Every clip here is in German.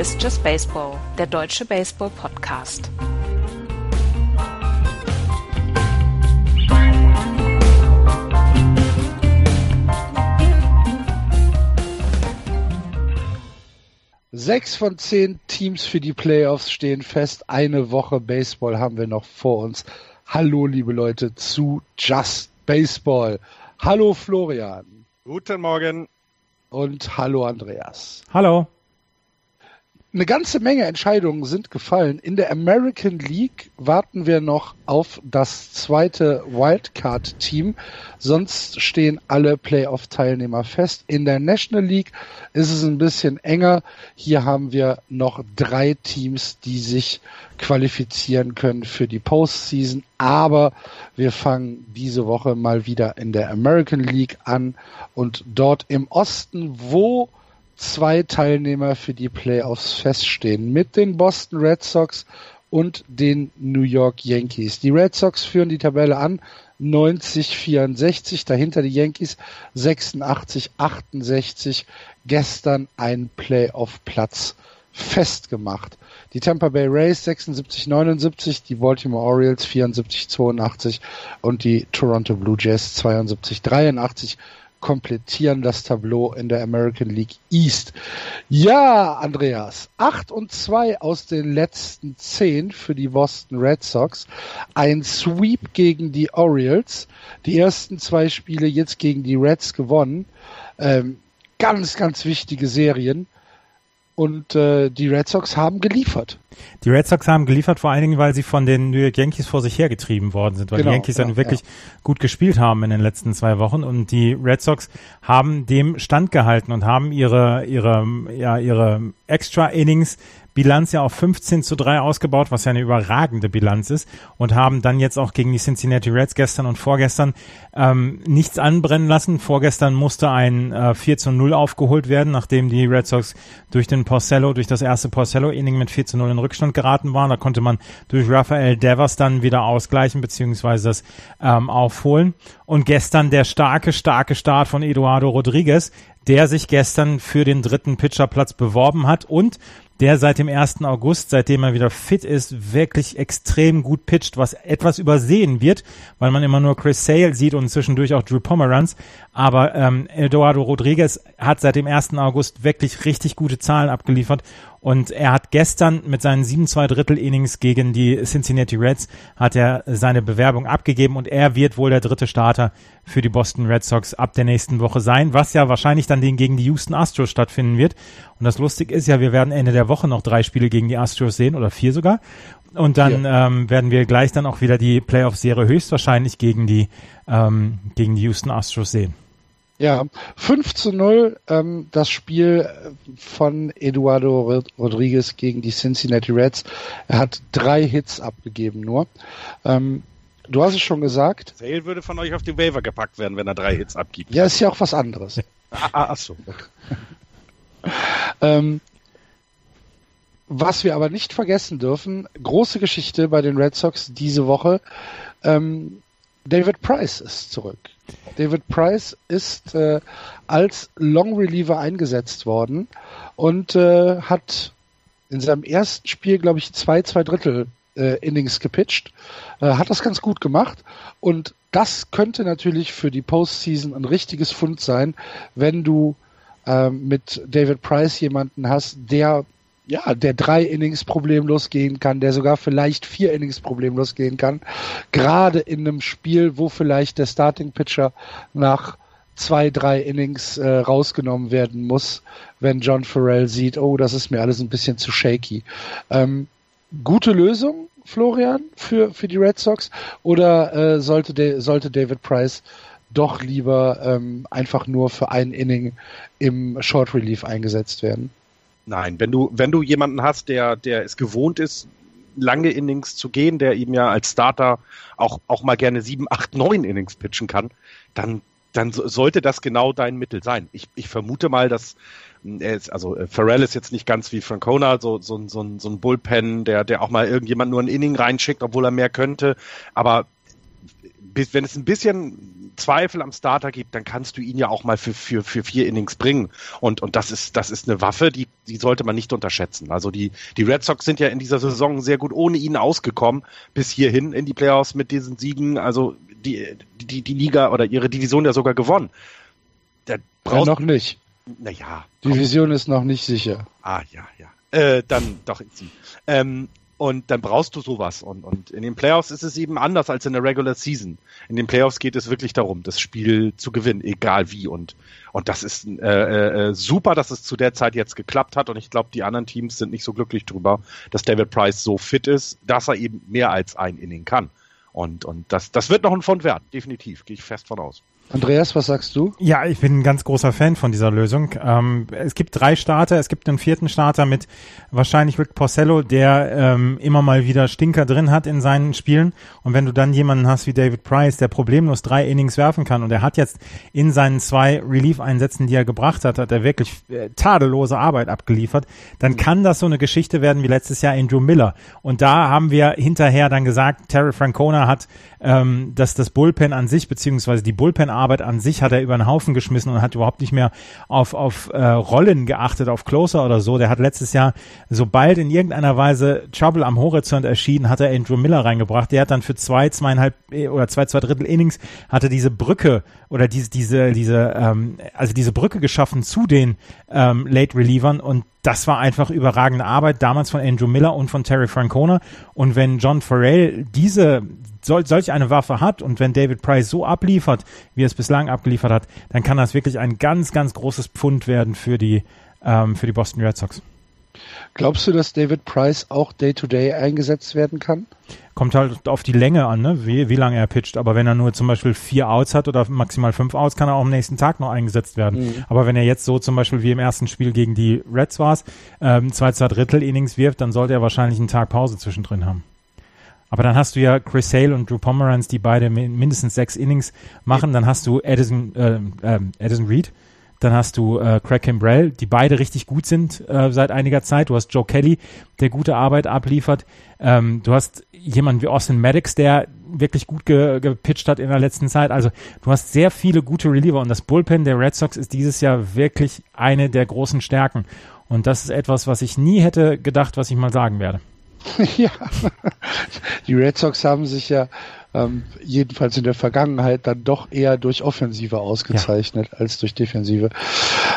Ist Just Baseball, der deutsche Baseball-Podcast. Sechs von zehn Teams für die Playoffs stehen fest. Eine Woche Baseball haben wir noch vor uns. Hallo, liebe Leute, zu Just Baseball. Hallo, Florian. Guten Morgen. Und hallo, Andreas. Hallo eine ganze Menge Entscheidungen sind gefallen. In der American League warten wir noch auf das zweite Wildcard-Team. Sonst stehen alle Playoff-Teilnehmer fest. In der National League ist es ein bisschen enger. Hier haben wir noch drei Teams, die sich qualifizieren können für die Postseason. Aber wir fangen diese Woche mal wieder in der American League an und dort im Osten, wo zwei Teilnehmer für die Playoffs feststehen mit den Boston Red Sox und den New York Yankees. Die Red Sox führen die Tabelle an 90 64, dahinter die Yankees 86 68. Gestern ein Playoff Platz festgemacht. Die Tampa Bay Rays 76 79, die Baltimore Orioles 74 82 und die Toronto Blue Jays 72 83 komplettieren das Tableau in der American League East. Ja, Andreas, 8 und 2 aus den letzten 10 für die Boston Red Sox. Ein Sweep gegen die Orioles. Die ersten zwei Spiele jetzt gegen die Reds gewonnen. Ähm, ganz, ganz wichtige Serien und äh, die Red Sox haben geliefert. Die Red Sox haben geliefert vor allen Dingen, weil sie von den New York Yankees vor sich hergetrieben worden sind, weil genau, die Yankees ja, dann wirklich ja. gut gespielt haben in den letzten zwei Wochen und die Red Sox haben dem standgehalten und haben ihre ihre ja ihre Extra Innings Bilanz ja auf 15 zu 3 ausgebaut, was ja eine überragende Bilanz ist und haben dann jetzt auch gegen die Cincinnati Reds gestern und vorgestern ähm, nichts anbrennen lassen. Vorgestern musste ein äh, 4 zu 0 aufgeholt werden, nachdem die Red Sox durch den Porcello, durch das erste Porcello-Inning mit 4 zu 0 in Rückstand geraten waren. Da konnte man durch Rafael Devers dann wieder ausgleichen beziehungsweise das ähm, aufholen. Und gestern der starke, starke Start von Eduardo Rodriguez, der sich gestern für den dritten Pitcherplatz beworben hat und der seit dem 1. August, seitdem er wieder fit ist, wirklich extrem gut pitcht, was etwas übersehen wird, weil man immer nur Chris Sale sieht und zwischendurch auch Drew Pomeranz. Aber ähm, Eduardo Rodriguez hat seit dem 1. August wirklich richtig gute Zahlen abgeliefert und er hat gestern mit seinen 7 2 Drittel Innings gegen die Cincinnati Reds hat er seine Bewerbung abgegeben und er wird wohl der dritte Starter für die Boston Red Sox ab der nächsten Woche sein, was ja wahrscheinlich dann gegen die Houston Astros stattfinden wird. Und das Lustige ist ja, wir werden Ende der Woche noch drei Spiele gegen die Astros sehen oder vier sogar. Und dann ja. ähm, werden wir gleich dann auch wieder die Playoff-Serie höchstwahrscheinlich gegen die, ähm, gegen die Houston Astros sehen. Ja, 5 zu 0 ähm, das Spiel von Eduardo Rodriguez gegen die Cincinnati Reds. Er hat drei Hits abgegeben nur. Ähm, du hast es schon gesagt. Sale würde von euch auf die Waiver gepackt werden, wenn er drei Hits abgibt. Ja, ist ja auch was anderes. ah, ah, ach so. ähm, was wir aber nicht vergessen dürfen, große Geschichte bei den Red Sox diese Woche. Ähm, David Price ist zurück. David Price ist äh, als Long Reliever eingesetzt worden und äh, hat in seinem ersten Spiel, glaube ich, zwei, zwei Drittel äh, Innings gepitcht. Äh, hat das ganz gut gemacht und das könnte natürlich für die Postseason ein richtiges Fund sein, wenn du ähm, mit David Price jemanden hast, der ja, der drei Innings problemlos gehen kann, der sogar vielleicht vier Innings problemlos gehen kann. Gerade in einem Spiel, wo vielleicht der Starting Pitcher nach zwei, drei Innings äh, rausgenommen werden muss, wenn John Farrell sieht, oh, das ist mir alles ein bisschen zu shaky. Ähm, gute Lösung, Florian, für, für die Red Sox? Oder äh, sollte, sollte David Price doch lieber ähm, einfach nur für ein Inning im Short Relief eingesetzt werden? Nein, wenn du, wenn du jemanden hast, der, der es gewohnt ist, lange Innings zu gehen, der ihm ja als Starter auch, auch mal gerne sieben, acht, neun Innings pitchen kann, dann, dann sollte das genau dein Mittel sein. Ich, ich vermute mal, dass hm, ist, also äh, Pharrell ist jetzt nicht ganz wie Francona, so, so, so, so ein Bullpen, der, der auch mal irgendjemand nur ein Inning reinschickt, obwohl er mehr könnte. Aber wenn es ein bisschen Zweifel am Starter gibt, dann kannst du ihn ja auch mal für, für, für vier Innings bringen. Und, und das ist, das ist eine Waffe, die, die sollte man nicht unterschätzen. Also die, die Red Sox sind ja in dieser Saison sehr gut ohne ihn ausgekommen, bis hierhin in die Playoffs mit diesen Siegen. Also die, die, die Liga oder ihre Division ja sogar gewonnen. Der braucht ja, noch nicht. Naja. Division ist noch nicht sicher. Ah, ja, ja. Äh, dann doch. Ähm, und dann brauchst du sowas. Und, und in den Playoffs ist es eben anders als in der Regular Season. In den Playoffs geht es wirklich darum, das Spiel zu gewinnen, egal wie. Und, und das ist äh, äh, super, dass es zu der Zeit jetzt geklappt hat. Und ich glaube, die anderen Teams sind nicht so glücklich drüber, dass David Price so fit ist, dass er eben mehr als ein Inning kann. Und, und das, das wird noch ein Fond werden, definitiv, gehe ich fest von aus. Andreas, was sagst du? Ja, ich bin ein ganz großer Fan von dieser Lösung. Ähm, es gibt drei Starter, es gibt einen vierten Starter mit wahrscheinlich Rick Porcello, der ähm, immer mal wieder Stinker drin hat in seinen Spielen. Und wenn du dann jemanden hast wie David Price, der problemlos drei Innings werfen kann und er hat jetzt in seinen zwei Relief-Einsätzen, die er gebracht hat, hat er wirklich äh, tadellose Arbeit abgeliefert, dann kann das so eine Geschichte werden wie letztes Jahr Andrew Miller. Und da haben wir hinterher dann gesagt, Terry Francona hat ähm, dass das Bullpen an sich, beziehungsweise die Bullpen-Arbeit an sich hat er über den Haufen geschmissen und hat überhaupt nicht mehr auf, auf äh, Rollen geachtet, auf Closer oder so. Der hat letztes Jahr, sobald in irgendeiner Weise Trouble am Horizont erschienen, hat er Andrew Miller reingebracht. Der hat dann für zwei, zweieinhalb äh, oder zwei, zwei Drittel Innings hatte diese Brücke oder diese, diese, diese, ähm, also diese Brücke geschaffen zu den ähm, Late Relievern und das war einfach überragende Arbeit damals von Andrew Miller und von Terry Francona. Und wenn John Farrell diese sol, solch eine Waffe hat und wenn David Price so abliefert, wie er es bislang abgeliefert hat, dann kann das wirklich ein ganz, ganz großes Pfund werden für die, ähm, für die Boston Red Sox. Glaubst du, dass David Price auch Day-to-Day -Day eingesetzt werden kann? Kommt halt auf die Länge an, ne? wie, wie lange er pitcht. Aber wenn er nur zum Beispiel vier Outs hat oder maximal fünf Outs, kann er auch am nächsten Tag noch eingesetzt werden. Mhm. Aber wenn er jetzt so zum Beispiel wie im ersten Spiel gegen die Reds war, ähm, zwei, zwei Drittel Innings wirft, dann sollte er wahrscheinlich einen Tag Pause zwischendrin haben. Aber dann hast du ja Chris Sale und Drew Pomeranz, die beide mindestens sechs Innings machen. Dann hast du Edison, äh, äh, Edison Reed. Dann hast du äh, Craig Kimbrell, die beide richtig gut sind äh, seit einiger Zeit. Du hast Joe Kelly, der gute Arbeit abliefert. Ähm, du hast jemanden wie Austin Maddox, der wirklich gut ge gepitcht hat in der letzten Zeit. Also du hast sehr viele gute Reliever und das Bullpen der Red Sox ist dieses Jahr wirklich eine der großen Stärken. Und das ist etwas, was ich nie hätte gedacht, was ich mal sagen werde. ja, die Red Sox haben sich ja ähm, jedenfalls in der Vergangenheit dann doch eher durch Offensive ausgezeichnet ja. als durch Defensive.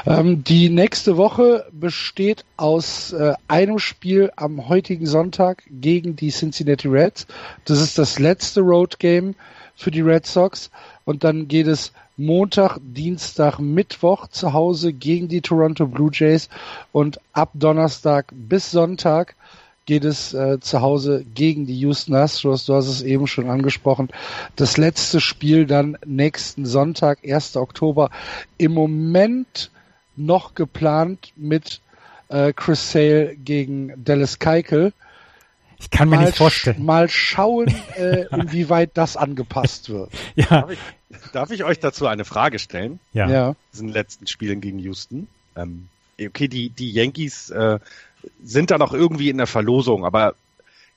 Ähm, die nächste Woche besteht aus äh, einem Spiel am heutigen Sonntag gegen die Cincinnati Reds. Das ist das letzte Road Game für die Red Sox und dann geht es Montag, Dienstag, Mittwoch zu Hause gegen die Toronto Blue Jays und ab Donnerstag bis Sonntag geht es äh, zu Hause gegen die Houston Astros. Du hast es eben schon angesprochen. Das letzte Spiel dann nächsten Sonntag, 1. Oktober. Im Moment noch geplant mit äh, Chris Sale gegen Dallas Keikel. Ich kann mir mal nicht vorstellen. Mal schauen, äh, inwieweit das angepasst wird. Ja. Darf ich, darf ich, euch dazu eine Frage stellen? Ja. ja. Diesen letzten Spielen gegen Houston. Ähm, okay, die, die Yankees äh, sind dann auch irgendwie in der Verlosung, aber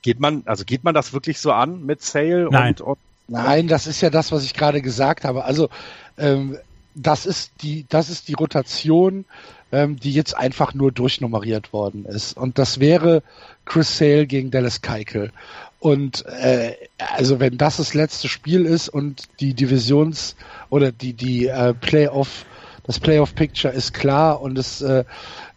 geht man, also geht man das wirklich so an mit Sale Nein. und, und Nein, das ist ja das, was ich gerade gesagt habe. Also ähm, das ist die, das ist die Rotation, ähm, die jetzt einfach nur durchnummeriert worden ist. Und das wäre Chris Sale gegen Dallas Keikel. Und äh, also wenn das das letzte Spiel ist und die Divisions oder die die äh, Playoff das Playoff Picture ist klar und es äh,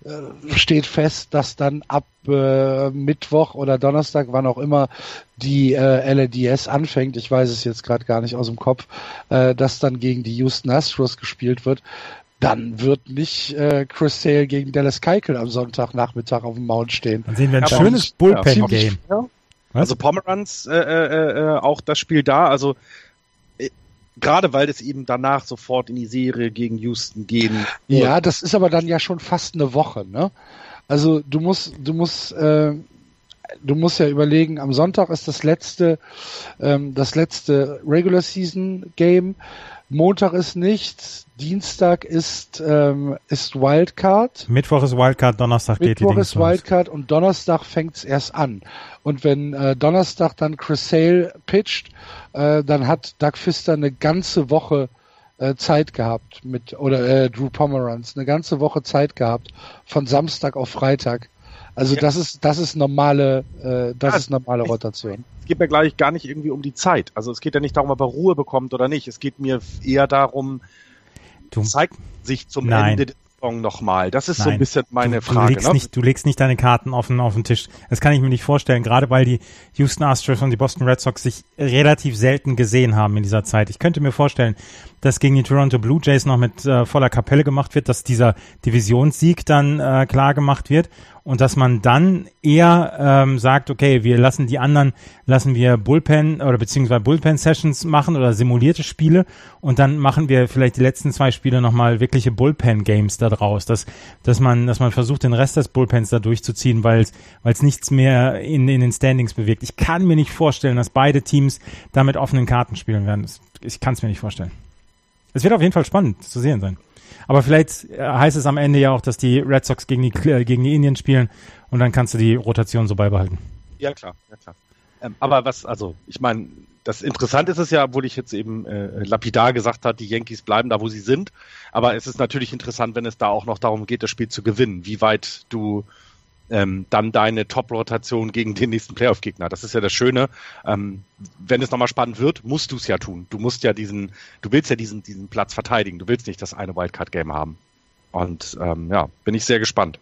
äh, steht fest, dass dann ab äh, Mittwoch oder Donnerstag, wann auch immer, die äh, LADS anfängt, ich weiß es jetzt gerade gar nicht aus dem Kopf, äh, dass dann gegen die Houston Astros gespielt wird, dann wird nicht äh, Chris Sale gegen Dallas Keuchel am Sonntagnachmittag auf dem Mount stehen. Dann sehen wir ein ja, schönes Bullpen-Game. Ja. Also Pomeranz, äh, äh, äh, auch das Spiel da, also gerade weil es eben danach sofort in die Serie gegen Houston gehen. Ja, das ist aber dann ja schon fast eine Woche, ne? Also du musst, du musst, äh, du musst ja überlegen, am Sonntag ist das letzte, ähm, das letzte Regular Season Game. Montag ist nichts, Dienstag ist, ähm, ist Wildcard. Mittwoch ist Wildcard, Donnerstag Mittwoch geht die Mittwoch ist Wildcard los. und Donnerstag fängt's erst an. Und wenn äh, Donnerstag dann Chris Sale pitcht, äh, dann hat Doug Pfister eine ganze Woche äh, Zeit gehabt mit oder äh, Drew Pomeranz eine ganze Woche Zeit gehabt von Samstag auf Freitag. Also ja. das ist das ist normale äh, das ja, ist normale Rotation. Es geht mir gleich gar nicht irgendwie um die Zeit. Also es geht ja nicht darum, ob er Ruhe bekommt oder nicht. Es geht mir eher darum, du zeigt sich zum Nein. Ende Saison nochmal? Das ist Nein. so ein bisschen meine du, Frage. Du legst, ne? nicht, du legst nicht deine Karten offen auf den Tisch. Das kann ich mir nicht vorstellen, gerade weil die Houston Astros und die Boston Red Sox sich relativ selten gesehen haben in dieser Zeit. Ich könnte mir vorstellen, dass gegen die Toronto Blue Jays noch mit äh, voller Kapelle gemacht wird, dass dieser Divisionssieg dann äh, klar gemacht wird und dass man dann eher ähm, sagt, okay, wir lassen die anderen, lassen wir Bullpen oder beziehungsweise Bullpen-Sessions machen oder simulierte Spiele und dann machen wir vielleicht die letzten zwei Spiele nochmal wirkliche Bullpen-Games da draus, dass, dass man, dass man versucht, den Rest des Bullpens da durchzuziehen, weil es, nichts mehr in, in den Standings bewegt. Ich kann mir nicht vorstellen, dass beide Teams da mit offenen Karten spielen werden. Das, ich kann es mir nicht vorstellen. Es wird auf jeden Fall spannend zu sehen sein. Aber vielleicht äh, heißt es am Ende ja auch, dass die Red Sox gegen die, äh, gegen die Indians spielen und dann kannst du die Rotation so beibehalten. Ja, klar, ja, klar. Ähm, aber was, also, ich meine, das Interessante ist es ja, obwohl ich jetzt eben äh, lapidar gesagt habe, die Yankees bleiben da, wo sie sind. Aber es ist natürlich interessant, wenn es da auch noch darum geht, das Spiel zu gewinnen, wie weit du ähm, dann deine Top-Rotation gegen den nächsten Playoff-Gegner. Das ist ja das Schöne. Ähm, wenn es nochmal spannend wird, musst du es ja tun. Du musst ja diesen, du willst ja diesen, diesen Platz verteidigen. Du willst nicht das eine Wildcard-Game haben. Und ähm, ja, bin ich sehr gespannt.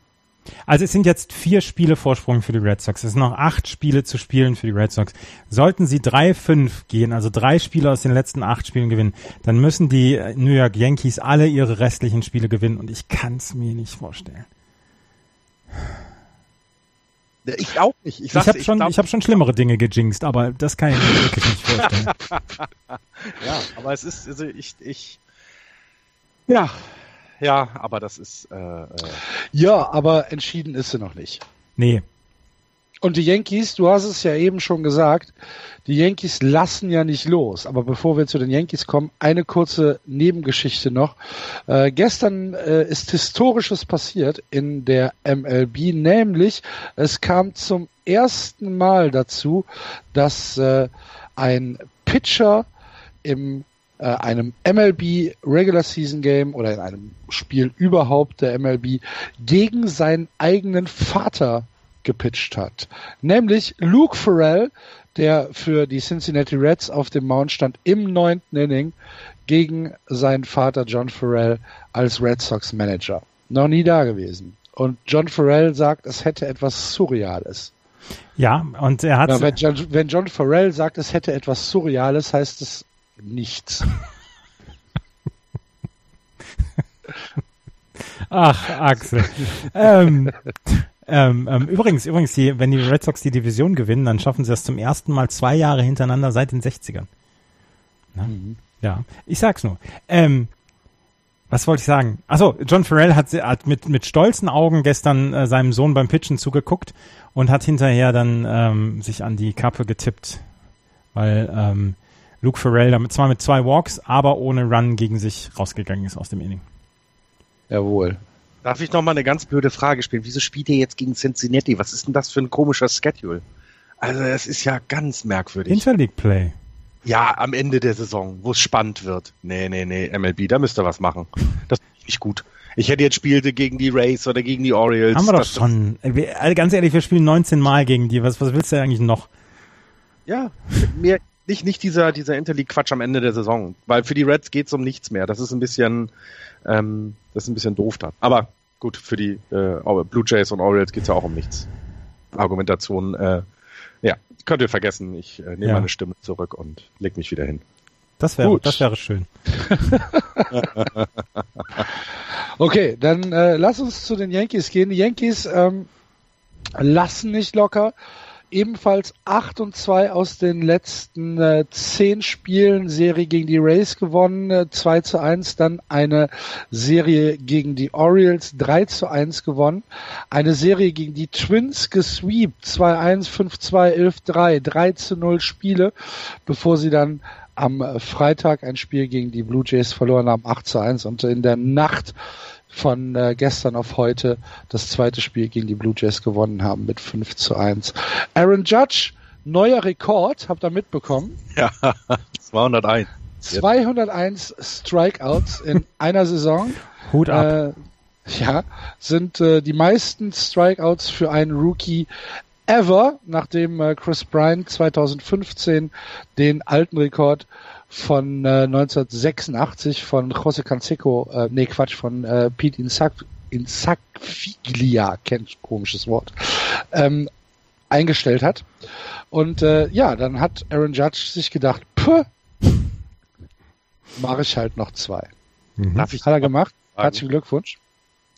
Also es sind jetzt vier Spiele Vorsprung für die Red Sox. Es sind noch acht Spiele zu spielen für die Red Sox. Sollten sie drei fünf gehen, also drei Spiele aus den letzten acht Spielen gewinnen, dann müssen die New York Yankees alle ihre restlichen Spiele gewinnen und ich kann es mir nicht vorstellen. Ich auch nicht. Ich, ich habe schon, ich hab schon schlimmere Dinge gejinxt, aber das kann ich mir wirklich nicht vorstellen. ja, aber es ist, also ich, ich, ja, ja, aber das ist. Äh, äh ja, aber entschieden ist sie noch nicht. Nee, und die Yankees, du hast es ja eben schon gesagt, die Yankees lassen ja nicht los. Aber bevor wir zu den Yankees kommen, eine kurze Nebengeschichte noch. Äh, gestern äh, ist Historisches passiert in der MLB, nämlich es kam zum ersten Mal dazu, dass äh, ein Pitcher im äh, einem MLB Regular Season Game oder in einem Spiel überhaupt der MLB gegen seinen eigenen Vater gepitcht hat. Nämlich Luke Farrell, der für die Cincinnati Reds auf dem Mount stand im neunten Inning gegen seinen Vater John Farrell als Red Sox Manager. Noch nie da gewesen. Und John Farrell sagt, es hätte etwas Surreales. Ja, und er hat. Ja, wenn, John, wenn John Farrell sagt, es hätte etwas Surreales, heißt es nichts. Ach, Axel. ähm, ähm, ähm, übrigens, übrigens, die, wenn die Red Sox die Division gewinnen, dann schaffen sie das zum ersten Mal zwei Jahre hintereinander seit den 60ern. Mhm. Ja, ich sag's nur. Ähm, was wollte ich sagen? Achso, John Farrell hat, hat mit, mit stolzen Augen gestern äh, seinem Sohn beim Pitchen zugeguckt und hat hinterher dann ähm, sich an die Kappe getippt, weil ähm, Luke Farrell damit zwar mit zwei Walks, aber ohne Run gegen sich rausgegangen ist aus dem Inning. Jawohl. Darf ich noch mal eine ganz blöde Frage spielen? Wieso spielt ihr jetzt gegen Cincinnati? Was ist denn das für ein komischer Schedule? Also, es ist ja ganz merkwürdig. Interleague Play. Ja, am Ende der Saison, wo es spannend wird. Nee, nee, nee, MLB, da müsst ihr was machen. Das ist nicht gut. Ich hätte jetzt spielte gegen die Rays oder gegen die Orioles. Haben wir doch schon. Also ganz ehrlich, wir spielen 19 Mal gegen die. Was, was willst du eigentlich noch? Ja, mir nicht, nicht dieser, dieser Interleague-Quatsch am Ende der Saison. Weil für die Reds geht es um nichts mehr. Das ist ein bisschen, ähm, das ist ein bisschen doof dann. Aber gut, für die äh, Blue Jays und Orioles geht es ja auch um nichts. Argumentation, äh, ja, könnt ihr vergessen. Ich äh, nehme ja. meine Stimme zurück und leg mich wieder hin. Das wäre, das wäre schön. okay, dann äh, lass uns zu den Yankees gehen. Die Yankees ähm, lassen nicht locker ebenfalls 8 und 2 aus den letzten äh, 10 Spielen, Serie gegen die Rays gewonnen, äh, 2 zu 1, dann eine Serie gegen die Orioles, 3 zu 1 gewonnen, eine Serie gegen die Twins gesweept, 2-1, 5-2, 11-3, 3 zu 0 Spiele, bevor sie dann am Freitag ein Spiel gegen die Blue Jays verloren haben, 8 zu 1 und in der Nacht von äh, gestern auf heute das zweite Spiel gegen die Blue Jays gewonnen haben mit 5 zu 1. Aaron Judge, neuer Rekord, habt ihr mitbekommen? Ja, 201. 201 Strikeouts in einer Saison. Hut ab. Äh, ja, sind äh, die meisten Strikeouts für einen Rookie ever, nachdem äh, Chris Bryant 2015 den alten Rekord von äh, 1986 von José Canseco, äh, nee Quatsch, von äh, Pete Insac, Insacfiglia, kennt komisches Wort, ähm, eingestellt hat. Und äh, ja, dann hat Aaron Judge sich gedacht, puh, mache ich halt noch zwei. Mhm. Darf ich hat er gemacht. Sagen? Herzlichen Glückwunsch.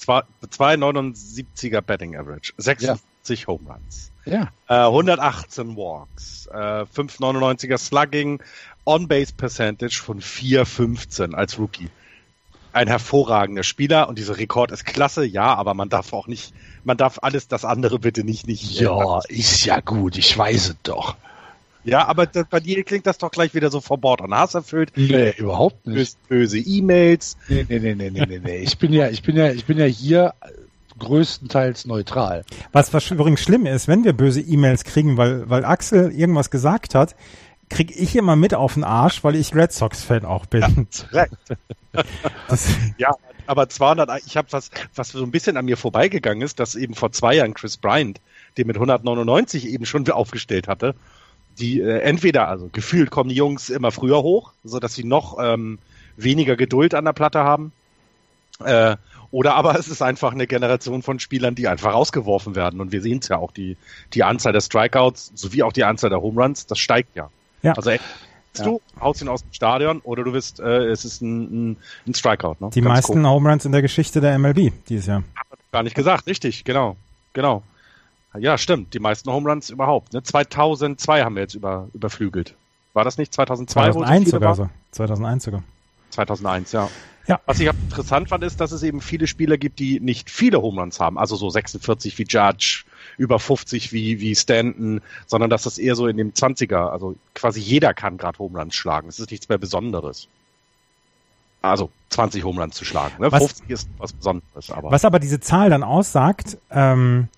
2,79er Betting Average, 56 ja. Home Runs. Ja. Äh, 118 Walks, äh, 5,99er Slugging, On-Base Percentage von 4,15 als Rookie. Ein hervorragender Spieler und dieser Rekord ist klasse, ja, aber man darf auch nicht, man darf alles das andere bitte nicht, nicht. Ja, ist ja gut, ich weiß es doch. Ja, aber das, bei dir klingt das doch gleich wieder so vor Bord und Hass erfüllt. Nee, überhaupt nicht. Böse E-Mails. Nee, nee, nee, nee, nee, nee, nee. Ich bin ja, ich bin ja, ich bin ja hier größtenteils neutral. Was, was übrigens schlimm ist, wenn wir böse E-Mails kriegen, weil, weil Axel irgendwas gesagt hat, kriege ich immer mit auf den Arsch, weil ich Red Sox-Fan auch bin. Ja, ja, aber 200, ich habe was, was so ein bisschen an mir vorbeigegangen ist, dass eben vor zwei Jahren Chris Bryant, den mit 199 eben schon aufgestellt hatte, die äh, entweder, also gefühlt kommen die Jungs immer früher hoch, so dass sie noch ähm, weniger Geduld an der Platte haben. Äh, oder aber es ist einfach eine Generation von Spielern, die einfach rausgeworfen werden. Und wir sehen es ja auch, die, die Anzahl der Strikeouts sowie auch die Anzahl der Home Runs, das steigt ja. Ja. Also ja. du, haust ihn aus dem Stadion oder du bist, äh, es ist ein, ein, ein Strikeout. Ne? Die Ganz meisten cool. Home Runs in der Geschichte der MLB dieses Jahr. Gar nicht gesagt, richtig, genau. Genau. Ja, stimmt. Die meisten Home Runs überhaupt. Ne? 2002 haben wir jetzt über, überflügelt. War das nicht 2002? 2001 sogar so. 2001 sogar. 2001, ja. Ja. Was ich interessant fand, ist, dass es eben viele Spieler gibt, die nicht viele Home Runs haben. Also so 46 wie Judge, über 50 wie, wie Stanton, sondern dass das eher so in dem 20er, also quasi jeder kann gerade Home Runs schlagen. Es ist nichts mehr Besonderes. Also 20 Home Runs zu schlagen. Ne? Was, 50 ist was Besonderes. Aber. Was aber diese Zahl dann aussagt, ähm,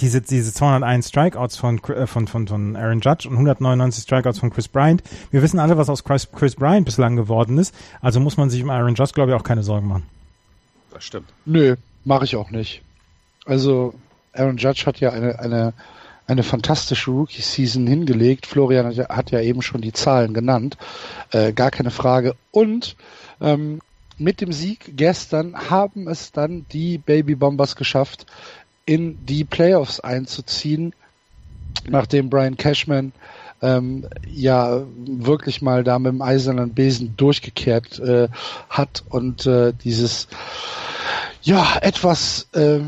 diese, diese 201 Strikeouts von, äh, von, von, von Aaron Judge und 199 Strikeouts von Chris Bryant. Wir wissen alle, was aus Chris, Chris Bryant bislang geworden ist. Also muss man sich um Aaron Judge, glaube ich, auch keine Sorgen machen. Das stimmt. Nö, mache ich auch nicht. Also Aaron Judge hat ja eine, eine, eine fantastische Rookie-Season hingelegt. Florian hat ja, hat ja, eben schon die Zahlen genannt. Äh, gar keine Frage. Und ähm, mit dem Sieg gestern haben es dann die Baby Bombers geschafft, in die Playoffs einzuziehen, nachdem Brian Cashman ähm, ja wirklich mal da mit dem eisernen Besen durchgekehrt äh, hat und äh, dieses ja etwas äh,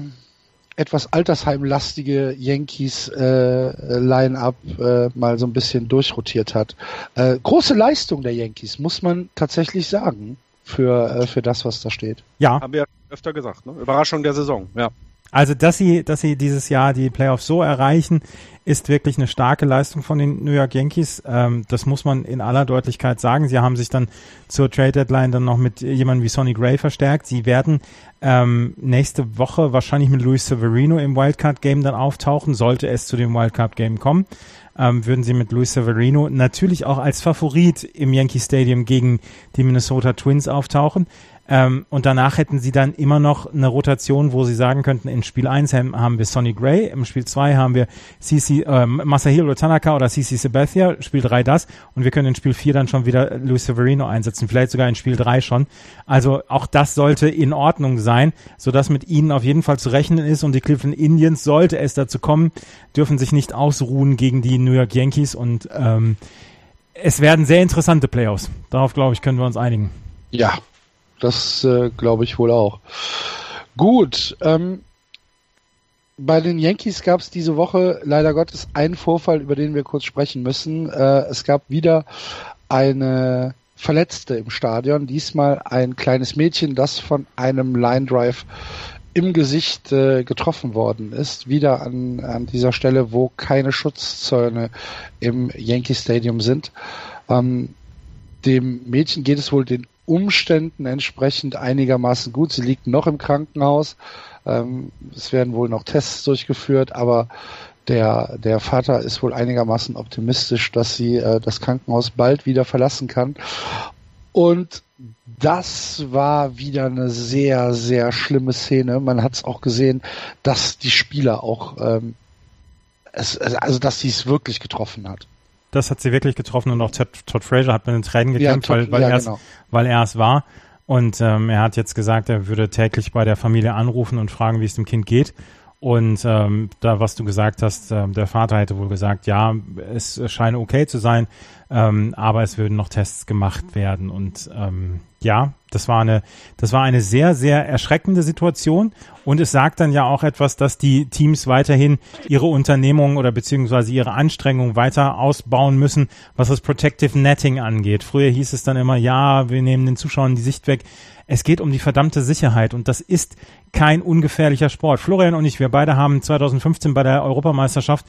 etwas altersheimlastige Yankees äh, Line-up äh, mal so ein bisschen durchrotiert hat. Äh, große Leistung der Yankees, muss man tatsächlich sagen, für, äh, für das, was da steht. Ja. Haben wir öfter gesagt, ne? Überraschung der Saison, ja. Also, dass sie, dass sie dieses Jahr die Playoffs so erreichen, ist wirklich eine starke Leistung von den New York Yankees. Ähm, das muss man in aller Deutlichkeit sagen. Sie haben sich dann zur Trade Deadline dann noch mit jemandem wie Sonny Gray verstärkt. Sie werden ähm, nächste Woche wahrscheinlich mit Luis Severino im Wildcard Game dann auftauchen, sollte es zu dem Wildcard Game kommen. Ähm, würden sie mit Luis Severino natürlich auch als Favorit im Yankee Stadium gegen die Minnesota Twins auftauchen. Ähm, und danach hätten sie dann immer noch eine Rotation, wo sie sagen könnten, in Spiel 1 haben wir Sonny Gray, im Spiel 2 haben wir CC, äh, Masahiro Tanaka oder CC Sabathia, Spiel 3 das und wir können in Spiel 4 dann schon wieder Luis Severino einsetzen, vielleicht sogar in Spiel 3 schon. Also auch das sollte in Ordnung sein, sodass mit ihnen auf jeden Fall zu rechnen ist und die Cleveland Indians, sollte es dazu kommen, dürfen sich nicht ausruhen gegen die New York Yankees und ähm, es werden sehr interessante Playoffs. Darauf, glaube ich, können wir uns einigen. Ja, das äh, glaube ich wohl auch. Gut, ähm, bei den Yankees gab es diese Woche leider Gottes einen Vorfall, über den wir kurz sprechen müssen. Äh, es gab wieder eine Verletzte im Stadion, diesmal ein kleines Mädchen, das von einem Line Drive im Gesicht äh, getroffen worden ist. Wieder an, an dieser Stelle, wo keine Schutzzäune im Yankee Stadium sind. Ähm, dem Mädchen geht es wohl den Umständen entsprechend einigermaßen gut. Sie liegt noch im Krankenhaus. Ähm, es werden wohl noch Tests durchgeführt, aber der, der Vater ist wohl einigermaßen optimistisch, dass sie äh, das Krankenhaus bald wieder verlassen kann. Und das war wieder eine sehr, sehr schlimme Szene. Man hat es auch gesehen, dass die Spieler auch, ähm, es, also dass sie es wirklich getroffen hat. Das hat sie wirklich getroffen und auch Todd, Todd Fraser hat mit den Tränen gekämpft, ja, weil, weil, ja, er genau. weil er es war. Und ähm, er hat jetzt gesagt, er würde täglich bei der Familie anrufen und fragen, wie es dem Kind geht. Und ähm, da, was du gesagt hast, äh, der Vater hätte wohl gesagt, ja, es scheine okay zu sein, ähm, aber es würden noch Tests gemacht werden. Und ähm, ja, das war eine, das war eine sehr, sehr erschreckende Situation. Und es sagt dann ja auch etwas, dass die Teams weiterhin ihre Unternehmungen oder beziehungsweise ihre Anstrengungen weiter ausbauen müssen, was das Protective Netting angeht. Früher hieß es dann immer, ja, wir nehmen den Zuschauern die Sicht weg. Es geht um die verdammte Sicherheit und das ist kein ungefährlicher Sport. Florian und ich, wir beide haben 2015 bei der Europameisterschaft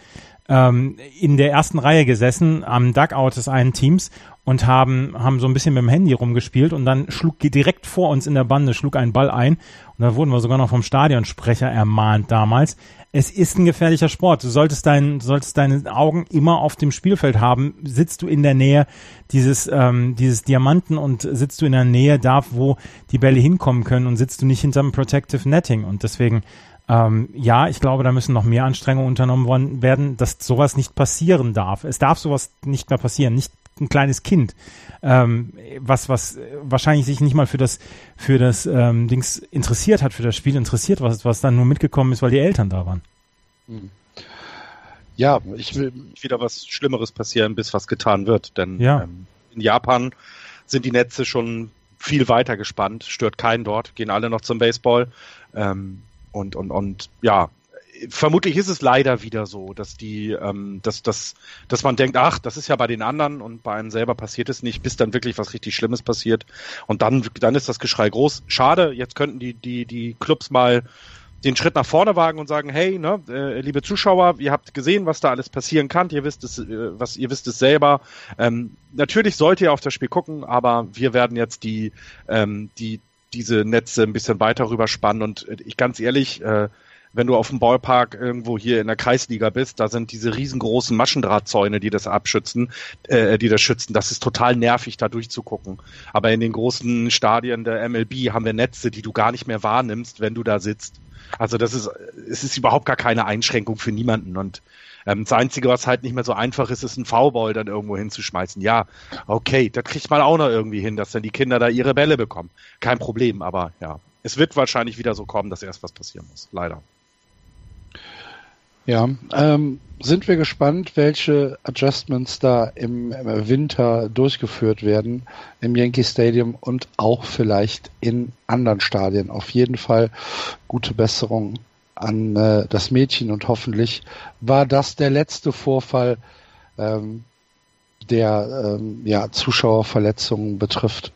ähm, in der ersten Reihe gesessen am Dugout des einen Teams und haben, haben so ein bisschen mit dem Handy rumgespielt und dann schlug direkt vor uns in der Bande, schlug ein Ball ein und da wurden wir sogar noch vom Stadionsprecher ermahnt damals es ist ein gefährlicher Sport. Du solltest, dein, du solltest deine Augen immer auf dem Spielfeld haben. Sitzt du in der Nähe dieses, ähm, dieses Diamanten und sitzt du in der Nähe da, wo die Bälle hinkommen können und sitzt du nicht hinterm Protective Netting. Und deswegen, ähm, ja, ich glaube, da müssen noch mehr Anstrengungen unternommen werden, dass sowas nicht passieren darf. Es darf sowas nicht mehr passieren. Nicht ein kleines Kind, ähm, was, was wahrscheinlich sich nicht mal für das, für das ähm, Dings interessiert hat, für das Spiel interessiert, was, was dann nur mitgekommen ist, weil die Eltern da waren. Hm. Ja, ich will wieder was Schlimmeres passieren, bis was getan wird, denn ja. ähm, in Japan sind die Netze schon viel weiter gespannt, stört keinen dort, gehen alle noch zum Baseball. Ähm, und, und, und ja, vermutlich ist es leider wieder so, dass die, ähm, dass, dass, dass man denkt, ach, das ist ja bei den anderen und bei einem selber passiert es nicht, bis dann wirklich was richtig Schlimmes passiert. Und dann, dann ist das Geschrei groß. Schade, jetzt könnten die, die, die Clubs mal den Schritt nach vorne wagen und sagen, hey, ne, äh, liebe Zuschauer, ihr habt gesehen, was da alles passieren kann, ihr wisst es, äh, was ihr wisst es selber. Ähm, natürlich sollt ihr auf das Spiel gucken, aber wir werden jetzt die, ähm, die diese Netze ein bisschen weiter rüberspannen und äh, ich ganz ehrlich, äh, wenn du auf dem Ballpark irgendwo hier in der Kreisliga bist, da sind diese riesengroßen Maschendrahtzäune, die das abschützen, äh, die das schützen. Das ist total nervig, da durchzugucken. Aber in den großen Stadien der MLB haben wir Netze, die du gar nicht mehr wahrnimmst, wenn du da sitzt. Also das ist, es ist überhaupt gar keine Einschränkung für niemanden. Und ähm, das Einzige, was halt nicht mehr so einfach ist, ist ein V-Ball dann irgendwo hinzuschmeißen. Ja, okay, das kriegt man auch noch irgendwie hin, dass dann die Kinder da ihre Bälle bekommen. Kein Problem, aber ja, es wird wahrscheinlich wieder so kommen, dass erst was passieren muss. Leider. Ja, ähm, sind wir gespannt, welche Adjustments da im, Winter durchgeführt werden im Yankee Stadium und auch vielleicht in anderen Stadien. Auf jeden Fall gute Besserung an äh, das Mädchen und hoffentlich war das der letzte Vorfall, ähm, der ähm, ja, Zuschauerverletzungen betrifft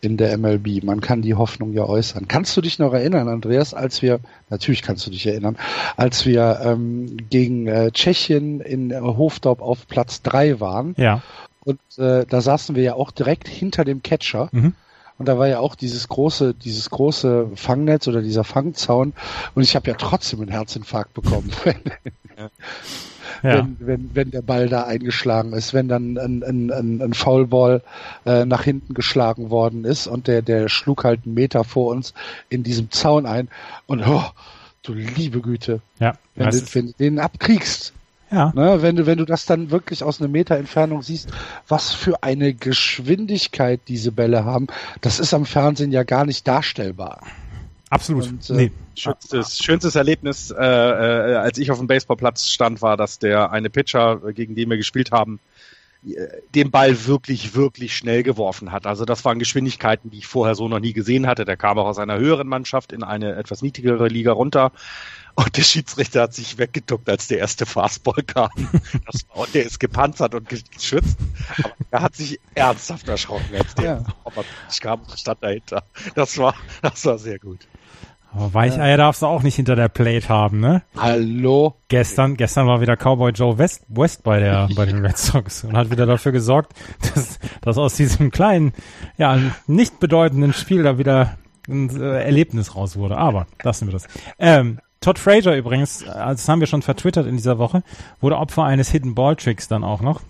in der MLB. Man kann die Hoffnung ja äußern. Kannst du dich noch erinnern, Andreas, als wir, natürlich kannst du dich erinnern, als wir ähm, gegen äh, Tschechien in äh, Hofdorp auf Platz drei waren. Ja. Und äh, da saßen wir ja auch direkt hinter dem Catcher. Mhm. Und da war ja auch dieses große, dieses große Fangnetz oder dieser Fangzaun. Und ich habe ja trotzdem einen Herzinfarkt bekommen. ja wenn, wenn, wenn der Ball da eingeschlagen ist, wenn dann ein, ein, ein, ein Foulball äh, nach hinten geschlagen worden ist und der, der schlug halt einen Meter vor uns in diesem Zaun ein und oh, du liebe Güte, ja, wenn, du, wenn du den abkriegst. Ja. Ne, wenn du, wenn du das dann wirklich aus einer Meter Entfernung siehst, was für eine Geschwindigkeit diese Bälle haben, das ist am Fernsehen ja gar nicht darstellbar. Absolut. Und, äh, nee. Schönstes, schönstes Erlebnis, äh, äh, als ich auf dem Baseballplatz stand, war, dass der eine Pitcher, gegen den wir gespielt haben, äh, den Ball wirklich, wirklich schnell geworfen hat. Also das waren Geschwindigkeiten, die ich vorher so noch nie gesehen hatte. Der kam auch aus einer höheren Mannschaft in eine etwas niedrigere Liga runter. Und der Schiedsrichter hat sich weggeduckt, als der erste Fastball kam. Das war, und der ist gepanzert und geschützt. Aber er hat sich ernsthaft erschrocken, als der ja. kam und stand dahinter. Das war, das war sehr gut. Aber Weicheier darfst du auch nicht hinter der Plate haben, ne? Hallo? Gestern, gestern war wieder Cowboy Joe West, West bei der, bei den Red Sox und hat wieder dafür gesorgt, dass, dass aus diesem kleinen, ja, nicht bedeutenden Spiel da wieder ein äh, Erlebnis raus wurde. Aber lassen wir das. Ähm, Todd Frazier übrigens, äh, das haben wir schon vertwittert in dieser Woche, wurde Opfer eines Hidden Ball Tricks dann auch noch.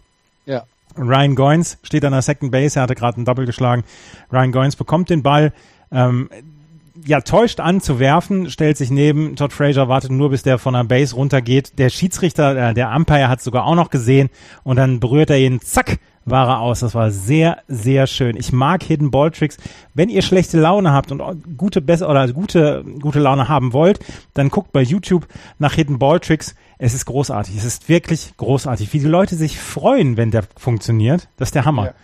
Ja. Ryan Goins steht an der Second Base, er hatte gerade einen Double geschlagen. Ryan Goins bekommt den Ball, ähm, ja, täuscht an zu werfen, stellt sich neben Todd Frazier, wartet nur, bis der von der Base runtergeht. Der Schiedsrichter, äh, der Umpire hat sogar auch noch gesehen und dann berührt er ihn, zack, war er aus. Das war sehr, sehr schön. Ich mag Hidden Ball Tricks. Wenn ihr schlechte Laune habt und gute, besser oder gute, gute Laune haben wollt, dann guckt bei YouTube nach Hidden Ball Tricks. Es ist großartig. Es ist wirklich großartig. Wie die Leute sich freuen, wenn der funktioniert. Das ist der Hammer. Ja,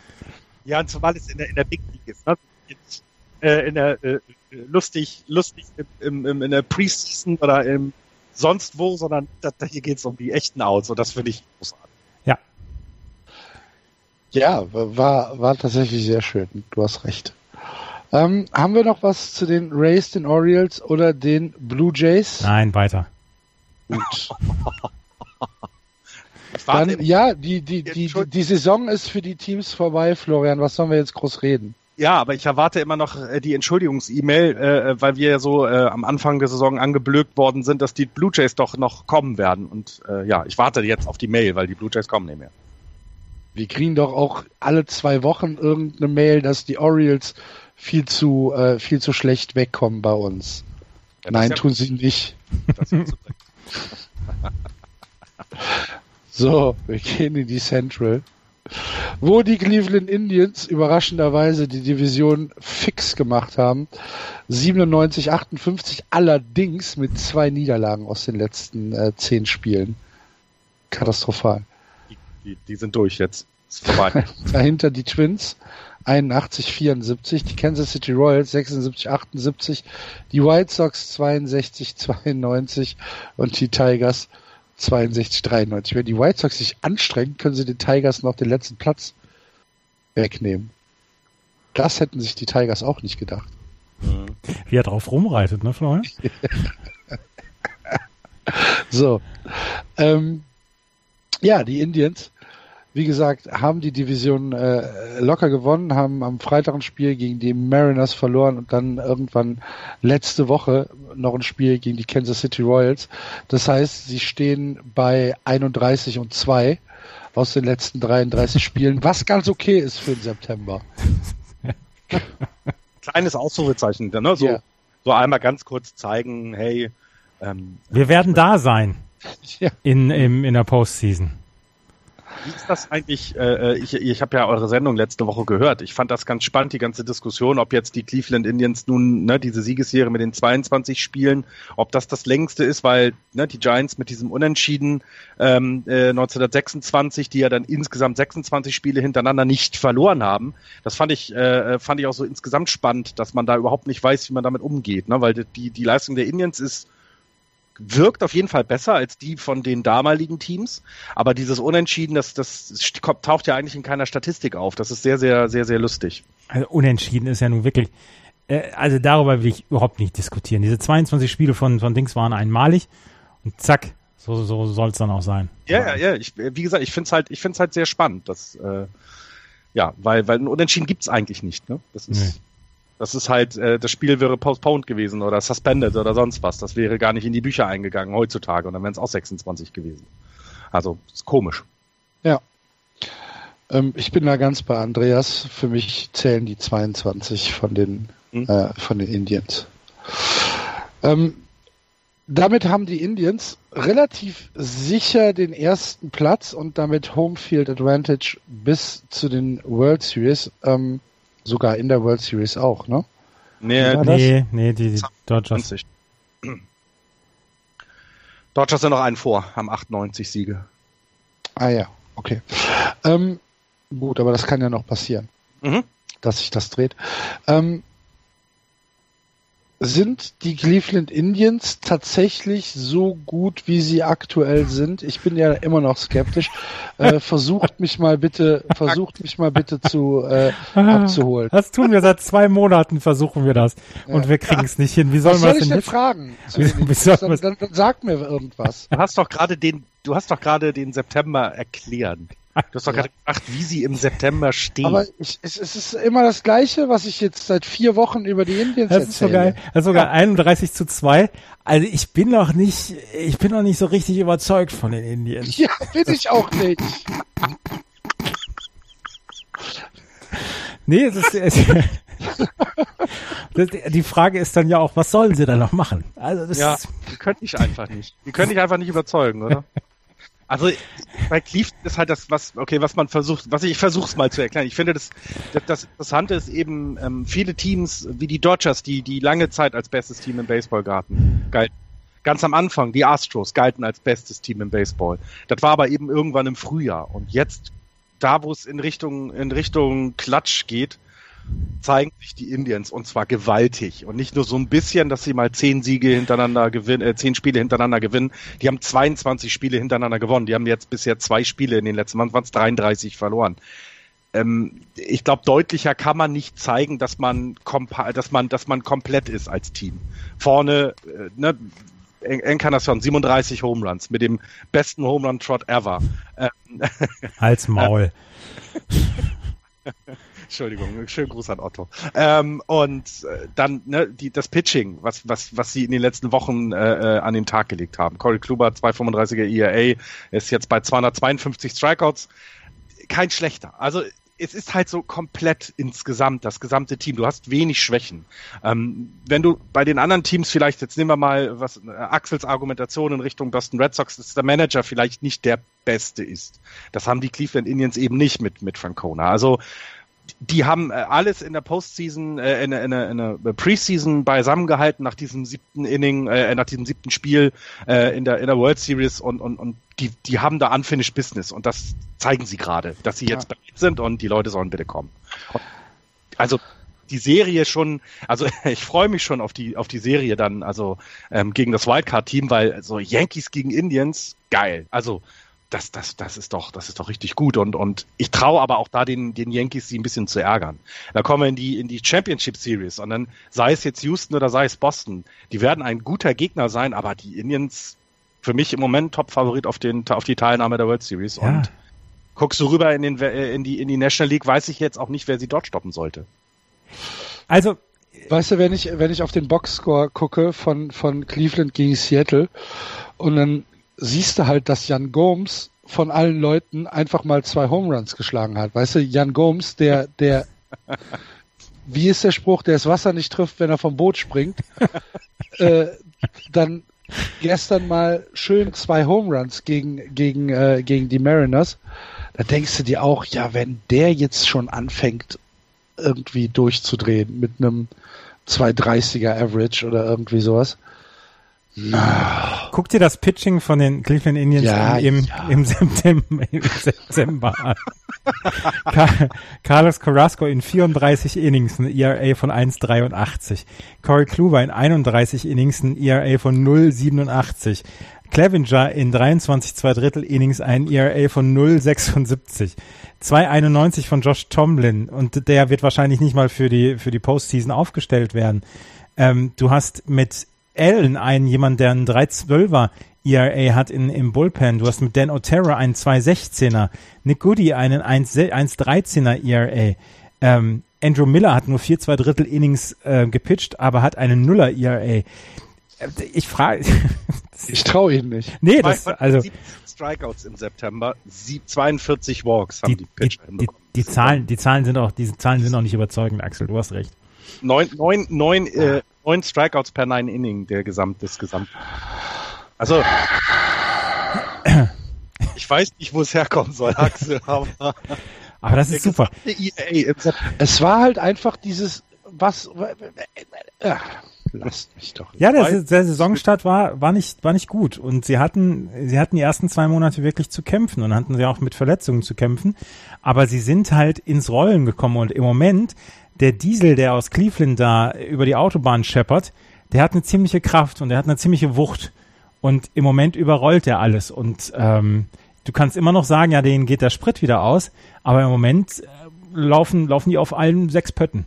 ja und zumal es in der, in der Big League ist. Ne? Jetzt, äh, in der, äh, lustig, lustig im, im, in der Preseason oder im sonst wo, sondern das, hier geht es um die echten Outs und das finde ich großartig. Ja. Ja, war, war tatsächlich sehr schön. Du hast recht. Ähm, haben wir noch was zu den Rays, den Orioles oder den Blue Jays? Nein, weiter. Gut. Dann, ja, die, die, die, die, die Saison ist für die Teams vorbei, Florian. Was sollen wir jetzt groß reden? Ja, aber ich erwarte immer noch äh, die Entschuldigungs-E-Mail, äh, weil wir ja so äh, am Anfang der Saison angeblökt worden sind, dass die Blue Jays doch noch kommen werden. Und äh, ja, ich warte jetzt auf die Mail, weil die Blue Jays kommen nicht mehr. Wir kriegen doch auch alle zwei Wochen irgendeine Mail, dass die Orioles viel zu äh, viel zu schlecht wegkommen bei uns. Ja, Nein, ja tun sie nicht. so, wir gehen in die Central wo die Cleveland Indians überraschenderweise die Division fix gemacht haben. 97, 58, allerdings mit zwei Niederlagen aus den letzten äh, zehn Spielen. Katastrophal. Die, die, die sind durch jetzt. Ist vorbei. Dahinter die Twins 81, 74, die Kansas City Royals 76, 78, die White Sox 62, 92 und die Tigers 62, 93. Wenn die White Sox sich anstrengen, können sie den Tigers noch den letzten Platz wegnehmen. Das hätten sich die Tigers auch nicht gedacht. Wie er drauf rumreitet, ne, Florian? so. Ähm, ja, die Indians wie gesagt, haben die Division äh, locker gewonnen, haben am Freitag ein Spiel gegen die Mariners verloren und dann irgendwann letzte Woche noch ein Spiel gegen die Kansas City Royals. Das heißt, sie stehen bei 31 und 2 aus den letzten 33 Spielen, was ganz okay ist für den September. Kleines Ausrufezeichen, ne? So, yeah. so einmal ganz kurz zeigen, hey. Ähm, Wir werden da sein. Ja. In, im, in der Postseason. Wie ist das eigentlich? Äh, ich ich habe ja eure Sendung letzte Woche gehört. Ich fand das ganz spannend, die ganze Diskussion, ob jetzt die Cleveland Indians nun ne, diese Siegesserie mit den 22 Spielen, ob das das längste ist, weil ne, die Giants mit diesem Unentschieden ähm, äh, 1926, die ja dann insgesamt 26 Spiele hintereinander nicht verloren haben, das fand ich äh, fand ich auch so insgesamt spannend, dass man da überhaupt nicht weiß, wie man damit umgeht, ne? weil die die Leistung der Indians ist wirkt auf jeden Fall besser als die von den damaligen Teams. Aber dieses Unentschieden, das, das taucht ja eigentlich in keiner Statistik auf. Das ist sehr, sehr, sehr, sehr lustig. Also Unentschieden ist ja nun wirklich, äh, also darüber will ich überhaupt nicht diskutieren. Diese 22 Spiele von, von Dings waren einmalig und zack, so, so soll es dann auch sein. Ja, ja, ja. Ich, wie gesagt, ich finde es halt, ich finde halt sehr spannend. Dass, äh, ja, weil, weil ein Unentschieden gibt's eigentlich nicht. Ne? Das ist. Nee. Das ist halt, äh, das Spiel wäre postponed gewesen oder suspended oder sonst was. Das wäre gar nicht in die Bücher eingegangen heutzutage und dann wären es auch 26 gewesen. Also, ist komisch. Ja. Ähm, ich bin da ganz bei Andreas. Für mich zählen die 22 von den, hm? äh, von den Indians. Ähm, damit haben die Indians relativ sicher den ersten Platz und damit Homefield Advantage bis zu den World Series. Ähm, Sogar in der World Series auch, ne? Nee, nee, nee, die, die Dodgers. 20. Dodgers sind noch einen vor, haben 98 Siege. Ah ja, okay. Ähm, gut, aber das kann ja noch passieren, mhm. dass sich das dreht. Ähm, sind die Cleveland Indians tatsächlich so gut, wie sie aktuell sind? Ich bin ja immer noch skeptisch. Äh, versucht mich mal bitte, versucht mich mal bitte zu äh, abzuholen. Das tun wir seit zwei Monaten, versuchen wir das. Und ja. wir kriegen es nicht hin. Wie sollen wir das denn fragen? Wie, wie soll dann, dann, dann sag mir irgendwas. Du hast doch gerade den, du hast doch gerade den September erklärt. Du hast doch gerade gesagt, wie sie im September stehen. Aber ich, es, es, ist immer das Gleiche, was ich jetzt seit vier Wochen über die Indians das erzähle. Ist so geil. Das ist sogar ja. 31 zu 2. Also ich bin noch nicht, ich bin noch nicht so richtig überzeugt von den Indians. Ja, bin ich auch nicht. Nee, es ist, es, die Frage ist dann ja auch, was sollen sie dann noch machen? Also das ja, die können ich einfach nicht. Die können ich einfach nicht überzeugen, oder? Also bei Cleveland ist halt das, was, okay, was man versucht, was ich, ich versuche es mal zu erklären. Ich finde, das, das, das Interessante ist eben, ähm, viele Teams wie die Dodgers, die, die lange Zeit als bestes Team im Baseballgarten galten. Ganz am Anfang, die Astros galten als bestes Team im Baseball. Das war aber eben irgendwann im Frühjahr. Und jetzt, da wo es in Richtung, in Richtung Klatsch geht, zeigen sich die Indians und zwar gewaltig und nicht nur so ein bisschen, dass sie mal zehn Siege hintereinander gewinnen, äh, zehn Spiele hintereinander gewinnen. Die haben 22 Spiele hintereinander gewonnen. Die haben jetzt bisher zwei Spiele in den letzten, wann waren es 33 verloren. Ähm, ich glaube, deutlicher kann man nicht zeigen, dass man, dass man, dass man komplett ist als Team. Vorne, äh, ne, Encarnacion, 37 Home Runs mit dem besten Home Run Trot ever. Ähm, Als Maul. Entschuldigung, schönen Gruß an Otto. Ähm, und äh, dann ne, die, das Pitching, was, was, was sie in den letzten Wochen äh, äh an den Tag gelegt haben. Corey Kluber, 235er ERA, ist jetzt bei 252 Strikeouts. Kein schlechter. Also es ist halt so komplett insgesamt, das gesamte Team. Du hast wenig Schwächen. Ähm, wenn du bei den anderen Teams vielleicht, jetzt nehmen wir mal was, äh, Axels Argumentation in Richtung Boston Red Sox, dass der Manager vielleicht nicht der Beste ist. Das haben die Cleveland Indians eben nicht mit, mit Francona. Also, die haben äh, alles in der Postseason, äh, in, der, in, der, in der Preseason beisammengehalten nach diesem siebten Inning, äh, nach diesem siebten Spiel äh, in der in der World Series und und und die die haben da unfinished Business und das zeigen sie gerade, dass sie jetzt ja. bereit sind und die Leute sollen bitte kommen. Also die Serie schon, also ich freue mich schon auf die auf die Serie dann, also ähm, gegen das Wildcard-Team, weil so Yankees gegen Indians geil. Also das, das, das ist doch, das ist doch richtig gut. Und, und ich traue aber auch da den, den Yankees, sie ein bisschen zu ärgern. Da kommen wir in die, in die Championship Series und dann sei es jetzt Houston oder sei es Boston. Die werden ein guter Gegner sein, aber die Indians für mich im Moment Top-Favorit auf den, auf die Teilnahme der World Series. Ja. Und guckst du rüber in den, in die, in die National League, weiß ich jetzt auch nicht, wer sie dort stoppen sollte. Also, Weißt du, wenn ich, wenn ich auf den Boxscore gucke von, von Cleveland gegen Seattle und dann siehst du halt, dass Jan Gomes von allen Leuten einfach mal zwei Home Runs geschlagen hat. Weißt du, Jan Gomes, der, der, wie ist der Spruch, der das Wasser nicht trifft, wenn er vom Boot springt, äh, dann gestern mal schön zwei Home Runs gegen, gegen, äh, gegen die Mariners. Da denkst du dir auch, ja, wenn der jetzt schon anfängt, irgendwie durchzudrehen mit einem 230er Average oder irgendwie sowas. Guck dir das Pitching von den Cleveland Indians ja, im, ja. im, September, im September an. Carlos Carrasco in 34 Innings ein ERA von 1,83. Corey Kluber in 31 Innings ein ERA von 0,87. Clevenger in 23 zwei Drittel Innings ein ERA von 0,76. 2,91 von Josh Tomlin und der wird wahrscheinlich nicht mal für die, für die Postseason aufgestellt werden. Ähm, du hast mit Allen einen, jemand, der einen 312er ERA hat in, im Bullpen. Du hast mit Dan Otero einen 216er. Nick Goody einen 113er ERA. Ähm, Andrew Miller hat nur 4 2 Drittel Innings äh, gepitcht, aber hat einen Nuller ERA. Äh, ich frage. ich traue ihn nicht. Nee, das, also. Strikeouts im September, 42 Walks haben die, die Pitcher die, die, die, Zahlen, die Zahlen sind auch, diese Zahlen sind auch nicht überzeugend, Axel, du hast recht. Neun, neun, neun, äh, neun Strikeouts per Nine Inning der Gesamt, des Gesamt. Also, ich weiß nicht, wo es herkommen soll, Axel, aber. Aber das ist super. EA, es war halt einfach dieses, was, äh, lasst mich doch. Ja, der, der Saisonstart war, war nicht, war nicht gut. Und sie hatten, sie hatten die ersten zwei Monate wirklich zu kämpfen und hatten sie auch mit Verletzungen zu kämpfen. Aber sie sind halt ins Rollen gekommen und im Moment der Diesel, der aus Cleveland da über die Autobahn scheppert, der hat eine ziemliche Kraft und der hat eine ziemliche Wucht. Und im Moment überrollt er alles. Und ähm, du kannst immer noch sagen, ja, denen geht der Sprit wieder aus, aber im Moment äh, laufen, laufen die auf allen sechs Pötten.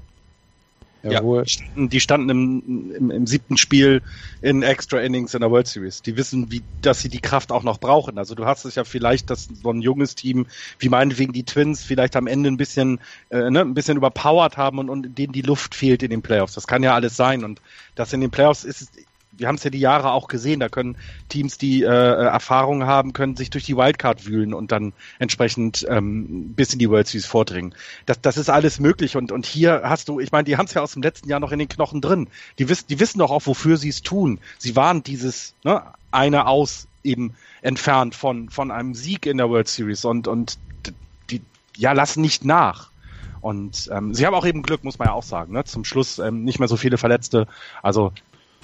Ja, die standen, die standen im, im, im, siebten Spiel in Extra Innings in der World Series. Die wissen, wie, dass sie die Kraft auch noch brauchen. Also du hast es ja vielleicht, dass so ein junges Team, wie meinetwegen die Twins, vielleicht am Ende ein bisschen, äh, ne, ein bisschen überpowered haben und, und denen die Luft fehlt in den Playoffs. Das kann ja alles sein. Und das in den Playoffs ist wir haben es ja die Jahre auch gesehen, da können Teams, die äh, Erfahrung haben, können sich durch die Wildcard wühlen und dann entsprechend ähm, bis in die World Series vordringen. Das, das ist alles möglich und, und hier hast du, ich meine, die haben es ja aus dem letzten Jahr noch in den Knochen drin. Die wissen, die wissen doch auch, wofür sie es tun. Sie waren dieses, ne, eine aus eben entfernt von, von einem Sieg in der World Series und, und die, ja, lassen nicht nach. Und ähm, sie haben auch eben Glück, muss man ja auch sagen. Ne? Zum Schluss ähm, nicht mehr so viele Verletzte. Also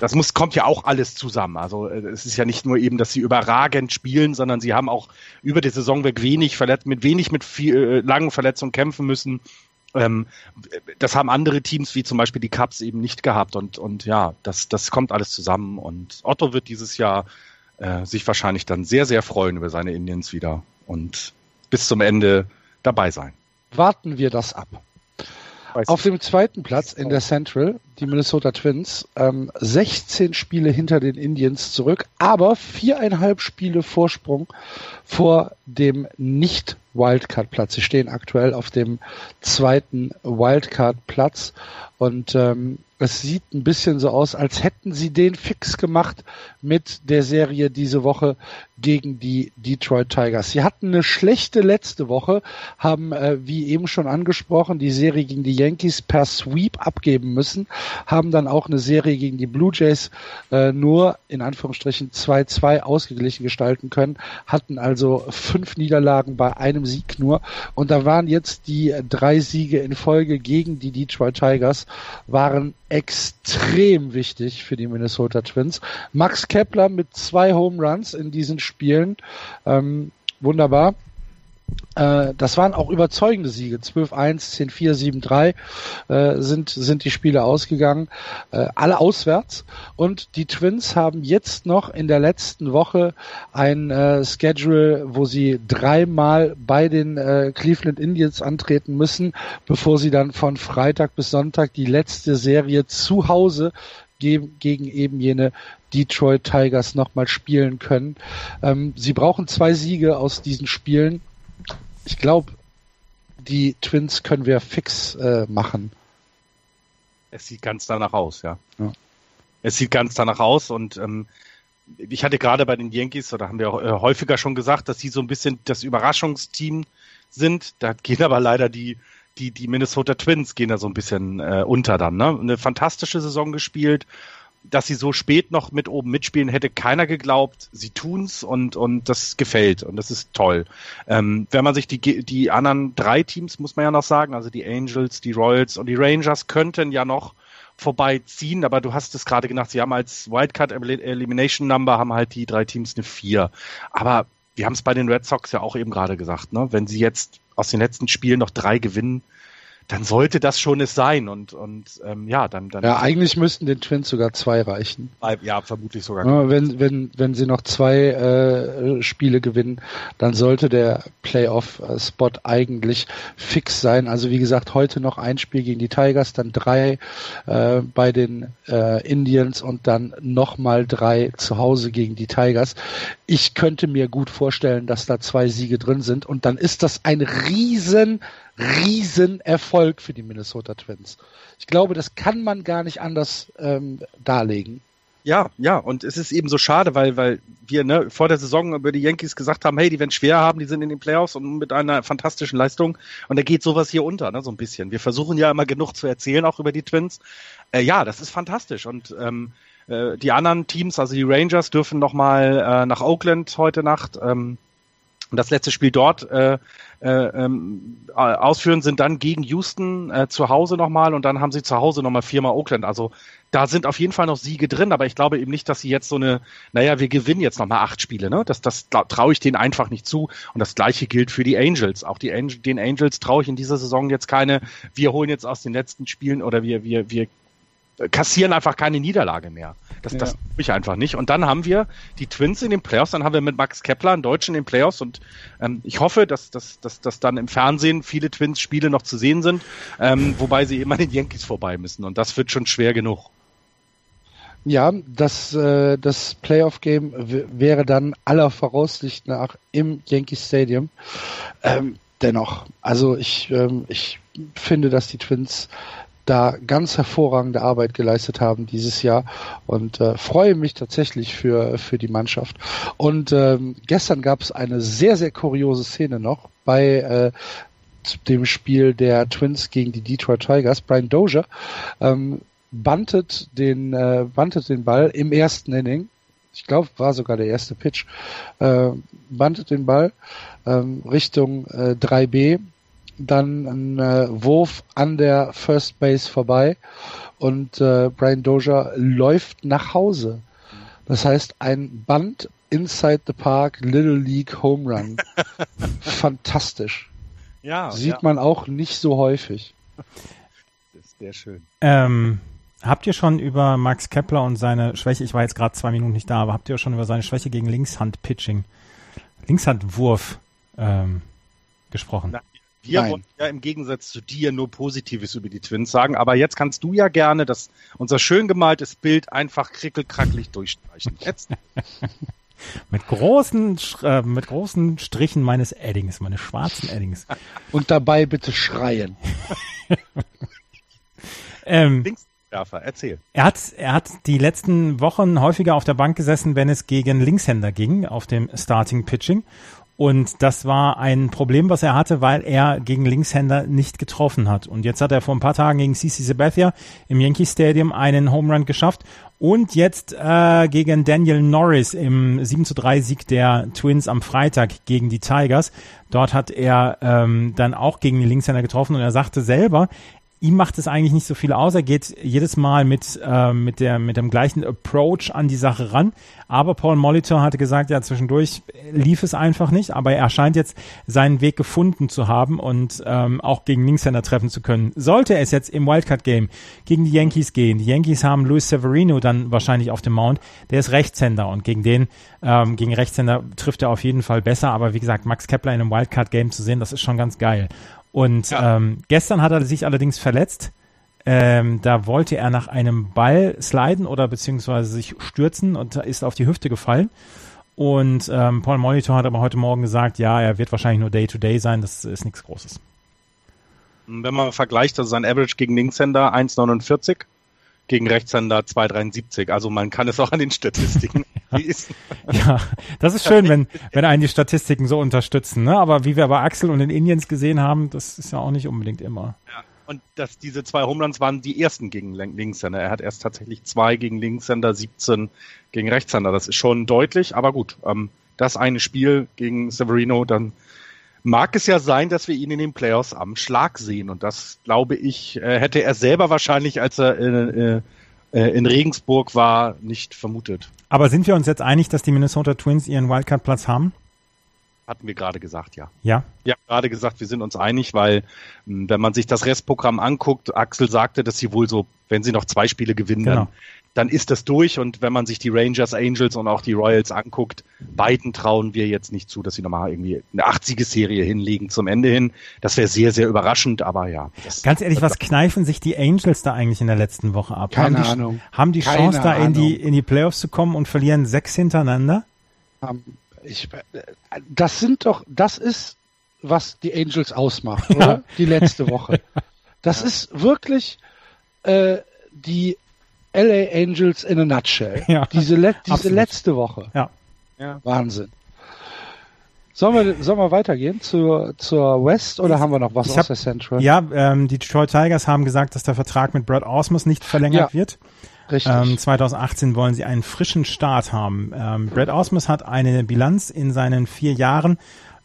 das muss, kommt ja auch alles zusammen. Also äh, es ist ja nicht nur eben, dass sie überragend spielen, sondern sie haben auch über die Saison weg wenig verletzt, mit wenig mit viel, äh, langen Verletzungen kämpfen müssen. Ähm, das haben andere Teams wie zum Beispiel die Cubs eben nicht gehabt und, und ja, das, das kommt alles zusammen und Otto wird dieses Jahr äh, sich wahrscheinlich dann sehr, sehr freuen über seine Indians wieder und bis zum Ende dabei sein warten wir das ab. Weiß Auf dem zweiten Platz in der Central, die Minnesota Twins, ähm, 16 Spiele hinter den Indians zurück, aber viereinhalb Spiele Vorsprung vor dem Nicht-Wildcard-Platz. Sie stehen aktuell auf dem zweiten Wildcard-Platz und ähm, es sieht ein bisschen so aus, als hätten sie den fix gemacht mit der Serie diese Woche gegen die Detroit Tigers. Sie hatten eine schlechte letzte Woche, haben, äh, wie eben schon angesprochen, die Serie gegen die Yankees per Sweep abgeben müssen, haben dann auch eine Serie gegen die Blue Jays äh, nur in Anführungsstrichen 2-2 ausgeglichen gestalten können, hatten also fünf Niederlagen bei einem Sieg nur und da waren jetzt die drei Siege in Folge gegen die Detroit Tigers, waren extrem wichtig für die Minnesota Twins. Max Kepler mit zwei Home Runs in diesen Spielen. Ähm, wunderbar. Äh, das waren auch überzeugende Siege. 12-1, 10-4, 7-3 äh, sind, sind die Spiele ausgegangen. Äh, alle auswärts. Und die Twins haben jetzt noch in der letzten Woche ein äh, Schedule, wo sie dreimal bei den äh, Cleveland Indians antreten müssen, bevor sie dann von Freitag bis Sonntag die letzte Serie zu Hause gegen eben jene Detroit Tigers nochmal spielen können. Ähm, sie brauchen zwei Siege aus diesen Spielen ich glaube, die Twins können wir fix äh, machen. Es sieht ganz danach aus, ja. ja. Es sieht ganz danach aus und ähm, ich hatte gerade bei den Yankees, oder haben wir auch, äh, häufiger schon gesagt, dass sie so ein bisschen das Überraschungsteam sind. Da gehen aber leider die, die, die Minnesota Twins gehen da so ein bisschen äh, unter dann. Ne? Eine fantastische Saison gespielt dass sie so spät noch mit oben mitspielen, hätte keiner geglaubt. Sie tun's und und das gefällt und das ist toll. Ähm, wenn man sich die die anderen drei Teams muss man ja noch sagen, also die Angels, die Royals und die Rangers könnten ja noch vorbeiziehen, aber du hast es gerade gedacht, sie haben als Wildcard Elimination Number haben halt die drei Teams eine vier. Aber wir haben es bei den Red Sox ja auch eben gerade gesagt, ne? Wenn sie jetzt aus den letzten Spielen noch drei gewinnen, dann sollte das schon es sein und und ähm, ja dann dann ja eigentlich müssten den Twins sogar zwei reichen. Ja vermutlich sogar ja, wenn wenn wenn sie noch zwei äh, Spiele gewinnen dann sollte der Playoff Spot eigentlich fix sein. Also wie gesagt heute noch ein Spiel gegen die Tigers dann drei äh, bei den äh, Indians und dann nochmal drei zu Hause gegen die Tigers. Ich könnte mir gut vorstellen dass da zwei Siege drin sind und dann ist das ein riesen Riesenerfolg für die Minnesota Twins. Ich glaube, das kann man gar nicht anders ähm, darlegen. Ja, ja, und es ist eben so schade, weil, weil wir ne, vor der Saison über die Yankees gesagt haben, hey, die werden schwer haben, die sind in den Playoffs und mit einer fantastischen Leistung. Und da geht sowas hier unter, ne, so ein bisschen. Wir versuchen ja immer genug zu erzählen, auch über die Twins. Äh, ja, das ist fantastisch. Und ähm, äh, die anderen Teams, also die Rangers, dürfen nochmal äh, nach Oakland heute Nacht. Ähm, und das letzte Spiel dort äh, äh, ähm, ausführen, sind dann gegen Houston äh, zu Hause nochmal und dann haben sie zu Hause nochmal viermal Oakland. Also da sind auf jeden Fall noch Siege drin, aber ich glaube eben nicht, dass sie jetzt so eine, naja, wir gewinnen jetzt nochmal acht Spiele, ne? Das, das traue ich denen einfach nicht zu. Und das gleiche gilt für die Angels. Auch die Angel, den Angels traue ich in dieser Saison jetzt keine, wir holen jetzt aus den letzten Spielen oder wir, wir, wir kassieren einfach keine Niederlage mehr. Das, ja. das tue ich einfach nicht. Und dann haben wir die Twins in den Playoffs, dann haben wir mit Max Kepler einen Deutschen in den Playoffs und ähm, ich hoffe, dass, dass, dass, dass dann im Fernsehen viele Twins-Spiele noch zu sehen sind, ähm, wobei sie immer den Yankees vorbei müssen und das wird schon schwer genug. Ja, das, äh, das Playoff-Game wäre dann aller Voraussicht nach im Yankee Stadium. Ähm, dennoch, also ich, ähm, ich finde, dass die Twins da ganz hervorragende Arbeit geleistet haben dieses Jahr und äh, freue mich tatsächlich für, für die Mannschaft. Und ähm, gestern gab es eine sehr, sehr kuriose Szene noch bei äh, dem Spiel der Twins gegen die Detroit Tigers. Brian Dozier ähm, bantet den, äh, bantet den Ball im ersten Inning. Ich glaube, war sogar der erste Pitch. Äh, bantet den Ball ähm, Richtung äh, 3B dann ein äh, Wurf an der First Base vorbei und äh, Brian Dozier läuft nach Hause. Das heißt, ein Band inside the park Little League Home Run. Fantastisch. Ja. Sieht ja. man auch nicht so häufig. Das ist sehr schön. Ähm, habt ihr schon über Max Kepler und seine Schwäche, ich war jetzt gerade zwei Minuten nicht da, aber habt ihr schon über seine Schwäche gegen Linkshand-Pitching, Linkshandwurf ähm, gesprochen? Na, wir Nein. wollen ja im Gegensatz zu dir nur Positives über die Twins sagen, aber jetzt kannst du ja gerne das, unser schön gemaltes Bild einfach krickelkracklich durchstreichen. Jetzt. mit großen, äh, mit großen Strichen meines Eddings, meines schwarzen Eddings. Und dabei bitte schreien. ähm, Linkswerfer, erzähl. Er hat, er hat die letzten Wochen häufiger auf der Bank gesessen, wenn es gegen Linkshänder ging, auf dem Starting Pitching. Und das war ein Problem, was er hatte, weil er gegen Linkshänder nicht getroffen hat. Und jetzt hat er vor ein paar Tagen gegen CC Sabathia im Yankee Stadium einen Home Run geschafft. Und jetzt äh, gegen Daniel Norris im 7 zu 3 Sieg der Twins am Freitag gegen die Tigers. Dort hat er ähm, dann auch gegen die Linkshänder getroffen und er sagte selber, ihm macht es eigentlich nicht so viel aus. Er geht jedes Mal mit, äh, mit, der, mit dem gleichen Approach an die Sache ran. Aber Paul Molitor hatte gesagt, ja, zwischendurch lief es einfach nicht. Aber er scheint jetzt seinen Weg gefunden zu haben und ähm, auch gegen Linkshänder treffen zu können. Sollte es jetzt im Wildcard-Game gegen die Yankees gehen, die Yankees haben Luis Severino dann wahrscheinlich auf dem Mount. Der ist Rechtshänder und gegen den, ähm, gegen Rechtshänder trifft er auf jeden Fall besser. Aber wie gesagt, Max Kepler in einem Wildcard-Game zu sehen, das ist schon ganz geil. Und ja. ähm, gestern hat er sich allerdings verletzt. Ähm, da wollte er nach einem Ball sliden oder beziehungsweise sich stürzen und ist auf die Hüfte gefallen. Und ähm, Paul Molitor hat aber heute Morgen gesagt, ja, er wird wahrscheinlich nur Day-to-Day -Day sein, das ist nichts Großes. Wenn man vergleicht, also sein Average gegen Linkshänder 1,49, gegen Rechtshänder 2,73. Also man kann es auch an den Statistiken ja, das ist schön, wenn, wenn einen die Statistiken so unterstützen. Ne? Aber wie wir bei Axel und den Indians gesehen haben, das ist ja auch nicht unbedingt immer. Ja, und dass diese zwei Homeruns waren die ersten gegen Linkshänder. Er hat erst tatsächlich zwei gegen Linkshänder, 17 gegen Rechtshänder. Das ist schon deutlich, aber gut. Ähm, das eine Spiel gegen Severino, dann mag es ja sein, dass wir ihn in den Playoffs am Schlag sehen. Und das, glaube ich, äh, hätte er selber wahrscheinlich, als er äh, äh, in Regensburg war, nicht vermutet. Aber sind wir uns jetzt einig, dass die Minnesota Twins ihren Wildcard-Platz haben? Hatten wir gerade gesagt, ja. Ja? Ja, gerade gesagt, wir sind uns einig, weil hm, wenn man sich das Restprogramm anguckt, Axel sagte, dass sie wohl so, wenn sie noch zwei Spiele gewinnen, genau. dann dann ist das durch. Und wenn man sich die Rangers, Angels und auch die Royals anguckt, beiden trauen wir jetzt nicht zu, dass sie nochmal irgendwie eine 80er-Serie hinlegen zum Ende hin. Das wäre sehr, sehr überraschend, aber ja. Ganz ehrlich, was kneifen sich die Angels da eigentlich in der letzten Woche ab? Keine haben die, Ahnung. Haben die Keine Chance, da in die, in die Playoffs zu kommen und verlieren sechs hintereinander? Ich, das sind doch, das ist, was die Angels ausmacht, oder? Die letzte Woche. Das ja. ist wirklich äh, die LA Angels in a nutshell. Ja, diese, le diese letzte Woche. Ja. ja. Wahnsinn. Sollen wir, sollen wir weitergehen zur, zur West oder haben wir noch was ich aus hab, der Central? Ja, ähm, die Detroit Tigers haben gesagt, dass der Vertrag mit Brad Osmus nicht verlängert ja, wird. Richtig. Ähm, 2018 wollen sie einen frischen Start haben. Ähm, Brad Osmus hat eine Bilanz in seinen vier Jahren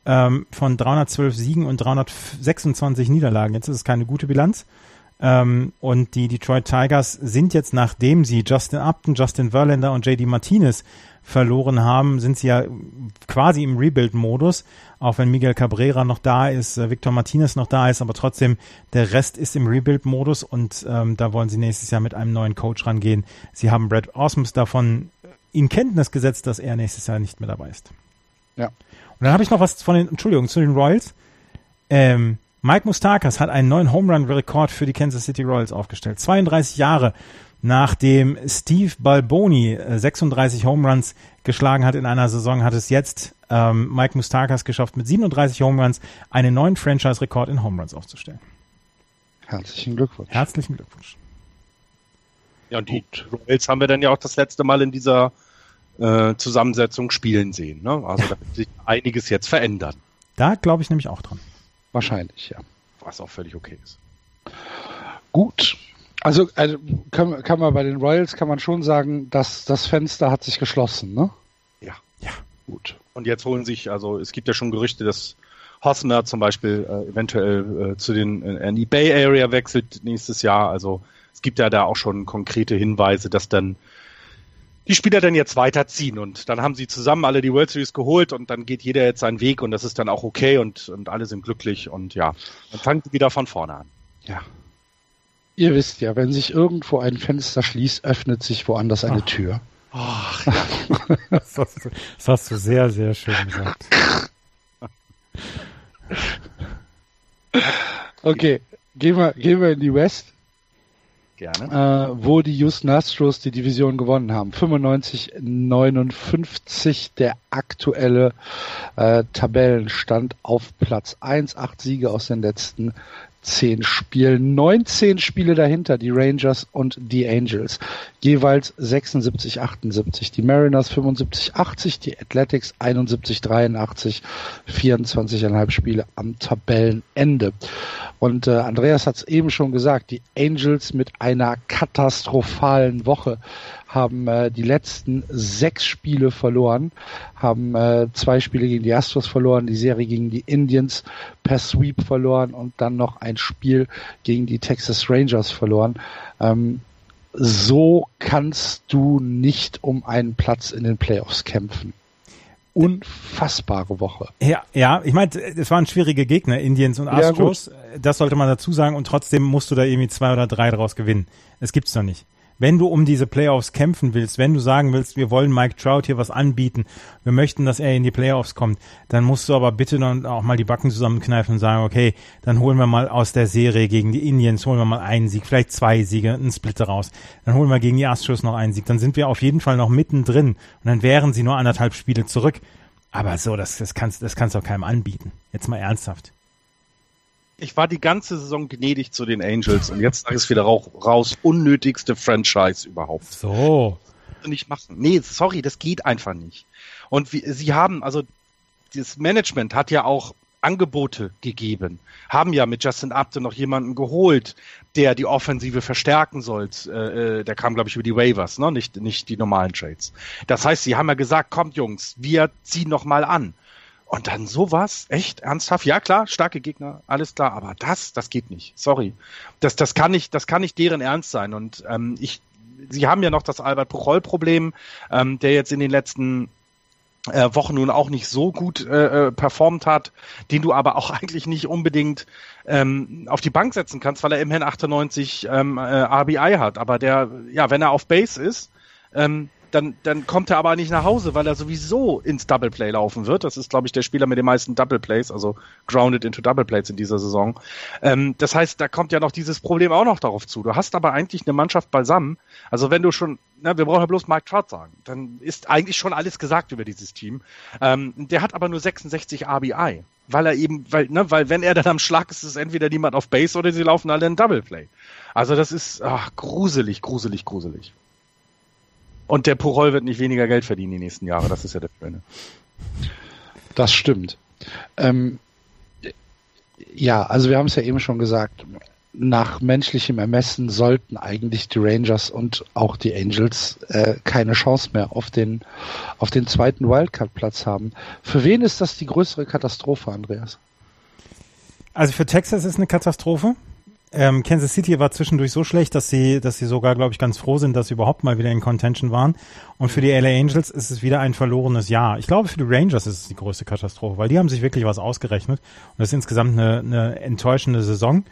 ähm, von 312 Siegen und 326 Niederlagen. Jetzt ist es keine gute Bilanz. Ähm, und die Detroit Tigers sind jetzt, nachdem sie Justin Upton, Justin Verlander und JD Martinez verloren haben, sind sie ja quasi im Rebuild-Modus, auch wenn Miguel Cabrera noch da ist, äh, Victor Martinez noch da ist, aber trotzdem der Rest ist im Rebuild-Modus und ähm, da wollen sie nächstes Jahr mit einem neuen Coach rangehen. Sie haben Brad Osmus davon in Kenntnis gesetzt, dass er nächstes Jahr nicht mehr dabei ist. Ja. Und dann habe ich noch was von den, Entschuldigung, zu den Royals. Ähm, Mike Mustakas hat einen neuen Home Run Rekord für die Kansas City Royals aufgestellt. 32 Jahre nachdem Steve Balboni 36 äh, Home Runs geschlagen hat in einer Saison, hat es jetzt ähm, Mike Mustakas geschafft, mit 37 Home Runs einen neuen Franchise-Rekord in Home Runs aufzustellen. Herzlichen Glückwunsch. Herzlichen Glückwunsch. Ja, und die Royals haben wir dann ja auch das letzte Mal in dieser äh, Zusammensetzung spielen sehen. Ne? Also da wird sich einiges jetzt verändern. Da glaube ich nämlich auch dran. Wahrscheinlich, ja. Was auch völlig okay ist. Gut. Also, also kann, kann man bei den Royals kann man schon sagen, dass das Fenster hat sich geschlossen, ne? Ja. Ja. Gut. Und jetzt holen sich, also es gibt ja schon Gerüchte, dass Hosmer zum Beispiel äh, eventuell äh, zu den äh, in die Bay Area wechselt nächstes Jahr. Also es gibt ja da auch schon konkrete Hinweise, dass dann die Spieler dann jetzt weiterziehen und dann haben sie zusammen alle die World Series geholt und dann geht jeder jetzt seinen Weg und das ist dann auch okay und, und alle sind glücklich und ja, dann fangen sie wieder von vorne an. Ja. Ihr wisst ja, wenn sich irgendwo ein Fenster schließt, öffnet sich woanders eine Ach. Tür. Ach, das, hast du, das hast du sehr, sehr schön gesagt. Okay, gehen wir, gehen wir in die West. Gerne. Äh, wo die Houston Astros die Division gewonnen haben. 95-59 der aktuelle äh, Tabellenstand auf Platz 1. Acht Siege aus den letzten 10 Spielen, 19 Spiele dahinter, die Rangers und die Angels. Jeweils 76, 78. Die Mariners 75, 80, die Athletics 71, 83, 24,5 Spiele am Tabellenende. Und äh, Andreas hat es eben schon gesagt, die Angels mit einer katastrophalen Woche haben äh, die letzten sechs Spiele verloren, haben äh, zwei Spiele gegen die Astros verloren, die Serie gegen die Indians per Sweep verloren und dann noch ein Spiel gegen die Texas Rangers verloren. Ähm, so kannst du nicht um einen Platz in den Playoffs kämpfen unfassbare Woche. Ja, ja, ich meine, es waren schwierige Gegner, Indians und Astros. Ja, das sollte man dazu sagen. Und trotzdem musst du da irgendwie zwei oder drei draus gewinnen. Das gibt's doch nicht wenn du um diese Playoffs kämpfen willst, wenn du sagen willst, wir wollen Mike Trout hier was anbieten, wir möchten, dass er in die Playoffs kommt, dann musst du aber bitte dann auch mal die Backen zusammenkneifen und sagen, okay, dann holen wir mal aus der Serie gegen die Indians, holen wir mal einen Sieg, vielleicht zwei Siege, einen Split raus. Dann holen wir gegen die Astros noch einen Sieg. Dann sind wir auf jeden Fall noch mittendrin und dann wären sie nur anderthalb Spiele zurück. Aber so, das, das kannst, das kannst du auch keinem anbieten. Jetzt mal ernsthaft ich war die ganze Saison gnädig zu den Angels und jetzt sage ich es wieder raus, unnötigste Franchise überhaupt. So. Nicht machen. Nee, sorry, das geht einfach nicht. Und wie, sie haben, also das Management hat ja auch Angebote gegeben, haben ja mit Justin Upton noch jemanden geholt, der die Offensive verstärken soll. Äh, äh der kam, glaube ich, über die Waivers, ne? nicht, nicht die normalen Trades. Das heißt, sie haben ja gesagt, kommt Jungs, wir ziehen noch mal an. Und dann sowas, echt ernsthaft? Ja klar, starke Gegner, alles klar, aber das, das geht nicht. Sorry, das, das kann nicht, das kann nicht deren Ernst sein. Und ähm, ich, sie haben ja noch das Albert Puchol-Problem, ähm, der jetzt in den letzten äh, Wochen nun auch nicht so gut äh, äh performt hat, den du aber auch eigentlich nicht unbedingt ähm, auf die Bank setzen kannst, weil er immerhin 98 ähm, äh, RBI hat. Aber der, ja, wenn er auf Base ist, ähm, dann, dann kommt er aber nicht nach Hause, weil er sowieso ins Double Play laufen wird. Das ist, glaube ich, der Spieler mit den meisten Double Plays, also grounded into Double Plays in dieser Saison. Ähm, das heißt, da kommt ja noch dieses Problem auch noch darauf zu. Du hast aber eigentlich eine Mannschaft beisammen. Also wenn du schon, na, wir brauchen ja bloß Mike Trout sagen, dann ist eigentlich schon alles gesagt über dieses Team. Ähm, der hat aber nur 66 RBI weil er eben, weil, ne, weil wenn er dann am Schlag ist, ist entweder niemand auf Base oder sie laufen alle in Double Play. Also das ist ach, gruselig, gruselig, gruselig. Und der Purol wird nicht weniger Geld verdienen die nächsten Jahre. Das ist ja der Schöne. Das stimmt. Ähm, ja, also wir haben es ja eben schon gesagt. Nach menschlichem Ermessen sollten eigentlich die Rangers und auch die Angels äh, keine Chance mehr auf den, auf den zweiten Wildcard-Platz haben. Für wen ist das die größere Katastrophe, Andreas? Also für Texas ist eine Katastrophe. Ähm, Kansas City war zwischendurch so schlecht, dass sie, dass sie sogar, glaube ich, ganz froh sind, dass sie überhaupt mal wieder in Contention waren. Und für die LA Angels ist es wieder ein verlorenes Jahr. Ich glaube, für die Rangers ist es die größte Katastrophe, weil die haben sich wirklich was ausgerechnet. Und das ist insgesamt eine, eine enttäuschende Saison.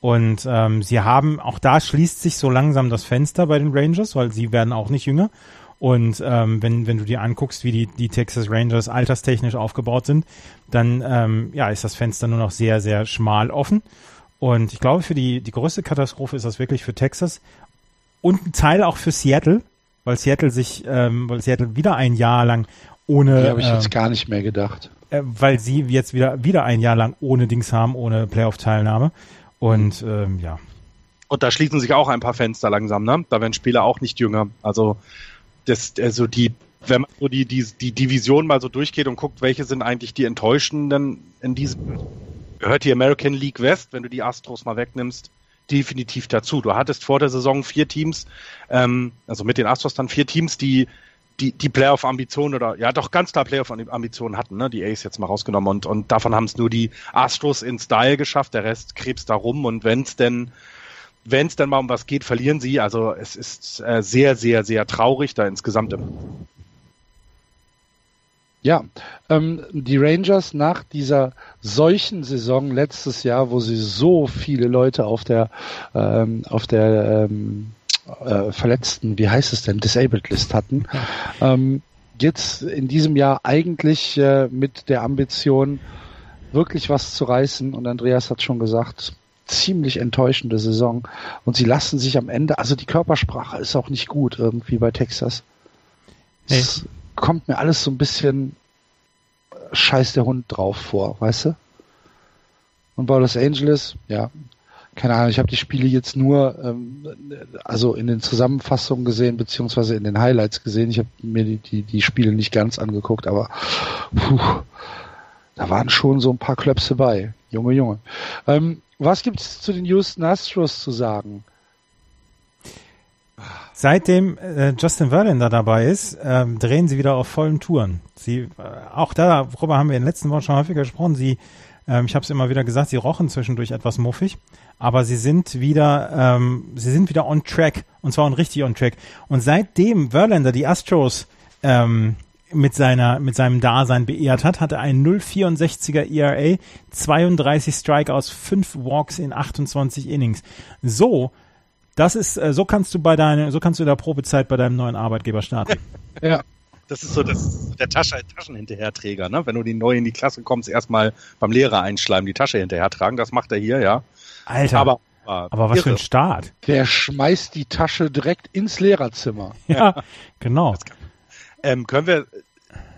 Und ähm, sie haben, auch da schließt sich so langsam das Fenster bei den Rangers, weil sie werden auch nicht jünger. Und ähm, wenn, wenn du dir anguckst, wie die, die Texas Rangers alterstechnisch aufgebaut sind, dann ähm, ja, ist das Fenster nur noch sehr, sehr schmal offen. Und ich glaube, für die, die größte Katastrophe ist das wirklich für Texas und ein Teil auch für Seattle, weil Seattle sich, ähm, weil Seattle wieder ein Jahr lang ohne. Die habe ich ähm, jetzt gar nicht mehr gedacht. Äh, weil sie jetzt wieder, wieder ein Jahr lang ohne Dings haben, ohne Playoff-Teilnahme. Und ähm, ja. Und da schließen sich auch ein paar Fenster langsam, ne? Da werden Spieler auch nicht jünger. Also das, also die, wenn man so die, die, die Division mal so durchgeht und guckt, welche sind eigentlich die enttäuschenden in diesem, gehört die American League West, wenn du die Astros mal wegnimmst, definitiv dazu. Du hattest vor der Saison vier Teams, ähm, also mit den Astros dann vier Teams, die die, die Playoff-Ambitionen oder ja doch ganz klar Playoff-Ambitionen hatten, ne? Die Ace jetzt mal rausgenommen und, und davon haben es nur die Astros in Style geschafft, der Rest krebst da rum und wenn es denn wenn es mal um was geht, verlieren sie. Also es ist äh, sehr, sehr, sehr traurig da insgesamt. Ja, ähm, die Rangers nach dieser solchen Saison letztes Jahr, wo sie so viele Leute auf der ähm, auf der ähm, äh, Verletzten, wie heißt es denn, Disabled List hatten, ähm, jetzt in diesem Jahr eigentlich äh, mit der Ambition wirklich was zu reißen. Und Andreas hat schon gesagt, ziemlich enttäuschende Saison. Und sie lassen sich am Ende, also die Körpersprache ist auch nicht gut irgendwie bei Texas. Nee. Es kommt mir alles so ein bisschen äh, scheiß der Hund drauf vor, weißt du? Und bei Los Angeles, ja, keine Ahnung, ich habe die Spiele jetzt nur ähm, also in den Zusammenfassungen gesehen, beziehungsweise in den Highlights gesehen. Ich habe mir die, die, die Spiele nicht ganz angeguckt, aber puh, da waren schon so ein paar Klöpse bei. Junge, Junge. Ähm, was gibt's zu den Houston Astros zu sagen? Seitdem äh, Justin Verlander dabei ist, ähm, drehen sie wieder auf vollen Touren. Sie, äh, auch darüber haben wir in den letzten Wochen schon häufiger gesprochen. Sie, ähm, ich habe es immer wieder gesagt, sie rochen zwischendurch etwas muffig, aber sie sind wieder, ähm, sie sind wieder on track und zwar on richtig on track. Und seitdem Verlander die Astros ähm, mit seiner mit seinem Dasein beehrt hat, hatte ein 0,64er ERA, 32 Strikeouts, 5 Walks in 28 Innings. So, das ist äh, so kannst du bei deiner so kannst du in der Probezeit bei deinem neuen Arbeitgeber starten. ja. Das ist so das, der Tasche, Taschenhinterherträger, ne? Wenn du die neu in die Klasse kommst, erstmal beim Lehrer einschleimen, die Tasche hinterher tragen, das macht er hier, ja. Alter. Aber, aber was irre. für ein Start. Der schmeißt die Tasche direkt ins Lehrerzimmer. Ja, genau. Ähm, können wir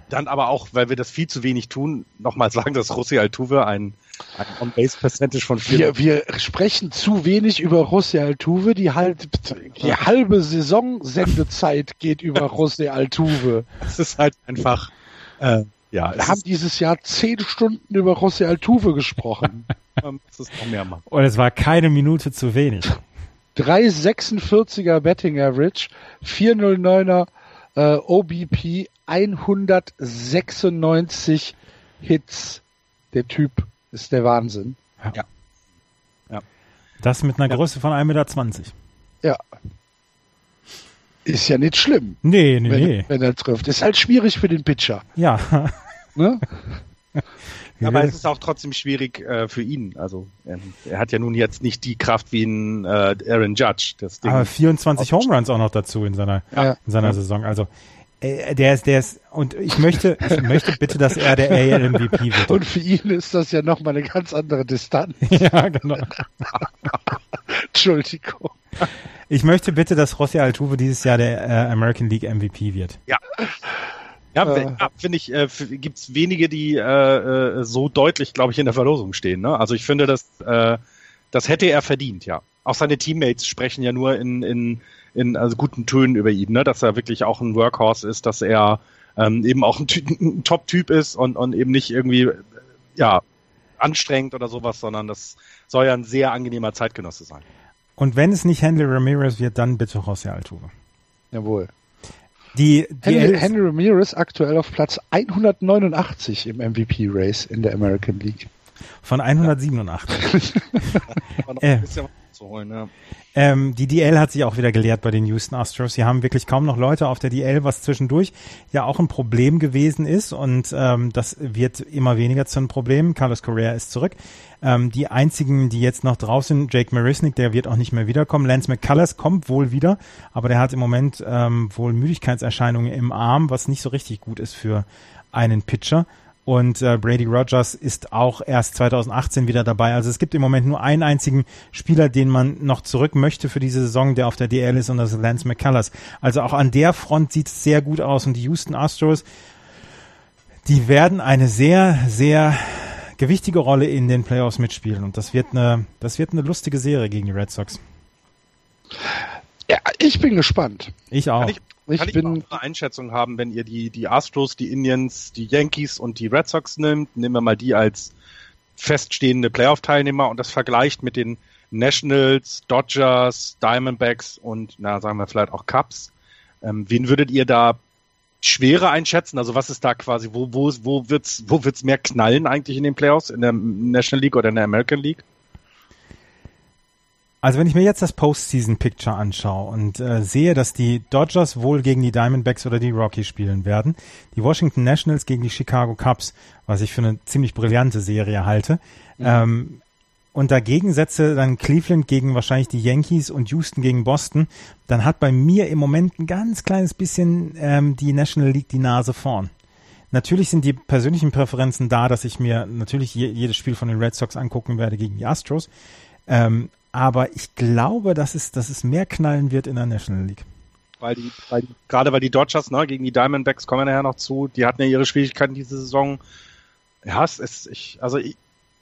dann aber auch, weil wir das viel zu wenig tun, nochmal sagen, dass Rossi Altuve ein, ein On-Base-Percentage von vier. Wir, wir sprechen zu wenig über Rossi Altuve. Die, halt, die halbe Saisonsendezeit geht über Rossi Altuve. Es ist halt einfach, äh, ja. Wir haben dieses Jahr zehn Stunden über Rossi Altuve gesprochen. das ist noch mehr machen. Und es war keine Minute zu wenig. 346er Betting Average, 409er äh, OBP 196 Hits. Der Typ ist der Wahnsinn. Ja. ja. Das mit einer ja. Größe von 1,20 Meter. Ja. Ist ja nicht schlimm. Nee, nee, wenn, nee. Wenn er trifft. Ist halt schwierig für den Pitcher. Ja. Ne? Aber es ist auch trotzdem schwierig äh, für ihn. Also er, er, hat ja nun jetzt nicht die Kraft wie ein äh, Aaron Judge. Das Ding Aber 24 Home Runs auch noch dazu in seiner, ja. in seiner ja. Saison. Also der ist, der ist, und ich möchte, ich möchte bitte, dass er der AL MVP wird. Und für ihn ist das ja nochmal eine ganz andere Distanz. ja, genau. Entschuldigung. Ich möchte bitte, dass Rossi Altuve dieses Jahr der äh, American League MVP wird. Ja. Ja, äh. ja finde ich, äh, gibt es wenige, die äh, äh, so deutlich, glaube ich, in der Verlosung stehen. Ne? Also ich finde, das, äh, das hätte er verdient, ja. Auch seine Teammates sprechen ja nur in, in, in also guten Tönen über ihn, ne? dass er wirklich auch ein Workhorse ist, dass er ähm, eben auch ein, ein Top-Typ ist und, und eben nicht irgendwie ja anstrengend oder sowas, sondern das soll ja ein sehr angenehmer Zeitgenosse sein. Und wenn es nicht Henry Ramirez wird, dann bitte José Altuve. Jawohl. Die, die Henry, Henry Ramirez aktuell auf Platz 189 im MVP-Race in der American League. Von 187. äh, ja. ähm, die DL hat sich auch wieder gelehrt bei den Houston Astros. Sie haben wirklich kaum noch Leute auf der DL, was zwischendurch ja auch ein Problem gewesen ist und ähm, das wird immer weniger zu einem Problem. Carlos Correa ist zurück. Ähm, die einzigen, die jetzt noch drauf sind, Jake Marisnik, der wird auch nicht mehr wiederkommen. Lance McCullers kommt wohl wieder, aber der hat im Moment ähm, wohl Müdigkeitserscheinungen im Arm, was nicht so richtig gut ist für einen Pitcher. Und äh, Brady Rogers ist auch erst 2018 wieder dabei. Also es gibt im Moment nur einen einzigen Spieler, den man noch zurück möchte für diese Saison, der auf der DL ist, und das ist Lance McCullers. Also auch an der Front sieht es sehr gut aus. Und die Houston Astros, die werden eine sehr, sehr gewichtige Rolle in den Playoffs mitspielen. Und das wird eine, das wird eine lustige Serie gegen die Red Sox. Ja, ich bin gespannt. Ich auch. Kann ich, ich kann bin ich eine Einschätzung haben, wenn ihr die, die Astros, die Indians, die Yankees und die Red Sox nimmt, nehmen wir mal die als feststehende Playoff-Teilnehmer und das vergleicht mit den Nationals, Dodgers, Diamondbacks und, na, sagen wir vielleicht auch Cubs. Ähm, wen würdet ihr da schwerer einschätzen? Also was ist da quasi, wo, wo, wo wird's, wo wird's mehr knallen eigentlich in den Playoffs? In der National League oder in der American League? Also wenn ich mir jetzt das Postseason-Picture anschaue und äh, sehe, dass die Dodgers wohl gegen die Diamondbacks oder die Rockies spielen werden, die Washington Nationals gegen die Chicago Cubs, was ich für eine ziemlich brillante Serie halte, mhm. ähm, und dagegen setze dann Cleveland gegen wahrscheinlich die Yankees und Houston gegen Boston, dann hat bei mir im Moment ein ganz kleines bisschen ähm, die National League die Nase vorn. Natürlich sind die persönlichen Präferenzen da, dass ich mir natürlich je, jedes Spiel von den Red Sox angucken werde gegen die Astros. Ähm, aber ich glaube, dass es, dass es mehr knallen wird in der National League. Weil die, weil die, gerade weil die Dodgers, ne, gegen die Diamondbacks kommen wir nachher noch zu, die hatten ja ihre Schwierigkeiten diese Saison. Ja, es ist, ich, also ich,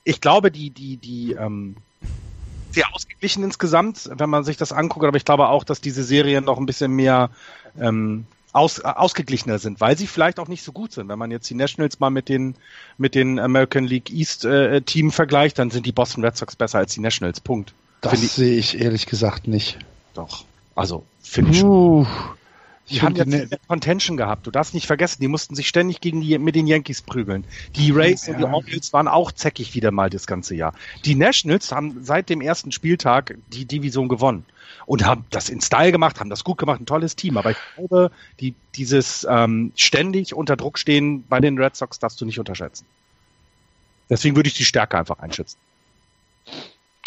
ich glaube, die, die, die, ähm, sehr ausgeglichen insgesamt, wenn man sich das anguckt, aber ich glaube auch, dass diese Serien noch ein bisschen mehr ähm, aus, äh, ausgeglichener sind, weil sie vielleicht auch nicht so gut sind. Wenn man jetzt die Nationals mal mit den mit den American League East äh, Team vergleicht, dann sind die Boston Red Sox besser als die Nationals. Punkt. Das sehe ich ehrlich gesagt nicht. Doch. Also, finde ich schon. Die haben jetzt ne Contention gehabt. Du darfst nicht vergessen, die mussten sich ständig gegen die, mit den Yankees prügeln. Die Rays ja. und die Orioles waren auch zäckig wieder mal das ganze Jahr. Die Nationals haben seit dem ersten Spieltag die Division gewonnen und haben das in Style gemacht, haben das gut gemacht, ein tolles Team. Aber ich glaube, die, dieses ähm, ständig unter Druck stehen bei den Red Sox darfst du nicht unterschätzen. Deswegen würde ich die Stärke einfach einschätzen.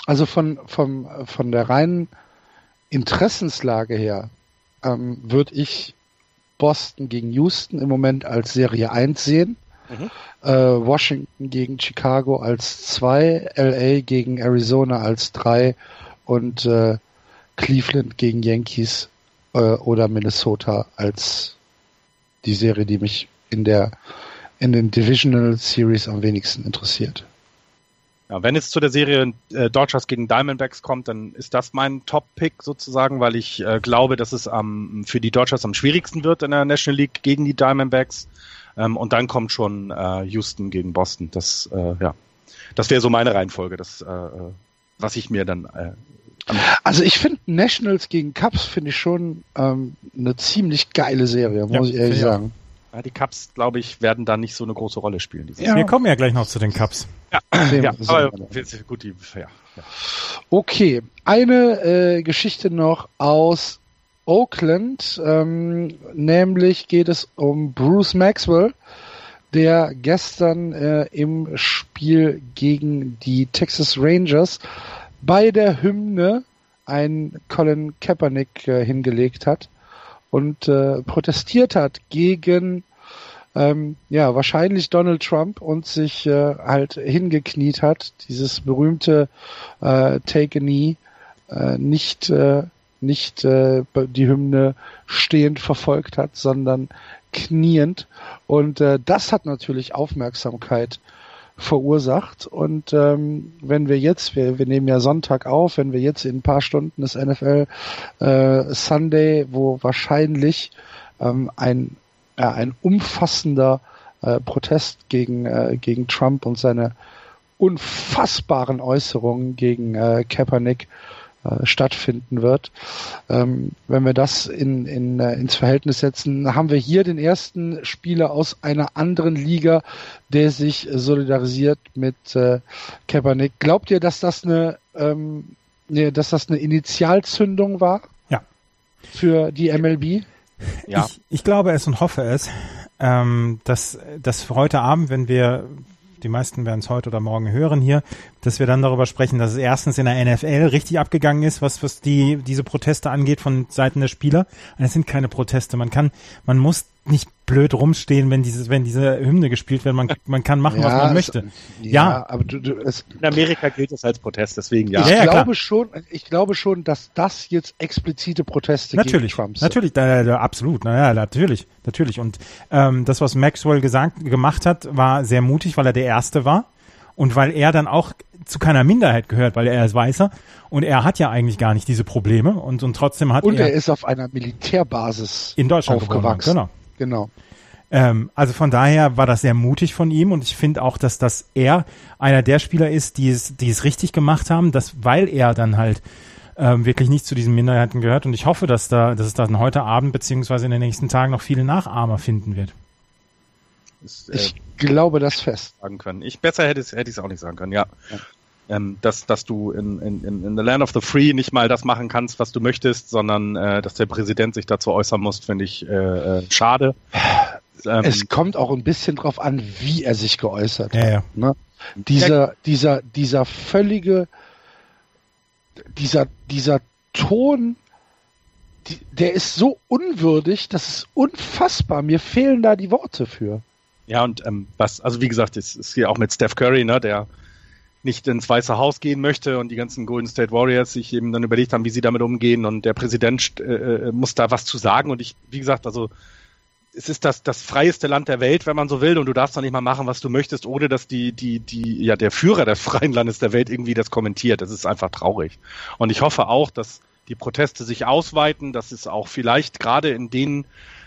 Also von, vom, von der reinen Interessenslage her ähm, würde ich Boston gegen Houston im Moment als Serie 1 sehen. Mhm. Äh, Washington gegen Chicago als 2, LA gegen Arizona als 3 und äh, Cleveland gegen Yankees äh, oder Minnesota als die Serie, die mich in der in den Divisional Series am wenigsten interessiert. Ja, wenn es zu der Serie äh, Dodgers gegen Diamondbacks kommt, dann ist das mein Top-Pick sozusagen, weil ich äh, glaube, dass es ähm, für die Dodgers am schwierigsten wird in der National League gegen die Diamondbacks. Ähm, und dann kommt schon äh, Houston gegen Boston. Das, äh, ja, das wäre so meine Reihenfolge, das, äh, äh was ich mir dann. Äh, also ich finde Nationals gegen Cubs finde ich schon ähm, eine ziemlich geile Serie, muss ja, ich ehrlich sagen. Ja, die Cups, glaube ich, werden da nicht so eine große Rolle spielen. Ja. Wir kommen ja gleich noch zu den Cups. Ja, ja aber gut, die, ja, ja. Okay, eine äh, Geschichte noch aus Oakland, ähm, nämlich geht es um Bruce Maxwell, der gestern äh, im Spiel gegen die Texas Rangers bei der Hymne einen Colin Kaepernick äh, hingelegt hat und äh, protestiert hat gegen ähm, ja wahrscheinlich Donald Trump und sich äh, halt hingekniet hat, dieses berühmte äh, Take a Knee äh, nicht äh, nicht äh, die Hymne stehend verfolgt hat, sondern kniend. Und äh, das hat natürlich Aufmerksamkeit verursacht. Und ähm, wenn wir jetzt, wir, wir nehmen ja Sonntag auf, wenn wir jetzt in ein paar Stunden das NFL äh, Sunday, wo wahrscheinlich ähm, ein, äh, ein umfassender äh, Protest gegen, äh, gegen Trump und seine unfassbaren Äußerungen gegen äh, Kaepernick äh, stattfinden wird. Ähm, wenn wir das in, in, äh, ins Verhältnis setzen, haben wir hier den ersten Spieler aus einer anderen Liga, der sich solidarisiert mit äh, Kaepernick. Glaubt ihr, dass das eine, ähm, ne, dass das eine Initialzündung war? Ja. Für die MLB? Ja. Ich, ich glaube es und hoffe es, ähm, dass, dass heute Abend, wenn wir die meisten werden es heute oder morgen hören hier, dass wir dann darüber sprechen, dass es erstens in der NFL richtig abgegangen ist, was, was die, diese Proteste angeht von Seiten der Spieler. Es sind keine Proteste. Man kann, man muss nicht blöd rumstehen, wenn dieses, wenn diese Hymne gespielt wird. Man, man kann machen, ja, was man möchte. Es, ja, ja, aber du, du, es, in Amerika gilt das als Protest, deswegen ja. Ich ja, glaube klar. schon, ich glaube schon, dass das jetzt explizite Proteste natürlich, gegen Trump sind. Natürlich, da, da, absolut, naja, natürlich, natürlich. Und ähm, das, was Maxwell gesagt, gemacht hat, war sehr mutig, weil er der Erste war Und weil er dann auch zu keiner Minderheit gehört, weil er ist Weißer und er hat ja eigentlich gar nicht diese Probleme und, und trotzdem hat und er. Und er ist auf einer Militärbasis in Deutschland aufgewachsen. Genau. Genau. Ähm, also von daher war das sehr mutig von ihm und ich finde auch, dass das er einer der Spieler ist, die es, die es richtig gemacht haben, dass weil er dann halt ähm, wirklich nicht zu diesen Minderheiten gehört und ich hoffe, dass da, dass es dann heute Abend beziehungsweise in den nächsten Tagen noch viele Nachahmer finden wird. Ist, äh, ich glaube das fest. Sagen können. Ich besser hätte ich es auch nicht sagen können, ja. ja. Ähm, dass, dass du in, in, in the Land of the Free nicht mal das machen kannst, was du möchtest, sondern äh, dass der Präsident sich dazu äußern muss, finde ich äh, äh, schade. Ähm, es kommt auch ein bisschen drauf an, wie er sich geäußert ja, hat. Ja. Ne? Dieser, dieser, dieser völlige, dieser, dieser Ton, die, der ist so unwürdig, das ist unfassbar. Mir fehlen da die Worte für. Ja, und ähm, was, also wie gesagt, es ist hier auch mit Steph Curry, ne, der nicht ins Weiße Haus gehen möchte und die ganzen Golden State Warriors sich eben dann überlegt haben, wie sie damit umgehen und der Präsident äh, äh, muss da was zu sagen und ich, wie gesagt, also es ist das, das freieste Land der Welt, wenn man so will, und du darfst doch nicht mal machen, was du möchtest, ohne dass die, die, die, ja, der Führer des freien Landes der Welt irgendwie das kommentiert. Das ist einfach traurig. Und ich hoffe auch, dass die Proteste sich ausweiten, dass es auch vielleicht gerade in denen,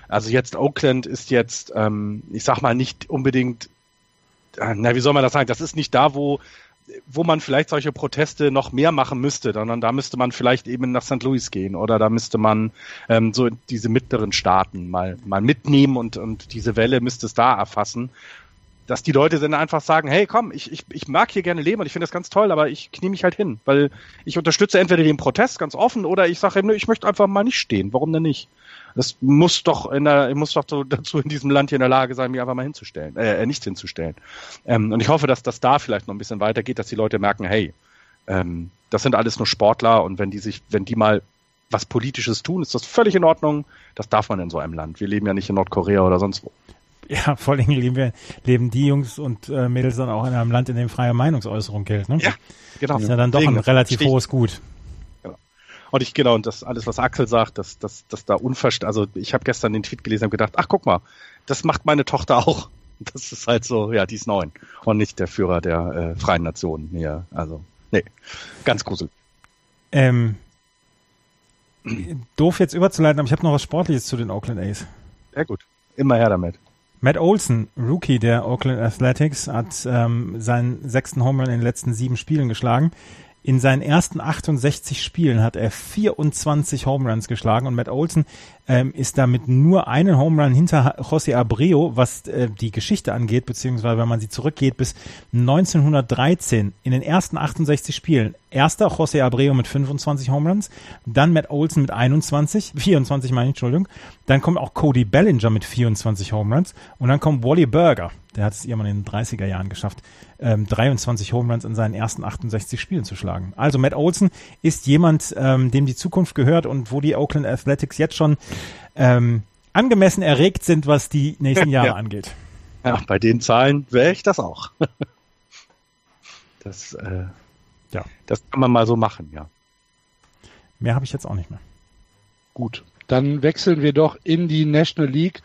also jetzt Oakland ist jetzt, ähm, ich sag mal, nicht unbedingt, äh, na, wie soll man das sagen? Das ist nicht da, wo wo man vielleicht solche Proteste noch mehr machen müsste, sondern da müsste man vielleicht eben nach St. Louis gehen oder da müsste man ähm, so diese mittleren Staaten mal, mal mitnehmen und, und diese Welle müsste es da erfassen. Dass die Leute dann einfach sagen, hey komm, ich, ich, ich mag hier gerne leben und ich finde das ganz toll, aber ich knie mich halt hin, weil ich unterstütze entweder den Protest ganz offen oder ich sage, ich möchte einfach mal nicht stehen. Warum denn nicht? Das muss doch in der, ich muss doch so dazu in diesem Land hier in der Lage sein, mich einfach mal hinzustellen, äh, nicht hinzustellen. Ähm, und ich hoffe, dass das da vielleicht noch ein bisschen weitergeht, dass die Leute merken, hey, ähm, das sind alles nur Sportler und wenn die sich, wenn die mal was Politisches tun, ist das völlig in Ordnung. Das darf man in so einem Land. Wir leben ja nicht in Nordkorea oder sonst wo. Ja, vor allem leben wir, leben die Jungs und äh, Mädels dann auch in einem Land, in dem freie Meinungsäußerung gilt, ne? Ja, genau. Das ist ja dann doch ein relativ hohes Gut. Und ich, genau, und das alles, was Axel sagt, dass, dass, dass da unverst, also ich habe gestern den Tweet gelesen und gedacht, ach guck mal, das macht meine Tochter auch. Das ist halt so, ja, die ist neun und nicht der Führer der äh, Freien Nationen hier. Also, nee, ganz gruselig. Ähm, doof jetzt überzuleiten, aber ich habe noch was Sportliches zu den Oakland A's. Sehr gut, immer her damit. Matt Olson, Rookie der Oakland Athletics, hat ähm, seinen sechsten Home Run in den letzten sieben Spielen geschlagen. In seinen ersten 68 Spielen hat er 24 Home Runs geschlagen und Matt Olson ähm, ist damit nur einen Home Run hinter José Abreu, was äh, die Geschichte angeht, beziehungsweise wenn man sie zurückgeht bis 1913 in den ersten 68 Spielen. Erster José Abreu mit 25 Home Runs, dann Matt Olson mit 21, 24 meine ich, Entschuldigung. Dann kommt auch Cody Bellinger mit 24 Home Runs und dann kommt Wally Burger, der hat es irgendwann in den 30er Jahren geschafft, ähm, 23 Home Runs in seinen ersten 68 Spielen zu schlagen. Also Matt Olson ist jemand, ähm, dem die Zukunft gehört und wo die Oakland Athletics jetzt schon ähm, angemessen erregt sind, was die nächsten Jahre ja. angeht. Ja, bei den Zahlen wäre ich das auch. das, äh, ja. das kann man mal so machen, ja. Mehr habe ich jetzt auch nicht mehr. Gut, dann wechseln wir doch in die National League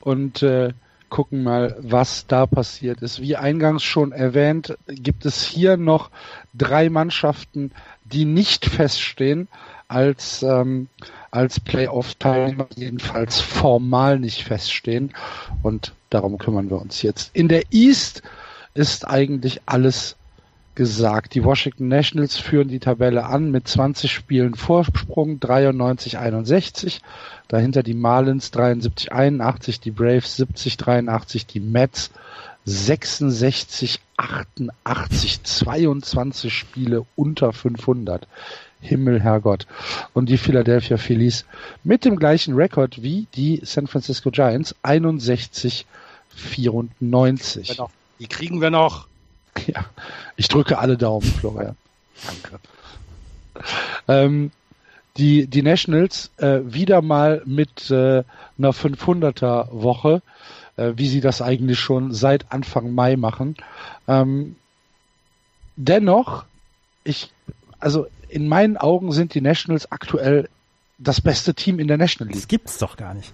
und äh, gucken mal, was da passiert ist. Wie eingangs schon erwähnt, gibt es hier noch drei Mannschaften, die nicht feststehen als, ähm, als Playoff-Teilnehmer, jedenfalls formal nicht feststehen. Und darum kümmern wir uns jetzt. In der East ist eigentlich alles gesagt. Die Washington Nationals führen die Tabelle an mit 20 Spielen Vorsprung, 93-61. Dahinter die Marlins 73-81, die Braves 70-83, die Mets 66-88, 22 Spiele unter 500. Himmel, Herrgott. Und die Philadelphia Phillies mit dem gleichen Rekord wie die San Francisco Giants 61 94. Die kriegen wir noch. Ja, ich drücke alle Daumen, Florian. Danke. Ähm, die, die Nationals äh, wieder mal mit äh, einer 500er Woche, äh, wie sie das eigentlich schon seit Anfang Mai machen. Ähm, dennoch, ich, also in meinen Augen sind die Nationals aktuell das beste Team in der National League. Das gibt's doch gar nicht.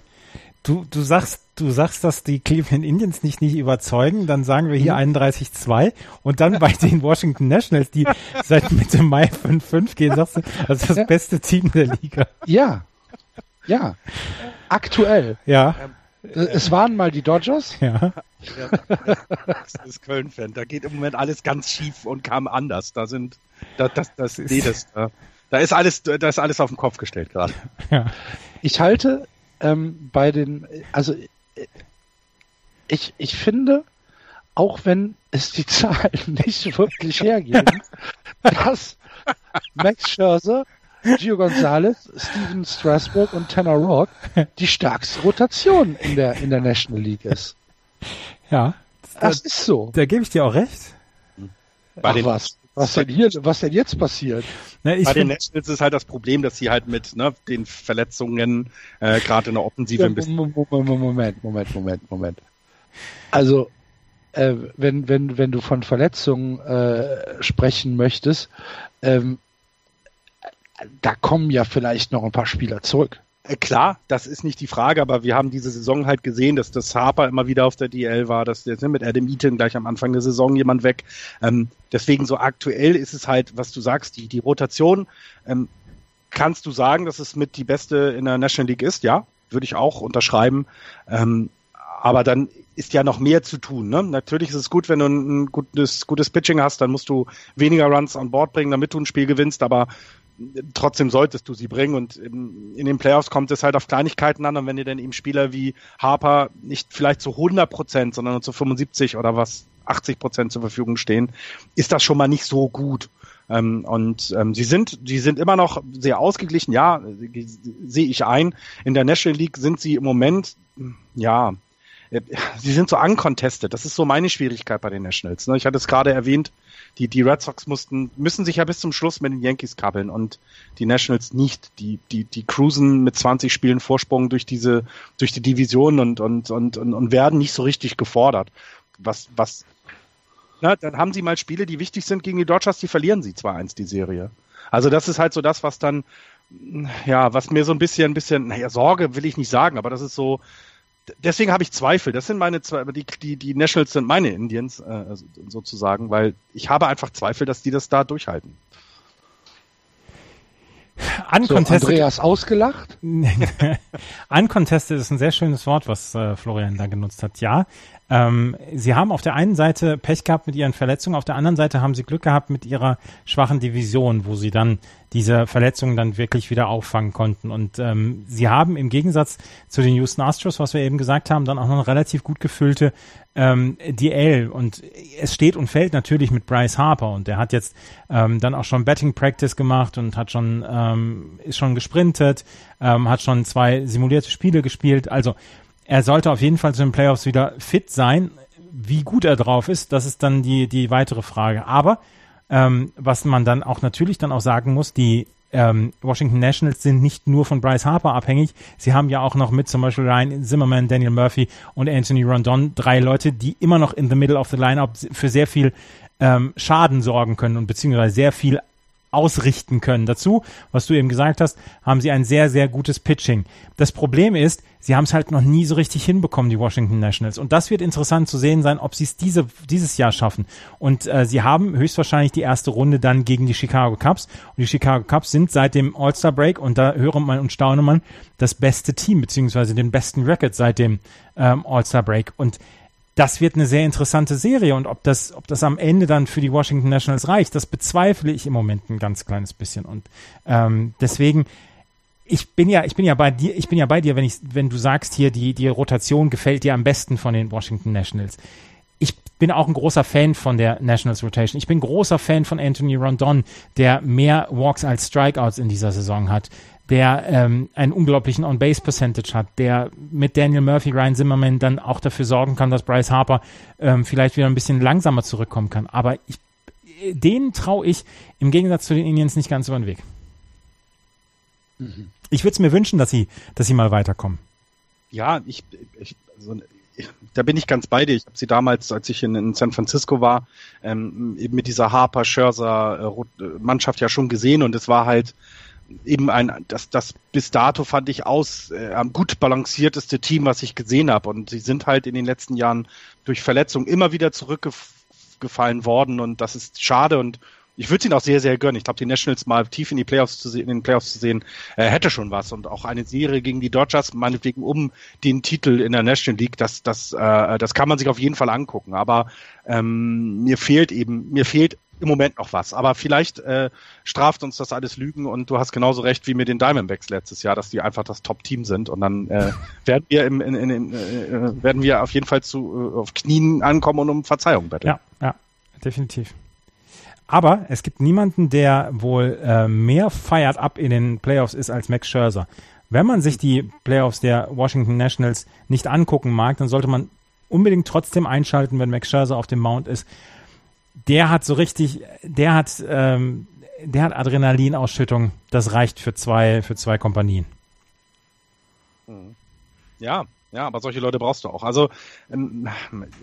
Du, du sagst, du sagst, dass die Cleveland Indians nicht nicht überzeugen, dann sagen wir hier mhm. 31-2 und dann bei den Washington Nationals, die seit Mitte Mai 5-5 gehen, sagst du, das ist das ja. beste Team der Liga. Ja, ja, aktuell. Ja. Es waren mal die Dodgers. Ja. Das ist Köln-Fan. Da geht im Moment alles ganz schief und kam anders. Da sind, das, das, das, nee, das, da, da ist alles, da ist alles auf den Kopf gestellt gerade. Ja. Ich halte ähm, bei den, also ich, ich finde, auch wenn es die Zahlen nicht wirklich hergeben, dass Max Scherzer, Gio Gonzalez, Steven Strasburg und Tanner Rock die stärkste Rotation in der, in der National League ist. Ja. Das, das ist so. Da gebe ich dir auch recht. Bei Ach was. Was denn hier, was denn jetzt passiert? Na, Bei den Nationals ist halt das Problem, dass sie halt mit ne, den Verletzungen äh, gerade in der Offensive ja, ein bisschen. Moment, Moment, Moment, Moment. Also äh, wenn, wenn, wenn du von Verletzungen äh, sprechen möchtest, ähm, da kommen ja vielleicht noch ein paar Spieler zurück. Äh, klar, das ist nicht die Frage, aber wir haben diese Saison halt gesehen, dass das Harper immer wieder auf der DL war, dass jetzt mit Adam Eaton gleich am Anfang der Saison jemand weg. Ähm, deswegen so aktuell ist es halt, was du sagst, die, die Rotation. Ähm, kannst du sagen, dass es mit die beste in der National League ist? Ja, würde ich auch unterschreiben. Ähm, aber dann ist ja noch mehr zu tun. Ne? Natürlich ist es gut, wenn du ein gutes, gutes Pitching hast, dann musst du weniger Runs an Bord bringen, damit du ein Spiel gewinnst, aber trotzdem solltest du sie bringen und in, den Playoffs kommt es halt auf Kleinigkeiten an und wenn dir dann eben Spieler wie Harper nicht vielleicht zu 100 Prozent, sondern nur zu 75 oder was 80 Prozent zur Verfügung stehen, ist das schon mal nicht so gut. Ähm, und ähm, sie sind, sie sind immer noch sehr ausgeglichen. Ja, sehe ich ein. In der National League sind sie im Moment, ja, sie sind so uncontested. Das ist so meine Schwierigkeit bei den Nationals. Ne? Ich hatte es gerade erwähnt, die, die Red Sox mussten, müssen sich ja bis zum Schluss mit den Yankees kabbeln und die Nationals nicht. Die, die, die cruisen mit 20 Spielen Vorsprung durch diese, durch die Division und, und, und, und, und werden nicht so richtig gefordert. Was, was, na, dann haben sie mal Spiele, die wichtig sind gegen die Dodgers, die verlieren sie zwar eins die Serie. Also das ist halt so das, was dann, ja, was mir so ein bisschen, ein bisschen, naja, Sorge will ich nicht sagen, aber das ist so, deswegen habe ich Zweifel. Das sind meine Zweifel. Die, die, die Nationals sind meine Indians äh, sozusagen, weil ich habe einfach Zweifel, dass die das da durchhalten. Uncontested. So, Andreas ausgelacht? Uncontested ist ein sehr schönes Wort, was äh, Florian da genutzt hat. Ja, ähm, sie haben auf der einen Seite Pech gehabt mit ihren Verletzungen, auf der anderen Seite haben sie Glück gehabt mit ihrer schwachen Division, wo sie dann diese Verletzungen dann wirklich wieder auffangen konnten. Und ähm, sie haben im Gegensatz zu den Houston Astros, was wir eben gesagt haben, dann auch noch eine relativ gut gefüllte ähm, DL. Und es steht und fällt natürlich mit Bryce Harper. Und der hat jetzt ähm, dann auch schon Betting Practice gemacht und hat schon ähm, ist schon gesprintet, ähm, hat schon zwei simulierte Spiele gespielt. Also er sollte auf jeden Fall zu den Playoffs wieder fit sein. Wie gut er drauf ist, das ist dann die, die weitere Frage. Aber ähm, was man dann auch natürlich dann auch sagen muss, die ähm, Washington Nationals sind nicht nur von Bryce Harper abhängig. Sie haben ja auch noch mit zum Beispiel Ryan Zimmerman, Daniel Murphy und Anthony Rondon drei Leute, die immer noch in the middle of the lineup für sehr viel ähm, Schaden sorgen können und beziehungsweise sehr viel ausrichten können. Dazu, was du eben gesagt hast, haben sie ein sehr, sehr gutes Pitching. Das Problem ist, sie haben es halt noch nie so richtig hinbekommen, die Washington Nationals. Und das wird interessant zu sehen sein, ob sie es diese, dieses Jahr schaffen. Und äh, sie haben höchstwahrscheinlich die erste Runde dann gegen die Chicago Cubs. Und die Chicago Cubs sind seit dem All-Star Break, und da höre man und staune man, das beste Team, beziehungsweise den besten Record seit dem ähm, All-Star Break. Und das wird eine sehr interessante Serie und ob das, ob das am Ende dann für die Washington Nationals reicht, das bezweifle ich im Moment ein ganz kleines bisschen. Und ähm, deswegen, ich bin ja, ich bin ja bei dir, ich bin ja bei dir, wenn ich, wenn du sagst hier, die, die Rotation gefällt dir am besten von den Washington Nationals. Ich bin auch ein großer Fan von der Nationals Rotation. Ich bin großer Fan von Anthony Rondon, der mehr Walks als Strikeouts in dieser Saison hat der ähm, einen unglaublichen On-Base-Percentage hat, der mit Daniel Murphy, Ryan Zimmerman dann auch dafür sorgen kann, dass Bryce Harper ähm, vielleicht wieder ein bisschen langsamer zurückkommen kann. Aber ich, denen traue ich im Gegensatz zu den Indians nicht ganz über den Weg. Mhm. Ich würde es mir wünschen, dass sie, dass sie mal weiterkommen. Ja, ich, ich also, da bin ich ganz bei dir. Ich habe sie damals, als ich in, in San Francisco war, ähm, eben mit dieser Harper Scherzer äh, Mannschaft ja schon gesehen und es war halt eben ein, das, das bis dato fand ich aus äh, am gut balancierteste Team, was ich gesehen habe. Und sie sind halt in den letzten Jahren durch Verletzungen immer wieder zurückgefallen worden und das ist schade und ich würde ihnen auch sehr, sehr gönnen. Ich glaube, die Nationals mal tief in die Playoffs zu sehen, in den Playoffs zu sehen, äh, hätte schon was. Und auch eine Serie gegen die Dodgers, meinetwegen um den Titel in der National League, das, das, äh, das kann man sich auf jeden Fall angucken. Aber ähm, mir fehlt eben, mir fehlt im Moment noch was. Aber vielleicht äh, straft uns das alles Lügen und du hast genauso recht wie mit den Diamondbacks letztes Jahr, dass die einfach das Top-Team sind und dann äh, werden wir im, in, in, in, äh, werden wir auf jeden Fall zu äh, auf Knien ankommen und um Verzeihung betteln. Ja, ja, definitiv. Aber es gibt niemanden, der wohl äh, mehr feiert ab in den Playoffs ist als Max Scherzer. Wenn man sich die Playoffs der Washington Nationals nicht angucken mag, dann sollte man unbedingt trotzdem einschalten, wenn Max Scherzer auf dem Mount ist der hat so richtig, der hat, ähm, der hat Adrenalinausschüttung. Das reicht für zwei, für zwei Kompanien. Mhm. Ja, ja, aber solche Leute brauchst du auch. Also, ähm,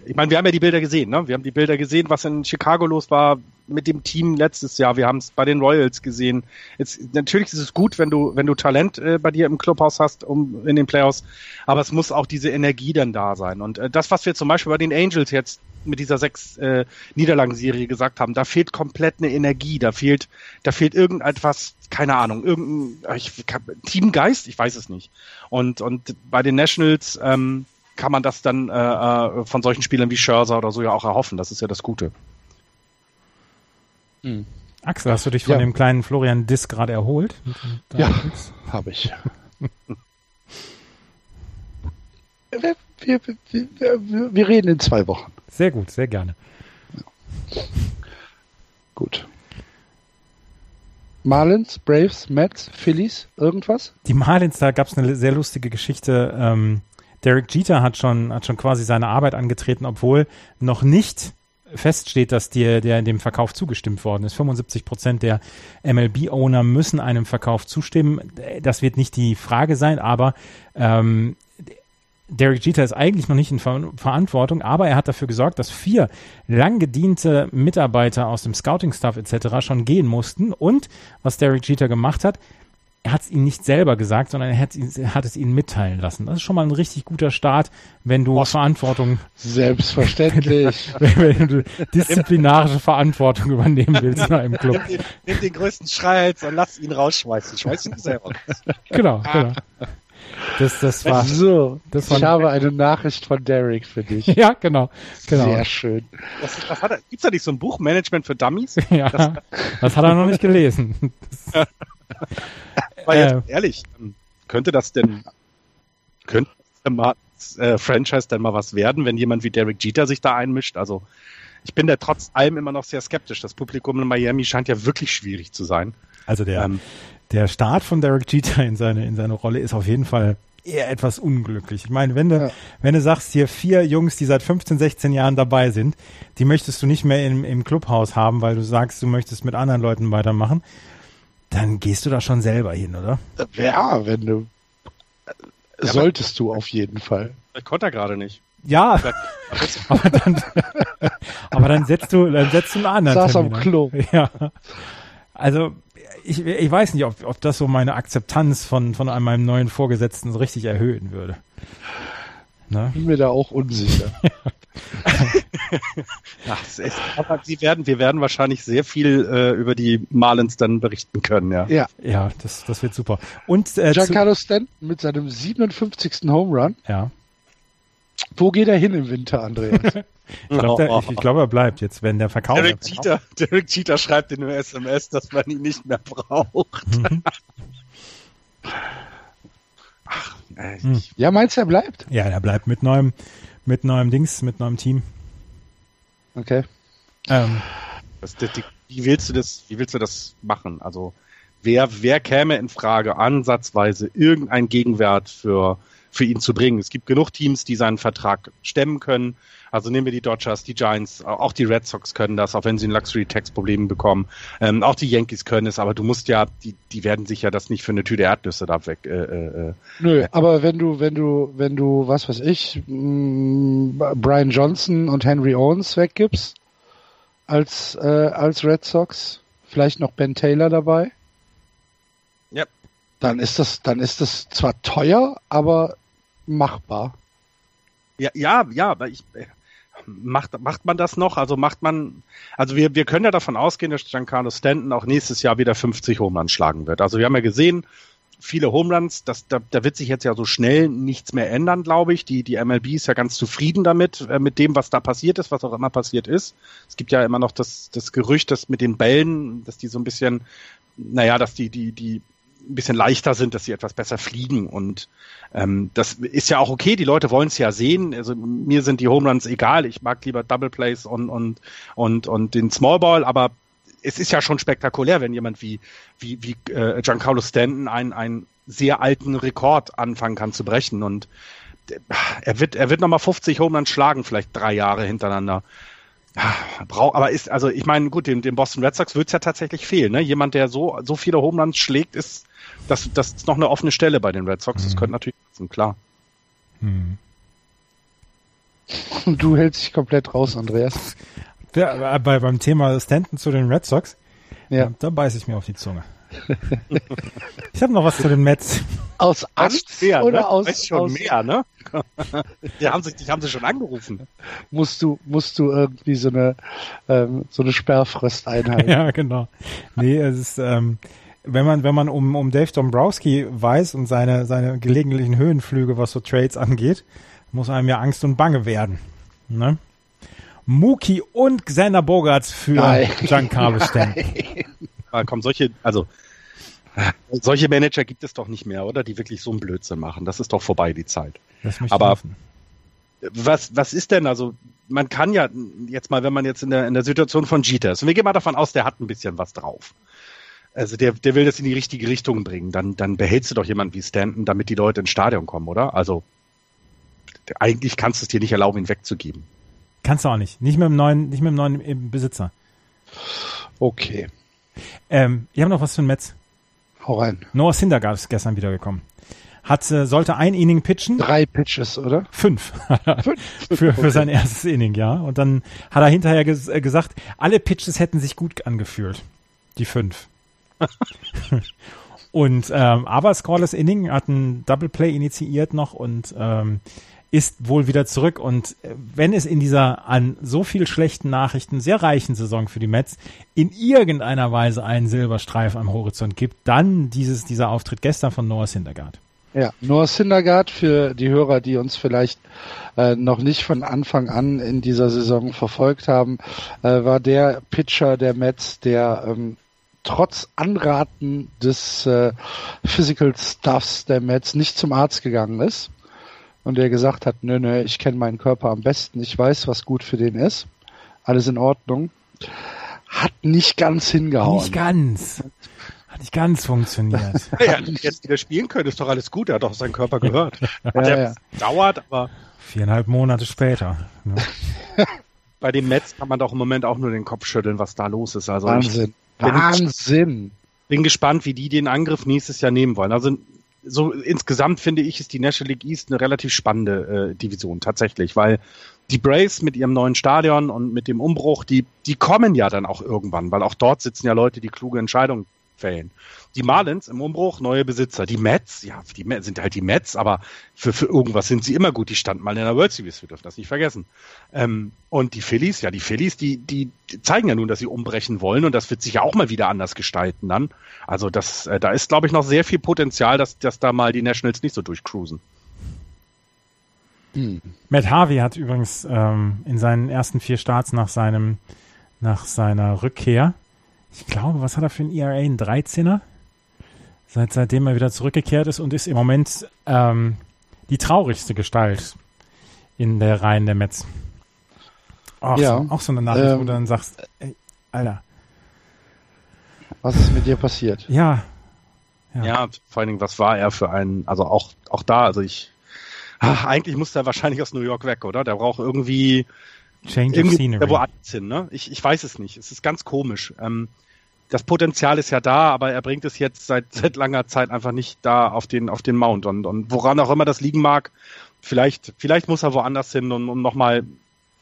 ich meine, wir haben ja die Bilder gesehen, ne? Wir haben die Bilder gesehen, was in Chicago los war mit dem Team letztes Jahr. Wir haben es bei den Royals gesehen. Jetzt, natürlich ist es gut, wenn du, wenn du Talent äh, bei dir im Clubhaus hast, um in den Playoffs, aber es muss auch diese Energie dann da sein. Und äh, das, was wir zum Beispiel bei den Angels jetzt mit dieser sechs äh, Niederlagenserie gesagt haben, da fehlt komplett eine Energie, da fehlt, da fehlt irgendetwas, keine Ahnung, irgendein ich, Teamgeist, ich weiß es nicht. Und und bei den Nationals ähm, kann man das dann äh, äh, von solchen Spielern wie Scherzer oder so ja auch erhoffen. Das ist ja das Gute. Hm. Axel, hast du dich von ja. dem kleinen Florian Diss gerade erholt? Ja, habe ich. wir, wir, wir, wir reden in zwei Wochen. Sehr gut, sehr gerne. Gut. Marlins, Braves, Mets, Phillies, irgendwas? Die Marlins, da gab es eine sehr lustige Geschichte. Ähm, Derek Jeter hat schon, hat schon quasi seine Arbeit angetreten, obwohl noch nicht feststeht, dass dir der dem Verkauf zugestimmt worden ist. 75 Prozent der MLB-Owner müssen einem Verkauf zustimmen. Das wird nicht die Frage sein, aber ähm, Derek Jeter ist eigentlich noch nicht in Ver Verantwortung, aber er hat dafür gesorgt, dass vier lang gediente Mitarbeiter aus dem Scouting-Staff etc. schon gehen mussten. Und was Derek Jeter gemacht hat, er hat es ihnen nicht selber gesagt, sondern er hat, er hat, es ihnen mitteilen lassen. Das ist schon mal ein richtig guter Start, wenn du Ost. Verantwortung. Selbstverständlich. wenn, wenn, du disziplinarische Verantwortung übernehmen willst in einem Club. Nimm den, nimm den größten Schreihals und lass ihn rausschmeißen. Schmeiß ihn selber. genau, genau. Das, das war, so, das ich habe eine Nachricht von Derek für dich. ja, genau, genau. Sehr schön. Das, das hat er, gibt's da nicht so ein Buch Management für Dummies? ja, das, das hat er noch nicht gelesen. Aber jetzt äh, ehrlich, könnte das denn, könnte das mal, äh, Franchise denn mal was werden, wenn jemand wie Derek Jeter sich da einmischt? Also, ich bin da trotz allem immer noch sehr skeptisch. Das Publikum in Miami scheint ja wirklich schwierig zu sein. Also der, ähm, der Start von Derek Jeter in seine, in seine Rolle ist auf jeden Fall eher etwas unglücklich. Ich meine, wenn du, ja. wenn du sagst, hier vier Jungs, die seit 15, 16 Jahren dabei sind, die möchtest du nicht mehr im, im Clubhaus haben, weil du sagst, du möchtest mit anderen Leuten weitermachen, dann gehst du da schon selber hin, oder? Ja, wenn du, ja, solltest du auf jeden Fall. Ich konnte er gerade nicht. Ja, aber dann, aber dann setzt du, dann setzt du einen anderen. Saß Termin am Klo. Ja. Also, ich, ich weiß nicht, ob, ob das so meine Akzeptanz von, von meinem neuen Vorgesetzten so richtig erhöhen würde. Ne? Bin mir da auch unsicher. Ach, ist, aber sie werden, wir werden wahrscheinlich sehr viel äh, über die Marlins dann berichten können, ja. Ja, ja das, das wird super. Und äh, Giancarlo Stanton mit seinem 57. Home Run. Ja. Wo geht er hin im Winter, Andreas? ich glaube, oh, oh. glaub, er bleibt jetzt, wenn der Verkauf. Derek, Cheater, Derek Cheater schreibt in einem SMS, dass man ihn nicht mehr braucht. Mhm. Ach, hm. Ja, meinst du, er bleibt? Ja, er bleibt mit neuem, mit neuem Dings, mit neuem Team. Okay. Ähm. Das, das, wie willst du das, wie willst du das machen? Also, wer, wer käme in Frage, ansatzweise irgendein Gegenwert für, für ihn zu bringen? Es gibt genug Teams, die seinen Vertrag stemmen können. Also nehmen wir die Dodgers, die Giants, auch die Red Sox können das, auch wenn sie ein Luxury-Tax-Problem bekommen. Ähm, auch die Yankees können es, aber du musst ja, die, die werden sich ja das nicht für eine Tüte Erdnüsse da weg. Äh, äh, äh Nö, äh, aber wenn du, wenn du, wenn du, was weiß ich, mh, Brian Johnson und Henry Owens weggibst als, äh, als Red Sox, vielleicht noch Ben Taylor dabei. Ja, Dann ist das, dann ist das zwar teuer, aber machbar. Ja, ja, ja, aber ich, äh, macht, macht man das noch? Also macht man, also wir, wir können ja davon ausgehen, dass Giancarlo Stanton auch nächstes Jahr wieder 50 Homeruns schlagen wird. Also wir haben ja gesehen, viele Homeruns, das, da, da wird sich jetzt ja so schnell nichts mehr ändern, glaube ich. Die, die MLB ist ja ganz zufrieden damit, äh, mit dem, was da passiert ist, was auch immer passiert ist. Es gibt ja immer noch das, das Gerücht, dass mit den Bällen, dass die so ein bisschen, naja, dass die, die, die ein bisschen leichter sind, dass sie etwas besser fliegen. Und ähm, das ist ja auch okay, die Leute wollen es ja sehen. Also mir sind die Home Runs egal, ich mag lieber Double Plays und, und, und, und den Small Ball, aber es ist ja schon spektakulär, wenn jemand wie, wie, wie äh, Giancarlo Stanton einen, einen sehr alten Rekord anfangen kann zu brechen. Und er wird, er wird nochmal 50 Home Runs schlagen, vielleicht drei Jahre hintereinander. Brauch, aber ist, also ich meine, gut, dem, dem Boston Red Sox wird es ja tatsächlich fehlen. Ne? Jemand, der so, so viele Home Runs schlägt, ist, das, das ist noch eine offene Stelle bei den Red Sox. Mhm. Das könnte natürlich sein, klar. Mhm. Du hältst dich komplett raus, Andreas. Ja, bei, beim Thema Stanton zu den Red Sox, ja. da beiße ich mir auf die Zunge. ich habe noch was zu den Mets. Aus Angst mehr, oder ne? aus, weiß schon aus mehr, ne? die haben sich, die haben sie schon angerufen. Musst du, musst du irgendwie so eine, ähm, so eine Sperrfrist einhalten. ja, genau. Nee, es ist, ähm, wenn man, wenn man um, um Dave Dombrowski weiß und seine, seine gelegentlichen Höhenflüge, was so Trades angeht, muss einem ja Angst und Bange werden. Ne? Muki und Xander Bogarts für Nein. Giancarlo Stanton. Ah, komm, solche, also solche Manager gibt es doch nicht mehr, oder? Die wirklich so einen Blödsinn machen. Das ist doch vorbei, die Zeit. Aber was, was ist denn, also man kann ja jetzt mal, wenn man jetzt in der, in der Situation von Jeter ist, und wir gehen mal davon aus, der hat ein bisschen was drauf also der, der will das in die richtige Richtung bringen, dann, dann behältst du doch jemanden wie Stanton, damit die Leute ins Stadion kommen, oder? Also eigentlich kannst du es dir nicht erlauben, ihn wegzugeben. Kannst du auch nicht. Nicht mit dem neuen, nicht mit dem neuen Besitzer. Okay. Ähm, ich habe noch was für ein Metz. Hau rein. Noah Syndergaard ist gestern wiedergekommen. Hat, äh, sollte ein Inning pitchen. Drei Pitches, oder? Fünf. Fünf? für, für sein erstes Inning, ja. Und dann hat er hinterher ges äh, gesagt, alle Pitches hätten sich gut angefühlt. Die fünf. und ähm, aber Scoreless Inning hat ein Double Play initiiert noch und ähm, ist wohl wieder zurück. Und äh, wenn es in dieser an so viel schlechten Nachrichten sehr reichen Saison für die Mets in irgendeiner Weise einen Silberstreif am Horizont gibt, dann dieses, dieser Auftritt gestern von Noah Syndergaard. Ja, Noah Syndergaard für die Hörer, die uns vielleicht äh, noch nicht von Anfang an in dieser Saison verfolgt haben, äh, war der Pitcher der Mets, der ähm, trotz Anraten des äh, Physical Stuffs der Mets nicht zum Arzt gegangen ist und der gesagt hat, nö, nö, ich kenne meinen Körper am besten, ich weiß, was gut für den ist, alles in Ordnung, hat nicht ganz hingehauen. Nicht ganz. Hat nicht ganz funktioniert. ja, jetzt wieder spielen können, ist doch alles gut, er hat doch seinen Körper gehört. Hat ja, ja. dauert, aber. Viereinhalb Monate später. Ne? Bei den Mets kann man doch im Moment auch nur den Kopf schütteln, was da los ist. Also Wahnsinn. Wahnsinn. Bin gespannt, wie die den Angriff nächstes Jahr nehmen wollen. Also so insgesamt finde ich, ist die National League East eine relativ spannende äh, Division tatsächlich, weil die Braves mit ihrem neuen Stadion und mit dem Umbruch, die, die kommen ja dann auch irgendwann, weil auch dort sitzen ja Leute, die kluge Entscheidungen fällen. Die Marlins im Umbruch, neue Besitzer. Die Mets, ja, die Mets sind halt die Mets, aber für, für irgendwas sind sie immer gut. Die standen mal in der World Series, wir dürfen das nicht vergessen. Ähm, und die Phillies, ja, die Phillies, die, die, zeigen ja nun, dass sie umbrechen wollen und das wird sich ja auch mal wieder anders gestalten dann. Also das, äh, da ist, glaube ich, noch sehr viel Potenzial, dass, dass da mal die Nationals nicht so durchcruisen. Hm. Matt Harvey hat übrigens ähm, in seinen ersten vier Starts nach seinem nach seiner Rückkehr, ich glaube, was hat er für ein ERA? Ein 13er? seit, seitdem er wieder zurückgekehrt ist und ist im Moment ähm, die traurigste Gestalt in der Reihen der Mets. Auch, ja, so, auch so eine Nachricht, ähm, wo du dann sagst, ey, Alter. Was ist mit dir passiert? Ja. Ja, ja vor allen Dingen, was war er für ein, also auch, auch da, also ich, ach, eigentlich muss er wahrscheinlich aus New York weg, oder? Der braucht irgendwie, Change irgendwie of Scenery. woanders hin, ne? Ich, ich weiß es nicht. Es ist ganz komisch. Ähm, das Potenzial ist ja da, aber er bringt es jetzt seit, seit langer Zeit einfach nicht da auf den, auf den Mount. Und, und woran auch immer das liegen mag, vielleicht, vielleicht muss er woanders hin, um, um nochmal,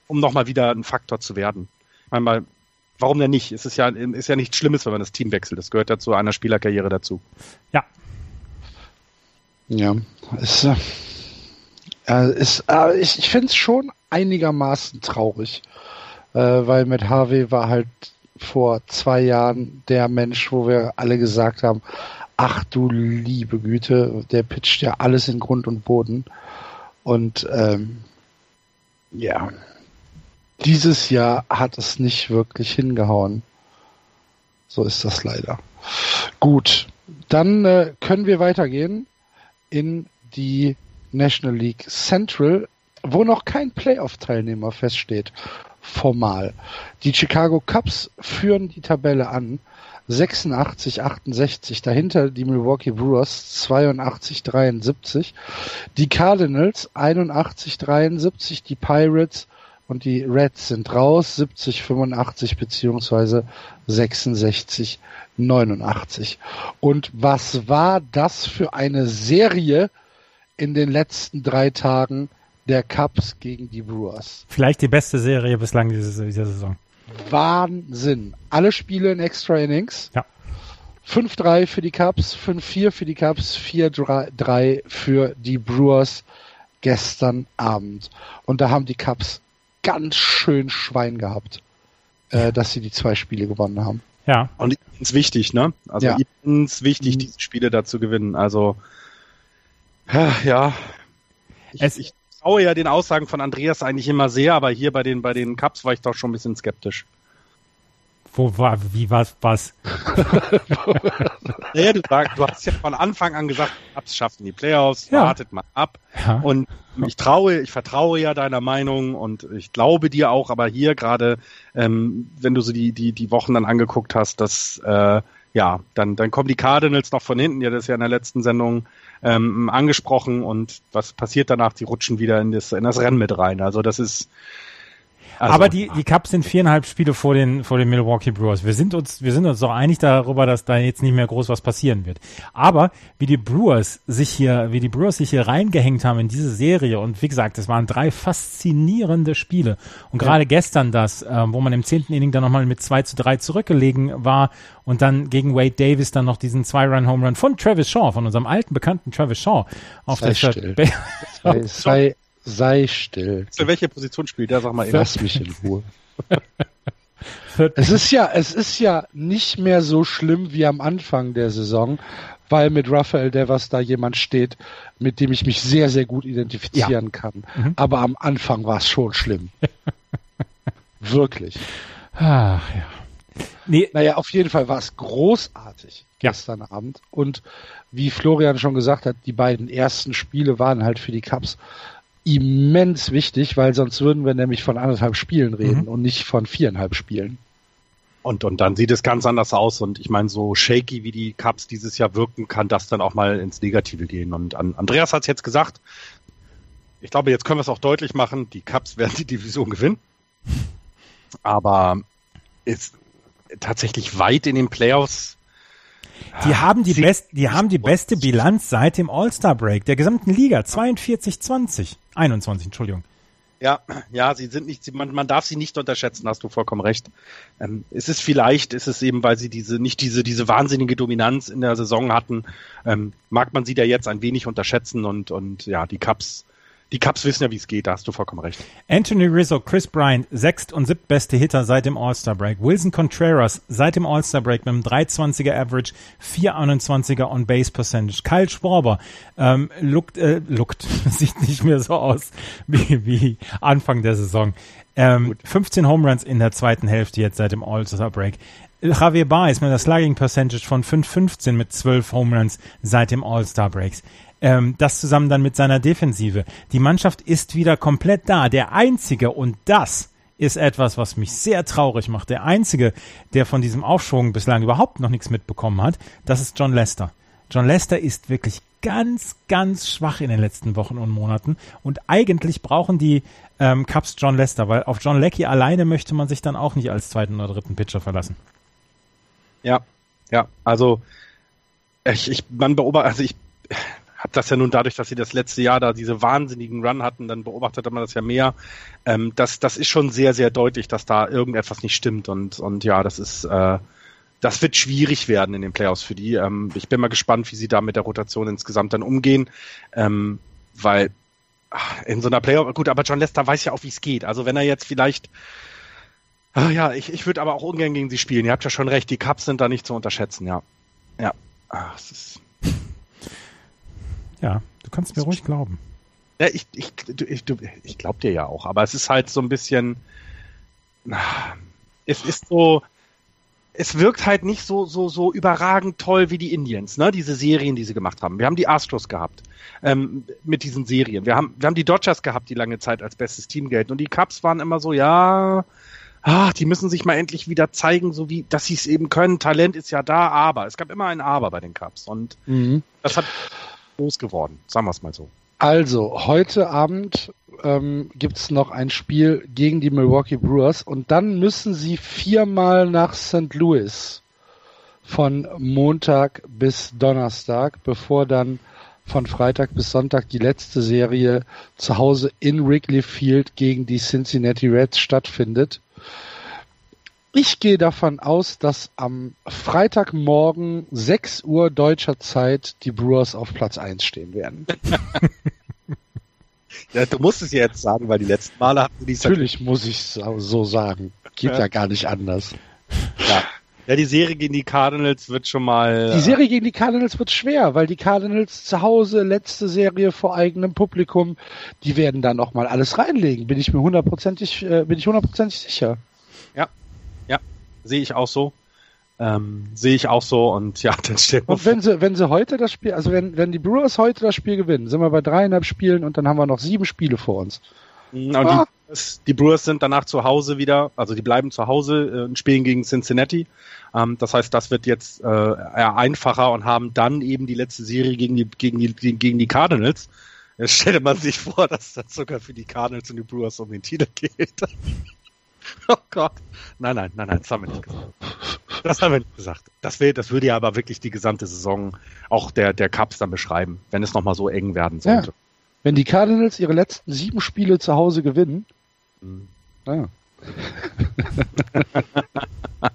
um noch wieder ein Faktor zu werden. Einmal, warum denn nicht? Es ist ja, ist ja nichts Schlimmes, wenn man das Team wechselt. Das gehört ja zu einer Spielerkarriere dazu. Ja. Ja, ist, äh, ist ich, ich finde es schon einigermaßen traurig, äh, weil mit Harvey war halt vor zwei Jahren der Mensch, wo wir alle gesagt haben, ach du liebe Güte, der pitcht ja alles in Grund und Boden. Und ähm, ja, dieses Jahr hat es nicht wirklich hingehauen. So ist das leider. Gut, dann äh, können wir weitergehen in die National League Central, wo noch kein Playoff-Teilnehmer feststeht, formal. Die Chicago Cubs führen die Tabelle an. 86, 68. Dahinter die Milwaukee Brewers 82, 73. Die Cardinals 81, 73. Die Pirates und die Reds sind raus. 70, 85 beziehungsweise 66, 89. Und was war das für eine Serie in den letzten drei Tagen der Cubs gegen die Brewers? Vielleicht die beste Serie bislang dieser, dieser Saison. Wahnsinn. Alle Spiele in Extra Innings. Ja. 5-3 für die Cubs, 5-4 für die Cubs, 4-3 für die Brewers gestern Abend. Und da haben die Cubs ganz schön Schwein gehabt, äh, dass sie die zwei Spiele gewonnen haben. Ja. Und es ist wichtig, ne? Also ja. es wichtig, mhm. diese Spiele da zu gewinnen. Also ja. Ich, es, ich traue ja den Aussagen von Andreas eigentlich immer sehr, aber hier bei den, bei den Cups war ich doch schon ein bisschen skeptisch. Wo war, wie war's, was? naja, du, sag, du hast ja von Anfang an gesagt, Cups schaffen die Playoffs, ja. wartet mal ab. Ja. Und ich traue, ich vertraue ja deiner Meinung und ich glaube dir auch, aber hier gerade, ähm, wenn du so die, die, die Wochen dann angeguckt hast, dass, äh, ja, dann, dann kommen die Cardinals noch von hinten, ja, das ist ja in der letzten Sendung ähm, angesprochen und was passiert danach? Sie rutschen wieder in das, in das Rennen mit rein. Also das ist, also, aber die, die Cups sind viereinhalb Spiele vor den, vor den Milwaukee Brewers. Wir sind uns, wir sind uns doch einig darüber, dass da jetzt nicht mehr groß was passieren wird. Aber wie die Brewers sich hier, wie die Brewers sich hier reingehängt haben in diese Serie und wie gesagt, es waren drei faszinierende Spiele. Und gerade ja. gestern das, äh, wo man im zehnten Inning dann nochmal mit 2 zu 3 zurückgelegen war und dann gegen Wade Davis dann noch diesen Zwei-Run-Home Run von Travis Shaw, von unserem alten bekannten Travis Shaw auf sei der sei, sei, Sei still. Für welche Position spielt der? Sag mal eben. Lass mich in Ruhe. es ist ja, es ist ja nicht mehr so schlimm wie am Anfang der Saison, weil mit Raphael Devers da jemand steht, mit dem ich mich sehr, sehr gut identifizieren ja. kann. Mhm. Aber am Anfang war es schon schlimm. Wirklich. Ach, ja. Nee. Naja, auf jeden Fall war es großartig ja. gestern Abend. Und wie Florian schon gesagt hat, die beiden ersten Spiele waren halt für die Cups immens wichtig, weil sonst würden wir nämlich von anderthalb Spielen reden mhm. und nicht von viereinhalb Spielen. Und, und dann sieht es ganz anders aus. Und ich meine, so shaky wie die Cups dieses Jahr wirken, kann das dann auch mal ins Negative gehen. Und an, Andreas hat es jetzt gesagt. Ich glaube, jetzt können wir es auch deutlich machen. Die Cups werden die Division gewinnen. Aber ist tatsächlich weit in den Playoffs die haben die, best, die haben die beste Bilanz seit dem All-Star-Break der gesamten Liga. 42-20. 21, Entschuldigung. Ja, ja, sie sind nicht, man, man darf sie nicht unterschätzen, hast du vollkommen recht. Ähm, es ist vielleicht, ist es eben, weil sie diese, nicht diese, diese wahnsinnige Dominanz in der Saison hatten, ähm, mag man sie da jetzt ein wenig unterschätzen und, und ja, die Cups die Cups wissen ja, wie es geht, da hast du vollkommen recht. Anthony Rizzo, Chris Bryant, sechst und siebtbeste Hitter seit dem All-Star-Break. Wilson Contreras seit dem All-Star-Break mit einem 320er Average, 421er On-Base-Percentage. Kyle Schwarber ähm, lookt, äh, lookt, sieht nicht mehr so aus wie, wie Anfang der Saison. Ähm, 15 Home Runs in der zweiten Hälfte jetzt seit dem All-Star-Break. Javier Baez mit einer Slugging Percentage von 5,15 mit 12 Home Runs seit dem All-Star-Breaks. Ähm, das zusammen dann mit seiner Defensive. Die Mannschaft ist wieder komplett da. Der einzige, und das ist etwas, was mich sehr traurig macht. Der einzige, der von diesem Aufschwung bislang überhaupt noch nichts mitbekommen hat, das ist John Lester. John Lester ist wirklich ganz, ganz schwach in den letzten Wochen und Monaten. Und eigentlich brauchen die ähm, Cubs John Lester, weil auf John Leckie alleine möchte man sich dann auch nicht als zweiten oder dritten Pitcher verlassen. Ja, ja, also ich, ich man beobachtet, also ich habe das ja nun dadurch, dass sie das letzte Jahr da diese wahnsinnigen Run hatten, dann beobachtet man das ja mehr. Ähm, das, das ist schon sehr, sehr deutlich, dass da irgendetwas nicht stimmt und, und ja, das ist, äh, das wird schwierig werden in den Playoffs für die. Ähm, ich bin mal gespannt, wie sie da mit der Rotation insgesamt dann umgehen, ähm, weil ach, in so einer Playoff, gut, aber John Lester weiß ja auch, wie es geht. Also wenn er jetzt vielleicht Ah, ja, ich, ich würde aber auch ungern gegen sie spielen. Ihr habt ja schon recht, die Cups sind da nicht zu unterschätzen, ja. Ja. Ach, es ist ja, du kannst mir ruhig glauben. Ja, ich, ich, ich, ich glaub dir ja auch, aber es ist halt so ein bisschen. Es ist so. Es wirkt halt nicht so, so, so überragend toll wie die Indians, ne? Diese Serien, die sie gemacht haben. Wir haben die Astros gehabt ähm, mit diesen Serien. Wir haben, wir haben die Dodgers gehabt, die lange Zeit als bestes Team gelten. Und die Cubs waren immer so, ja, ach, die müssen sich mal endlich wieder zeigen, so wie, dass sie es eben können. Talent ist ja da, aber es gab immer ein Aber bei den Cubs. Und mhm. das hat groß geworden, sagen wir es mal so. Also, heute Abend ähm, gibt es noch ein Spiel gegen die Milwaukee Brewers und dann müssen sie viermal nach St. Louis von Montag bis Donnerstag, bevor dann von Freitag bis Sonntag die letzte Serie zu Hause in Wrigley Field gegen die Cincinnati Reds stattfindet. Ich gehe davon aus, dass am Freitagmorgen 6 Uhr deutscher Zeit die Brewers auf Platz 1 stehen werden. ja, du musst es jetzt sagen, weil die letzten Male hatten die Natürlich muss ich es so sagen. Geht ja. ja gar nicht anders. Ja. Ja, die Serie gegen die Cardinals wird schon mal. Die Serie gegen die Cardinals wird schwer, weil die Cardinals zu Hause, letzte Serie vor eigenem Publikum, die werden da nochmal alles reinlegen. Bin ich mir hundertprozentig, äh, bin ich hundertprozentig sicher. Ja, sehe ich auch so. Ähm, sehe ich auch so und ja, dann steht Und wenn sie, wenn sie heute das Spiel, also wenn, wenn die Brewers heute das Spiel gewinnen, sind wir bei dreieinhalb Spielen und dann haben wir noch sieben Spiele vor uns. Mhm, und ah. die, die, Brewers sind danach zu Hause wieder, also die bleiben zu Hause äh, und spielen gegen Cincinnati. Ähm, das heißt, das wird jetzt äh, eher einfacher und haben dann eben die letzte Serie gegen die, gegen die, gegen die Cardinals. Jetzt stelle man sich vor, dass das sogar für die Cardinals und die Brewers um den Titel geht. oh Gott. Nein, nein, nein, nein, das haben wir nicht gesagt. Das haben wir nicht gesagt. Das, wär, das würde ja aber wirklich die gesamte Saison auch der, der Cups dann beschreiben, wenn es nochmal so eng werden sollte. Ja. Wenn die Cardinals ihre letzten sieben Spiele zu Hause gewinnen, mhm. naja.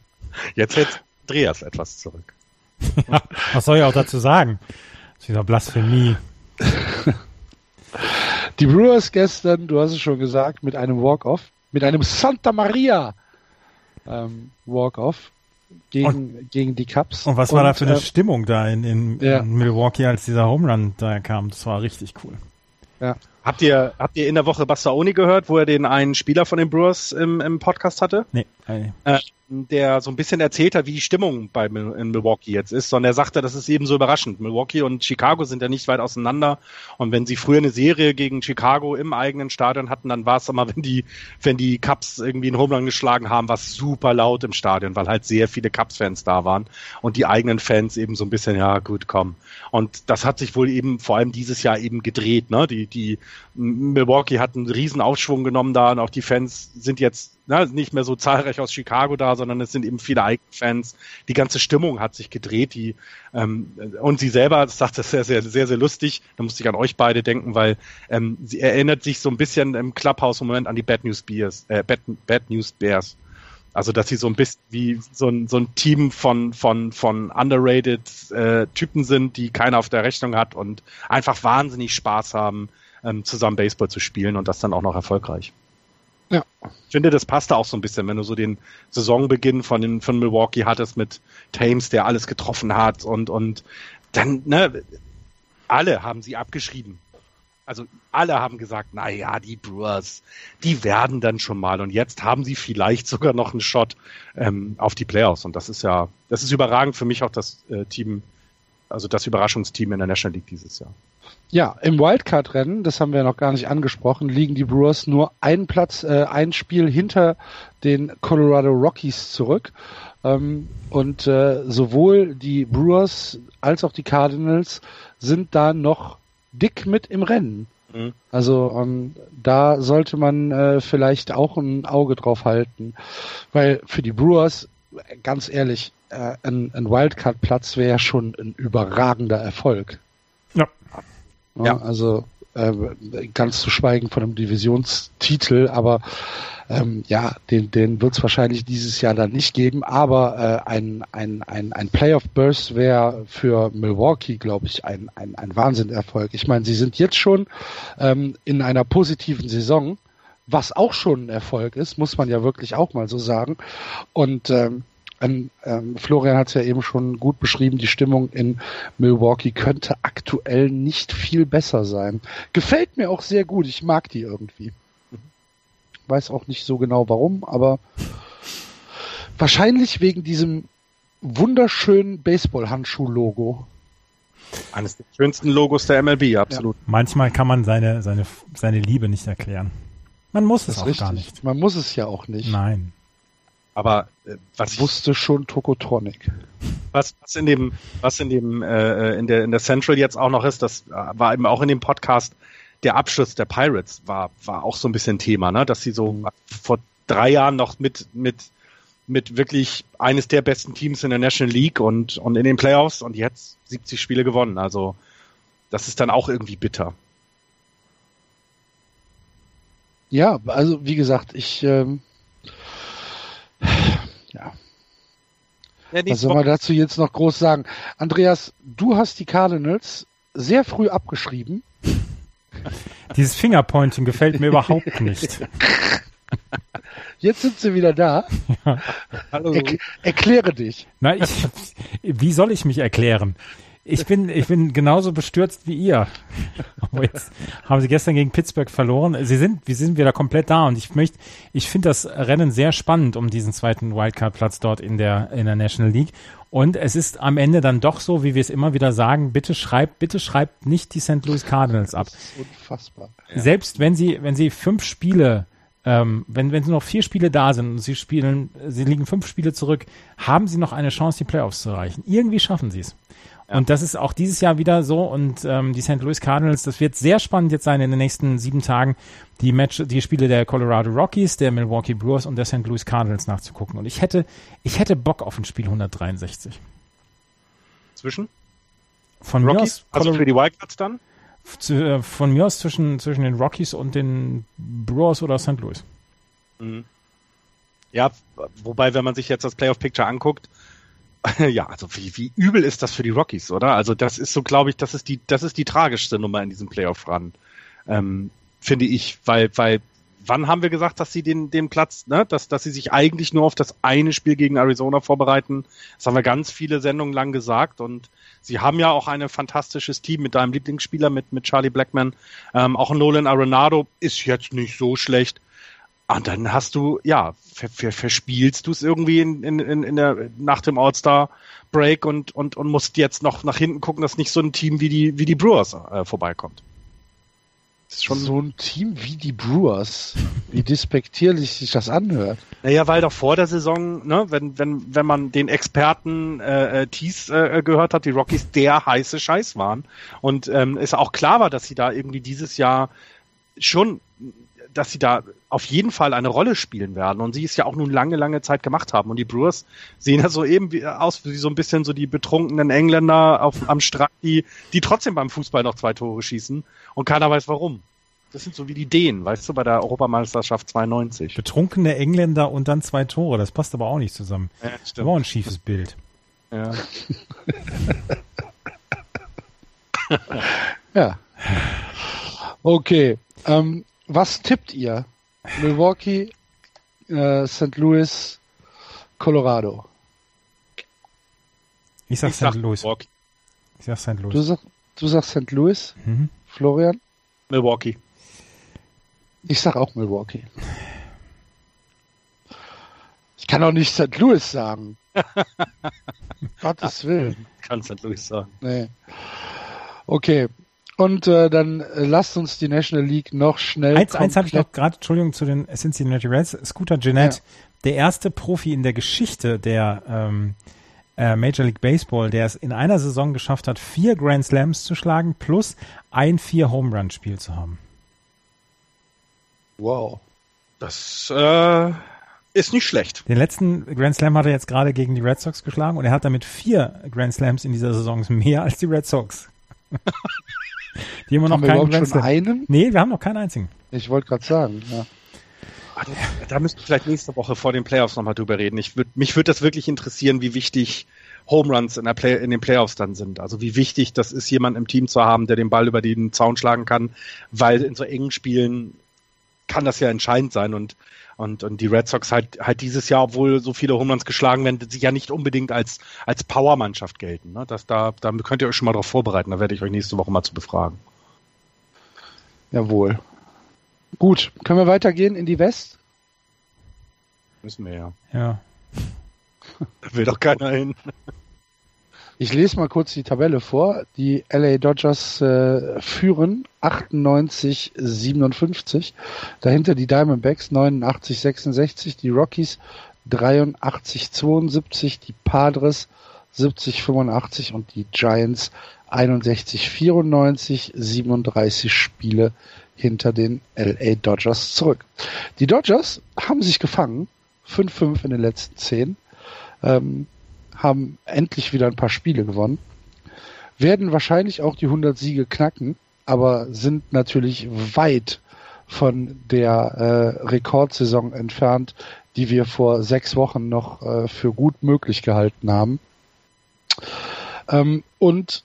Jetzt hält Andreas etwas zurück. Ja, was soll ich auch dazu sagen? Das ist wieder Blasphemie. Die Brewers gestern, du hast es schon gesagt, mit einem Walk-Off, mit einem Santa Maria ähm, Walk-Off gegen, gegen die Cubs. Und was war und, da für eine äh, Stimmung da in, in, ja. in Milwaukee, als dieser Home Run da kam? Das war richtig cool. Ja. Habt ihr, habt ihr in der Woche Bastaoni gehört, wo er den einen Spieler von den Brewers im, im Podcast hatte? Nee. nee. Äh, der so ein bisschen erzählt hat, wie die Stimmung bei in Milwaukee jetzt ist, sondern er sagte, das ist eben so überraschend. Milwaukee und Chicago sind ja nicht weit auseinander und wenn sie früher eine Serie gegen Chicago im eigenen Stadion hatten, dann war es immer, wenn die, wenn die Cubs irgendwie einen Homerun geschlagen haben, war es super laut im Stadion, weil halt sehr viele Cubs-Fans da waren und die eigenen Fans eben so ein bisschen, ja gut, komm. Und das hat sich wohl eben vor allem dieses Jahr eben gedreht. Ne? Die, die Milwaukee hat einen riesen Aufschwung genommen da und auch die Fans sind jetzt na, nicht mehr so zahlreich aus Chicago da, sondern es sind eben viele Eigenfans. Die ganze Stimmung hat sich gedreht, die ähm, und sie selber das sagt das sehr, sehr, sehr, sehr lustig. Da musste ich an euch beide denken, weil ähm, sie erinnert sich so ein bisschen im Clubhouse im Moment an die Bad News Bears, äh, Bad, Bad News Bears. Also dass sie so ein bisschen wie so ein, so ein Team von von von underrated äh, Typen sind, die keiner auf der Rechnung hat und einfach wahnsinnig Spaß haben, ähm, zusammen Baseball zu spielen und das dann auch noch erfolgreich. Ja. Ich finde, das passte auch so ein bisschen, wenn du so den Saisonbeginn von, den, von Milwaukee hattest mit Thames, der alles getroffen hat und, und dann, ne, alle haben sie abgeschrieben. Also alle haben gesagt, na ja, die Brewers, die werden dann schon mal und jetzt haben sie vielleicht sogar noch einen Shot ähm, auf die Playoffs und das ist ja, das ist überragend für mich auch das äh, Team, also das Überraschungsteam in der National League dieses Jahr. Ja, im Wildcard-Rennen, das haben wir noch gar nicht angesprochen, liegen die Brewers nur einen Platz, äh, ein Spiel hinter den Colorado Rockies zurück. Ähm, und äh, sowohl die Brewers als auch die Cardinals sind da noch dick mit im Rennen. Mhm. Also um, da sollte man äh, vielleicht auch ein Auge drauf halten, weil für die Brewers, ganz ehrlich, äh, ein, ein Wildcard-Platz wäre schon ein überragender Erfolg. Ja. Ja. Also äh, ganz zu schweigen von einem Divisionstitel, aber ähm, ja, den, den wird es wahrscheinlich dieses Jahr dann nicht geben, aber äh, ein, ein, ein, ein Playoff-Burst wäre für Milwaukee, glaube ich, ein, ein, ein Wahnsinnerfolg. Ich meine, sie sind jetzt schon ähm, in einer positiven Saison, was auch schon ein Erfolg ist, muss man ja wirklich auch mal so sagen. Und ähm, ähm, Florian hat es ja eben schon gut beschrieben, die Stimmung in Milwaukee könnte aktuell nicht viel besser sein. Gefällt mir auch sehr gut, ich mag die irgendwie. Weiß auch nicht so genau warum, aber wahrscheinlich wegen diesem wunderschönen Baseball-Handschuh-Logo. Eines der schönsten Logos der MLB, absolut. Ja. Manchmal kann man seine, seine, seine Liebe nicht erklären. Man muss das es auch richtig. gar nicht. Man muss es ja auch nicht. Nein. Aber äh, was wusste schon Tokotronic. Was, was in dem, was in dem, äh, in der in der Central jetzt auch noch ist, das äh, war eben auch in dem Podcast. Der Abschluss der Pirates war war auch so ein bisschen Thema, ne, dass sie so mhm. vor drei Jahren noch mit mit mit wirklich eines der besten Teams in der National League und und in den Playoffs und jetzt 70 Spiele gewonnen. Also das ist dann auch irgendwie bitter. Ja, also wie gesagt, ich ähm, ja. ja Was soll man dazu jetzt noch groß sagen? Andreas, du hast die Cardinals sehr früh abgeschrieben. Dieses Fingerpointing gefällt mir überhaupt nicht. Jetzt sind sie wieder da. Ja. Hallo. Er erkläre dich. Na, ich, wie soll ich mich erklären? Ich bin, ich bin genauso bestürzt wie ihr. Aber jetzt haben sie gestern gegen Pittsburgh verloren. Sie sind, wir sind wieder komplett da und ich möchte, ich finde das Rennen sehr spannend um diesen zweiten Wildcard-Platz dort in der, in der National League. Und es ist am Ende dann doch so, wie wir es immer wieder sagen, bitte schreibt, bitte schreibt nicht die St. Louis Cardinals ab. Das ist unfassbar. Ja. Selbst wenn sie, wenn sie fünf Spiele ähm, wenn, wenn noch vier Spiele da sind und sie spielen, sie liegen fünf Spiele zurück, haben sie noch eine Chance, die Playoffs zu erreichen. Irgendwie schaffen sie es. Und das ist auch dieses Jahr wieder so. Und ähm, die St. Louis Cardinals, das wird sehr spannend jetzt sein in den nächsten sieben Tagen, die Match, die Spiele der Colorado Rockies, der Milwaukee Brewers und der St. Louis Cardinals nachzugucken. Und ich hätte, ich hätte Bock auf ein Spiel 163. Zwischen? Von Rockies? Mir aus, also für die Wildcards dann? Äh, von mir aus zwischen, zwischen den Rockies und den Brewers oder St. Louis. Mhm. Ja, wobei, wenn man sich jetzt das Playoff Picture anguckt, ja, also wie, wie übel ist das für die Rockies, oder? Also das ist so, glaube ich, das ist die, das ist die tragischste Nummer in diesem Playoff-Run, ähm, finde ich, weil, weil, wann haben wir gesagt, dass sie den, den Platz, ne, dass, dass sie sich eigentlich nur auf das eine Spiel gegen Arizona vorbereiten? Das haben wir ganz viele Sendungen lang gesagt und sie haben ja auch ein fantastisches Team mit deinem Lieblingsspieler, mit, mit Charlie Blackman. Ähm, auch Nolan Arenado ist jetzt nicht so schlecht. Und dann hast du, ja, ver, ver, verspielst du es irgendwie in, in, in der, nach dem All-Star-Break und, und, und musst jetzt noch nach hinten gucken, dass nicht so ein Team wie die, wie die Brewers äh, vorbeikommt. Das ist schon so ein Team wie die Brewers, wie despektierlich sich das anhört. Naja, weil doch vor der Saison, ne, wenn, wenn, wenn man den Experten äh, äh Tees äh, gehört hat, die Rockies der heiße Scheiß waren. Und ähm, es auch klar war, dass sie da irgendwie dieses Jahr schon dass sie da auf jeden Fall eine Rolle spielen werden und sie es ja auch nun lange, lange Zeit gemacht haben. Und die Brewers sehen ja so eben wie, aus wie so ein bisschen so die betrunkenen Engländer auf, am Strand, die, die trotzdem beim Fußball noch zwei Tore schießen und keiner weiß warum. Das sind so wie die Dänen, weißt du, bei der Europameisterschaft 92. Betrunkene Engländer und dann zwei Tore, das passt aber auch nicht zusammen. Ja. Das war ein schiefes Bild. Ja. ja. Okay. Ähm, was tippt ihr? Milwaukee, äh, St. Louis, Colorado. Ich sag St. Louis. Milwaukee. Ich sag St. Louis. Du, sag, du sagst St. Louis? Mhm. Florian? Milwaukee. Ich sag auch Milwaukee. Ich kann auch nicht St. Louis sagen. Gottes Willen. Ich kann St. Louis sagen. Nee. Okay, und äh, dann äh, lasst uns die National League noch schnell. Eins, eins habe ich noch gerade, Entschuldigung, zu den Cincinnati Reds. Scooter Jeanette, ja. der erste Profi in der Geschichte der ähm, äh, Major League Baseball, der es in einer Saison geschafft hat, vier Grand Slams zu schlagen plus ein vier Home Run Spiel zu haben. Wow. Das äh, ist nicht schlecht. Den letzten Grand Slam hat er jetzt gerade gegen die Red Sox geschlagen und er hat damit vier Grand Slams in dieser Saison mehr als die Red Sox. die immer noch haben keinen wir schon einen? Nee, wir haben noch keinen einzigen. Ich wollte gerade sagen, ja. Ah, da müssten wir vielleicht nächste Woche vor den Playoffs nochmal drüber reden. Ich würd, mich würde das wirklich interessieren, wie wichtig Home Runs in, der Play, in den Playoffs dann sind. Also wie wichtig das ist, jemanden im Team zu haben, der den Ball über den Zaun schlagen kann, weil in so engen Spielen kann das ja entscheidend sein und und, und die Red Sox halt, halt dieses Jahr, obwohl so viele Home Runs geschlagen werden, sie ja nicht unbedingt als, als Powermannschaft gelten. Ne? Das, da, da könnt ihr euch schon mal darauf vorbereiten. Da werde ich euch nächste Woche mal zu befragen. Jawohl. Gut, können wir weitergehen in die West? Müssen wir ja. Ja. Da will doch keiner hin. Ich lese mal kurz die Tabelle vor. Die LA Dodgers äh, führen 98, 57. Dahinter die Diamondbacks 89, 66. Die Rockies 83, 72. Die Padres 70, 85 und die Giants 61, 94, 37 Spiele hinter den LA Dodgers zurück. Die Dodgers haben sich gefangen, 5-5 in den letzten 10, ähm, haben endlich wieder ein paar Spiele gewonnen, werden wahrscheinlich auch die 100 Siege knacken, aber sind natürlich weit von der äh, Rekordsaison entfernt, die wir vor sechs Wochen noch äh, für gut möglich gehalten haben. Ähm, und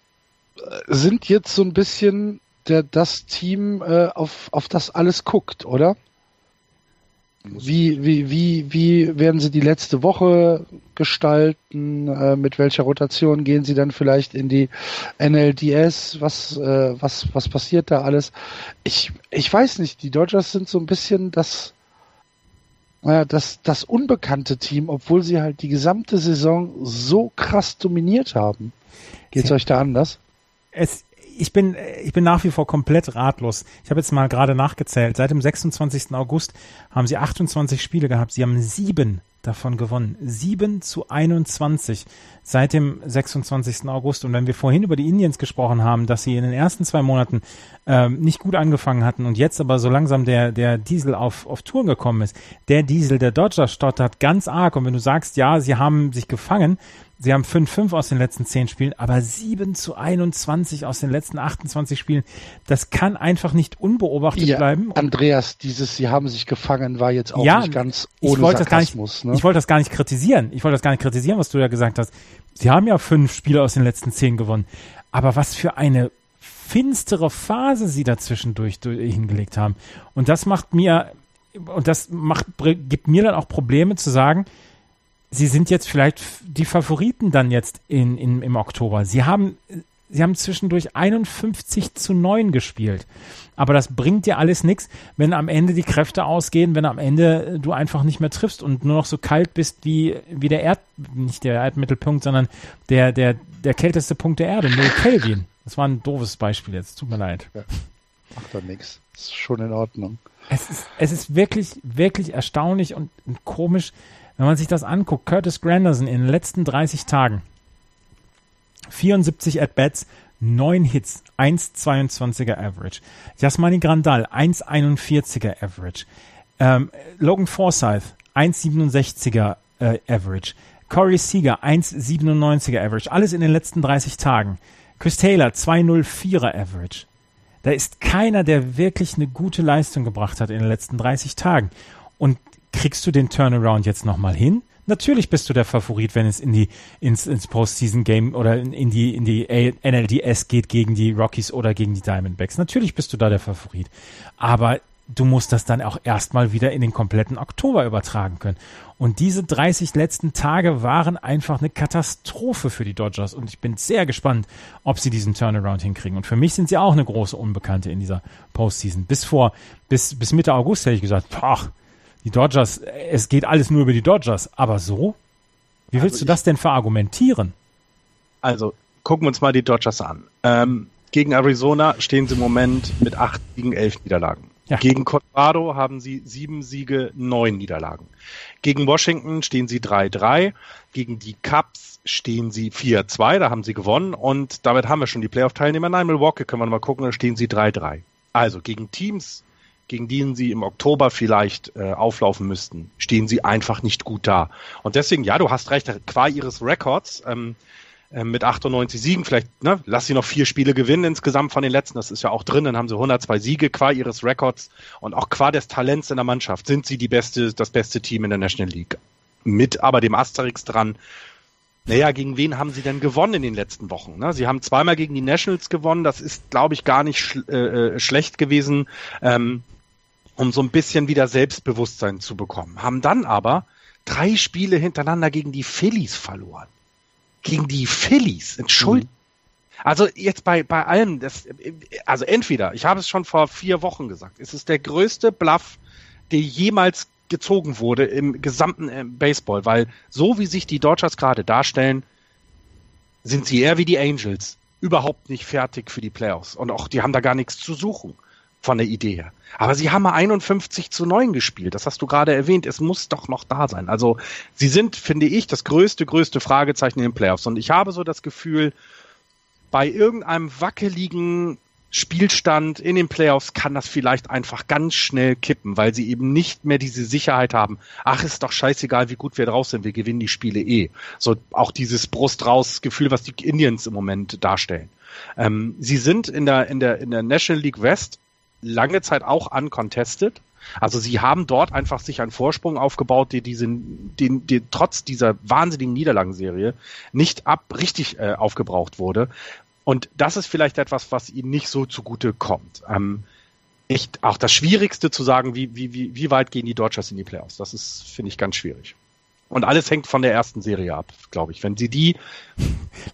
äh, sind jetzt so ein bisschen der, das Team, äh, auf, auf das alles guckt, oder? Wie, wie, wie, wie werden Sie die letzte Woche gestalten? Äh, mit welcher Rotation gehen Sie dann vielleicht in die NLDS? Was, äh, was, was passiert da alles? Ich, ich weiß nicht. Die Dodgers sind so ein bisschen das, naja, das, das unbekannte Team, obwohl sie halt die gesamte Saison so krass dominiert haben. Geht's euch da anders? Es, ich bin, ich bin nach wie vor komplett ratlos. Ich habe jetzt mal gerade nachgezählt. Seit dem 26. August haben sie 28 Spiele gehabt. Sie haben sieben davon gewonnen. 7 zu 21 seit dem 26. August. Und wenn wir vorhin über die Indians gesprochen haben, dass sie in den ersten zwei Monaten ähm, nicht gut angefangen hatten und jetzt aber so langsam der, der Diesel auf, auf Touren gekommen ist, der Diesel der Dodgers stottert ganz arg. Und wenn du sagst, ja, sie haben sich gefangen, Sie haben 5-5 aus den letzten 10 Spielen, aber 7 zu 21 aus den letzten 28 Spielen. Das kann einfach nicht unbeobachtet ja, bleiben. Andreas, dieses Sie haben sich gefangen war jetzt auch ja, nicht ganz ohne ich Sarkasmus. Nicht, ne? Ich wollte das gar nicht kritisieren. Ich wollte das gar nicht kritisieren, was du ja gesagt hast. Sie haben ja fünf Spiele aus den letzten 10 gewonnen. Aber was für eine finstere Phase sie dazwischendurch hingelegt haben. Und das macht mir, und das macht, gibt mir dann auch Probleme zu sagen, sie sind jetzt vielleicht die Favoriten dann jetzt in, in, im Oktober. Sie haben, sie haben zwischendurch 51 zu 9 gespielt. Aber das bringt dir alles nichts, wenn am Ende die Kräfte ausgehen, wenn am Ende du einfach nicht mehr triffst und nur noch so kalt bist wie, wie der Erd, nicht der Erdmittelpunkt, sondern der, der, der kälteste Punkt der Erde, 0 Kelvin. Das war ein doofes Beispiel jetzt, tut mir leid. Ja. Macht doch nichts. Ist schon in Ordnung. Es ist, es ist wirklich, wirklich erstaunlich und, und komisch, wenn man sich das anguckt, Curtis Granderson in den letzten 30 Tagen 74 At-Bats, 9 Hits, 1,22er Average. Jasmani Grandal, 1,41er Average. Ähm, Logan Forsyth, 1,67er äh, Average. Corey Seager, 1,97er Average. Alles in den letzten 30 Tagen. Chris Taylor, 2,04er Average. Da ist keiner, der wirklich eine gute Leistung gebracht hat in den letzten 30 Tagen. Und kriegst du den Turnaround jetzt nochmal hin? Natürlich bist du der Favorit, wenn es in die ins, ins Postseason Game oder in, in die in die NLDS geht gegen die Rockies oder gegen die Diamondbacks. Natürlich bist du da der Favorit, aber du musst das dann auch erstmal wieder in den kompletten Oktober übertragen können. Und diese 30 letzten Tage waren einfach eine Katastrophe für die Dodgers und ich bin sehr gespannt, ob sie diesen Turnaround hinkriegen. Und für mich sind sie auch eine große Unbekannte in dieser Postseason. Bis vor bis bis Mitte August hätte ich gesagt, ach, die Dodgers, es geht alles nur über die Dodgers. Aber so? Wie willst also du das denn verargumentieren? Also, gucken wir uns mal die Dodgers an. Ähm, gegen Arizona stehen sie im Moment mit acht gegen elf Niederlagen. Ja. Gegen Colorado haben sie sieben Siege, neun Niederlagen. Gegen Washington stehen sie 3-3. Gegen die Cubs stehen sie 4-2, da haben sie gewonnen. Und damit haben wir schon die Playoff-Teilnehmer. Nein, Milwaukee können wir mal gucken, da stehen sie 3-3. Also gegen Teams, gegen die sie im Oktober vielleicht äh, auflaufen müssten, stehen sie einfach nicht gut da. Und deswegen, ja, du hast recht, qua ihres Records ähm, äh, mit 98 Siegen, vielleicht, ne, lass sie noch vier Spiele gewinnen insgesamt von den letzten, das ist ja auch drin, dann haben sie 102 Siege qua ihres Records und auch qua des Talents in der Mannschaft sind sie die beste, das beste Team in der National League. Mit aber dem Asterix dran, naja, gegen wen haben sie denn gewonnen in den letzten Wochen? Ne? Sie haben zweimal gegen die Nationals gewonnen, das ist, glaube ich, gar nicht sch äh, äh, schlecht gewesen, ähm, um so ein bisschen wieder Selbstbewusstsein zu bekommen. Haben dann aber drei Spiele hintereinander gegen die Phillies verloren. Gegen die Phillies, entschuldigung. Mhm. Also jetzt bei, bei allem, das, also entweder, ich habe es schon vor vier Wochen gesagt, es ist der größte Bluff, der jemals gezogen wurde im gesamten äh, Baseball, weil so wie sich die Dodgers gerade darstellen, sind sie eher wie die Angels. Überhaupt nicht fertig für die Playoffs. Und auch die haben da gar nichts zu suchen von der Idee her. Aber sie haben mal 51 zu 9 gespielt. Das hast du gerade erwähnt. Es muss doch noch da sein. Also sie sind, finde ich, das größte, größte Fragezeichen in den Playoffs. Und ich habe so das Gefühl, bei irgendeinem wackeligen Spielstand in den Playoffs kann das vielleicht einfach ganz schnell kippen, weil sie eben nicht mehr diese Sicherheit haben. Ach, ist doch scheißegal, wie gut wir drauf sind, wir gewinnen die Spiele eh. So auch dieses Brust raus Gefühl, was die Indians im Moment darstellen. Ähm, sie sind in der in der in der National League West lange Zeit auch uncontested. Also sie haben dort einfach sich einen Vorsprung aufgebaut, der diesen, den, den trotz dieser wahnsinnigen Niederlagenserie nicht ab richtig äh, aufgebraucht wurde. Und das ist vielleicht etwas, was ihnen nicht so zugute kommt. Ähm, echt auch das Schwierigste zu sagen, wie, wie, wie, wie weit gehen die Dodgers in die Playoffs. Das ist, finde ich, ganz schwierig. Und alles hängt von der ersten Serie ab, glaube ich. Wenn sie die,